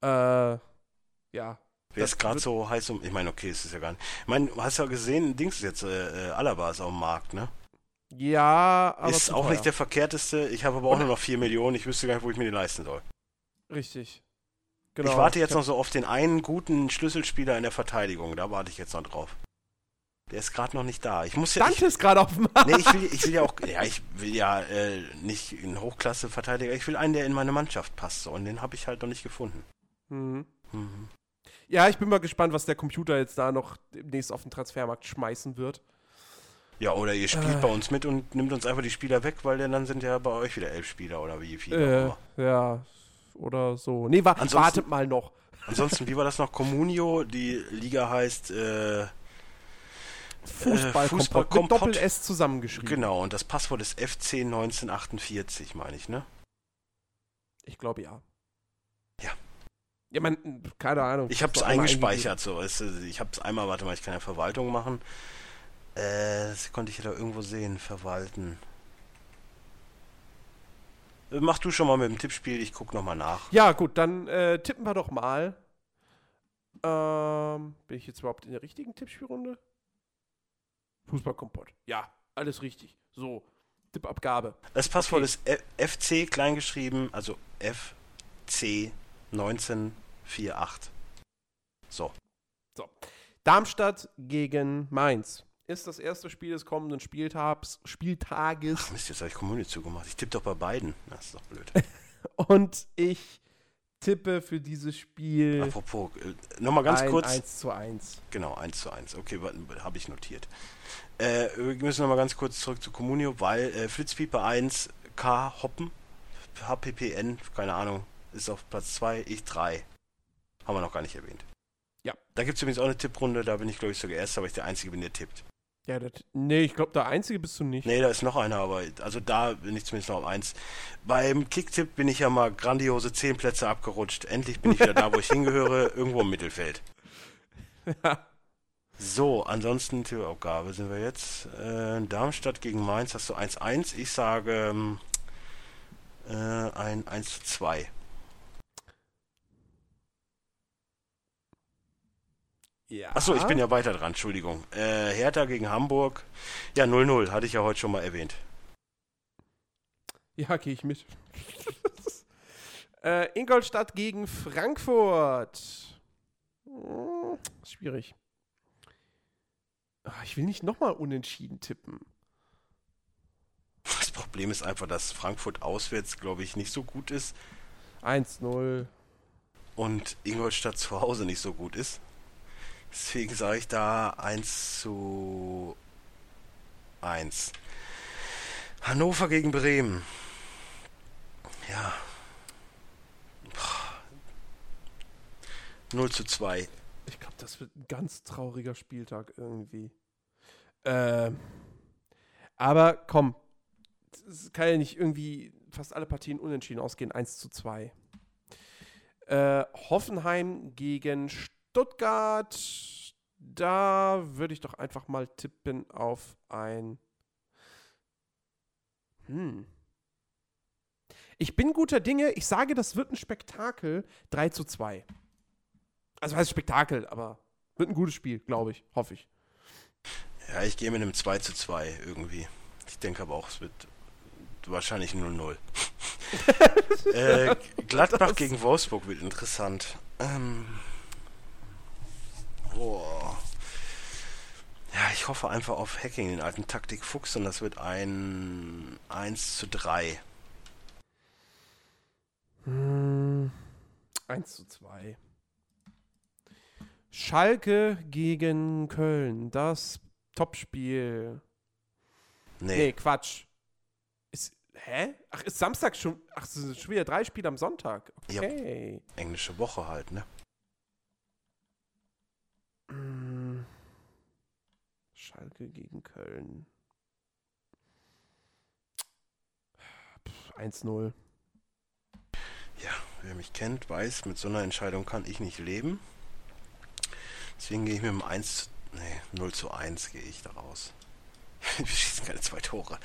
Äh, ja. Wer ist gerade so heiß um. Ich meine, okay, es ist ja gar nicht. Ich meine, du hast ja gesehen, Dings ist jetzt, äh, äh, Alaba ist auf dem Markt, ne? Ja, aber. ist auch teuer. nicht der verkehrteste. Ich habe aber auch nur noch 4 Millionen. Ich wüsste gar nicht, wo ich mir die leisten soll. Richtig. Genau. Ich warte jetzt noch so auf den einen guten Schlüsselspieler in der Verteidigung. Da warte ich jetzt noch drauf. Der ist gerade noch nicht da. Ich muss ja. Ich, Dante ist gerade auf dem Markt. nee, ich will, ich will ja auch. Ja, ich will ja äh, nicht einen Hochklasse-Verteidiger. Ich will einen, der in meine Mannschaft passt. So. Und den habe ich halt noch nicht gefunden. Mhm. Mhm. Ja, ich bin mal gespannt, was der Computer jetzt da noch demnächst auf den Transfermarkt schmeißen wird. Ja, oder ihr spielt Äh. bei uns mit und nimmt uns einfach die Spieler weg, weil dann sind ja bei euch wieder elf Spieler oder wie viele. Äh, ja, oder so. Nee, wa Ansonsten- wartet mal noch. Ansonsten, wie war das noch? Communio, die Liga heißt, äh, Fußballkompott mit Fußballkompott. Doppel-S zusammengeschrieben. genau, und das Passwort ist FC1948, meine ich, ne? Ich glaube ja. Ja. Ja, man, keine Ahnung. Ich habe es eingespeichert, so. Äh, ich habe es einmal, warte mal, ich kann ja Verwaltung machen. Äh, das konnte ich ja da irgendwo sehen, verwalten. Mach du schon mal mit dem Tippspiel, ich guck nochmal nach. Ja, gut, dann äh, tippen wir doch mal. Ähm, bin ich jetzt überhaupt in der richtigen Tippspielrunde? Fußballkompott. Ja, alles richtig. So, Tippabgabe. Das Passwort Okay. ist FC kleingeschrieben, also FC 1948. So. Darmstadt gegen Mainz. Ist das erste Spiel des kommenden Spieltags, Spieltages. Ach Mist, jetzt habe ich Kommune zugemacht. Ich tippe doch bei beiden. Das ist doch blöd. Und ich tippe für dieses Spiel Apropos, äh, nochmal ganz ein kurz. 1 zu 1. Genau, 1 zu 1. Okay, habe ich notiert. Äh, wir müssen nochmal ganz kurz zurück zu Communio, weil äh, Flitzpieper 1, K Hoppen, HPPN, keine Ahnung, ist auf Platz 2, ich 3. Haben wir noch gar nicht erwähnt. Ja. Da gibt es übrigens auch eine Tipprunde, da bin ich glaube ich sogar erst, aber ich der Einzige bin, der tippt. Ja, das, nee, ich glaube, der Einzige bist du nicht. Nee, da ist noch einer, aber also da bin ich zumindest noch um 1. Beim Kicktipp bin ich ja mal grandiose 10 Plätze abgerutscht. Endlich bin ich wieder da, wo ich hingehöre, irgendwo im Mittelfeld. Ja. So, ansonsten Tippaufgabe sind wir jetzt. Äh, Darmstadt gegen Mainz hast du 1-1. Ich sage ähm, äh, ein 1-2. Ja. Achso, ich bin ja weiter dran, Entschuldigung. Äh, Hertha gegen Hamburg. Ja, 0-0, hatte ich ja heute schon mal erwähnt. Ja, gehe ich mit. äh, Ingolstadt gegen Frankfurt. Hm, schwierig. Ah, ich will nicht nochmal unentschieden tippen. Das Problem ist einfach, dass Frankfurt auswärts, glaube ich, nicht so gut ist 1-0. und Ingolstadt zu Hause nicht so gut ist. Deswegen sage ich da 1 zu 1. Hannover gegen Bremen. Ja. Boah. 0 zu 2. Ich glaube, das wird ein ganz trauriger Spieltag irgendwie. Ähm, aber komm, es kann ja nicht irgendwie fast alle Partien unentschieden ausgehen. 1 zu 2. Äh, Hoffenheim gegen Stuttgart. Da würde ich doch einfach mal tippen auf ein Hm. Ich bin guter Dinge. Ich sage, das wird ein Spektakel. 3 zu 2. Also heißt Spektakel, aber wird ein gutes Spiel, glaube ich. Hoffe ich. Ja, ich gehe mit einem 2 zu 2 irgendwie. Ich denke aber auch, es wird wahrscheinlich 0-0. äh, Gladbach gegen Wolfsburg wird interessant. Ähm, oh. Ja, ich hoffe einfach auf Hacking, den alten Taktik Fuchs, und das wird ein 1 zu 3. Hm. 1 zu 2. Schalke gegen Köln. Das Topspiel. Nee, Nee, Quatsch. Ist, hä? Ach, ist Samstag schon. Ach, es sind schon wieder drei Spiele am Sonntag. Ja. Okay. englische Woche halt, ne? Schalke gegen Köln. Pff, 1-0. Ja, wer mich kennt, weiß, mit so einer Entscheidung kann ich nicht leben. Deswegen gehe ich mit dem 1 zu, nee, 0 zu 1 gehe ich da raus. Wir schießen keine zwei Tore.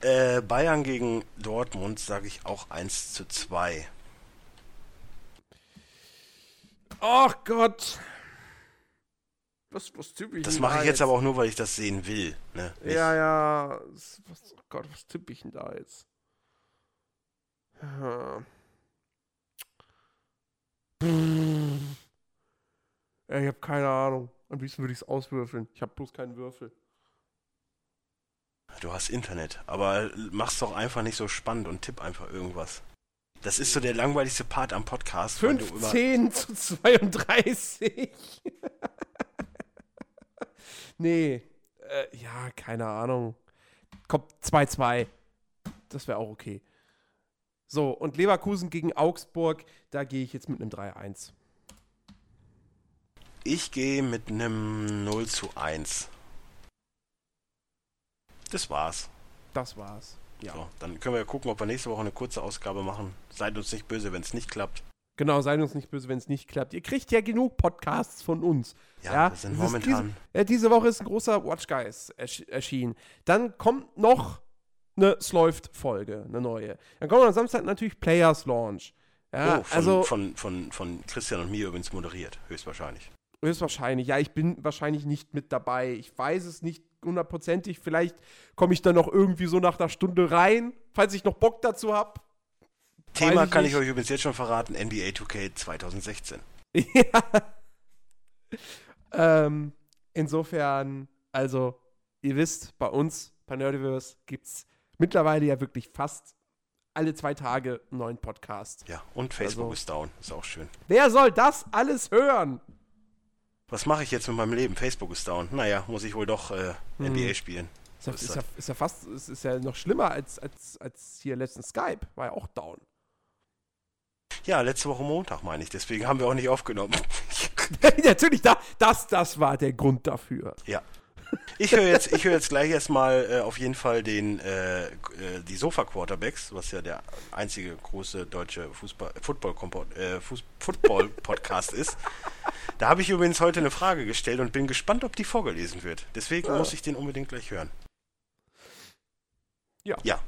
Äh, Bayern gegen Dortmund sage ich auch 1 zu 2. Ach Gott. Was, was tippe ich Das mache ich jetzt aber auch nur, weil ich das sehen will. Ne? Nicht- Ja, ja. Was, oh Gott, was tippe ich denn da jetzt? Ja. Ich habe keine Ahnung. Am liebsten würde ich es auswürfeln. Ich habe bloß keinen Würfel. Du hast Internet, aber mach's doch einfach nicht so spannend und tipp einfach irgendwas. Das ist so der langweiligste Part am Podcast. weil du immer- 15 zu 32. nee. Äh, ja, keine Ahnung. Kommt 2-2. Das wäre auch okay. So, und Leverkusen gegen Augsburg, da gehe ich jetzt mit einem 3-1. Ich gehe mit einem 0 zu 1. Das war's. Das war's. Ja. So, dann können wir ja gucken, ob wir nächste Woche eine kurze Ausgabe machen. Seid uns nicht böse, wenn es nicht klappt. Genau, seid uns nicht böse, wenn es nicht klappt. Ihr kriegt ja genug Podcasts von uns. Ja, Ja, wir sind das ist momentan. Diese, ja, diese Woche ist ein großer Watch Guys ersch erschienen. Dann kommt noch eine Sleuft-Folge, eine neue. Dann kommt am Samstag natürlich Players Launch. Ja, oh, von, also von, von, von Christian und mir übrigens moderiert, höchstwahrscheinlich. höchstwahrscheinlich. Ja, ich bin wahrscheinlich nicht mit dabei. Ich weiß es nicht hundertprozentig. Vielleicht komme ich dann noch irgendwie so nach einer Stunde rein, falls ich noch Bock dazu habe. Thema kann ich euch übrigens jetzt schon verraten: NBA 2K 2016. ja. Ähm, insofern, also, ihr wisst, bei uns, bei Nerdiverse, gibt es mittlerweile ja wirklich fast alle zwei Tage einen neuen Podcast. Ja, und Facebook Also- ist down. Ist auch schön. Wer soll das alles hören? Was mache ich jetzt mit meinem Leben? Facebook ist down. Naja, muss ich wohl doch äh, Hm. NBA spielen. Ist ja, ist ja, ist ja fast, ist, ist ja noch schlimmer als, als, als hier letztens Skype. War ja auch down. Ja, letzte Woche Montag meine ich. Deswegen haben wir auch nicht aufgenommen. Natürlich, da, das, das war der Grund dafür. ja. Ich höre jetzt, ich höre jetzt gleich erstmal äh, auf jeden Fall den äh, äh, die Sofa Quarterbacks, was ja der einzige große deutsche Fußball Football äh, Football Podcast ist. Da habe ich übrigens heute eine Frage gestellt und bin gespannt, ob die vorgelesen wird. Deswegen Ja. muss ich den unbedingt gleich hören. Ja. Ja.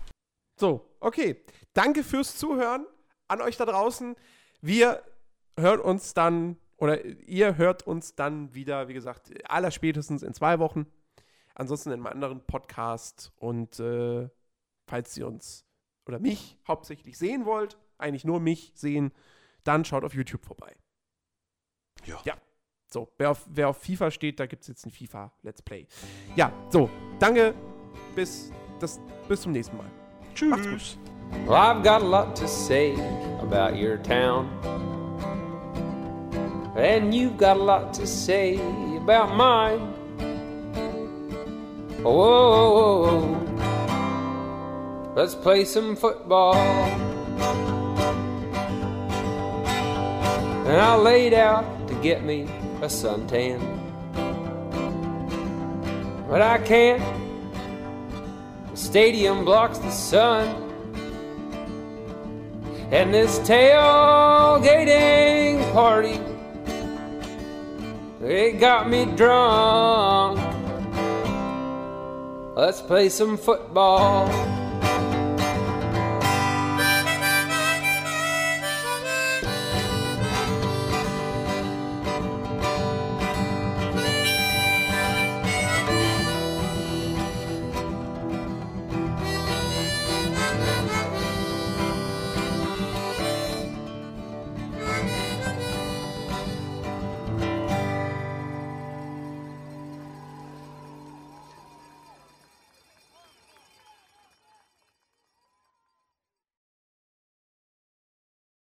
So, okay. Danke fürs Zuhören an euch da draußen. Wir hören uns dann, oder ihr hört uns dann wieder, wie gesagt, allerspätestens in zwei Wochen. Ansonsten in einem anderen Podcast. Und äh, falls ihr uns oder mich hauptsächlich sehen wollt, eigentlich nur mich sehen, dann schaut auf YouTube vorbei. Ja. Ja. So, wer auf, wer auf FIFA steht, da gibt es jetzt ein FIFA Let's Play. Ja, so, danke. Bis, das, bis zum nächsten Mal. Macht's gut. Well, I've got a lot to say about your town. And you've got a lot to say about mine. Oh, whoa, whoa, whoa. Let's play some football. And I laid out to get me a suntan. But I can't. The stadium blocks the sun. And this tailgating party, it got me drunk. Let's play some football.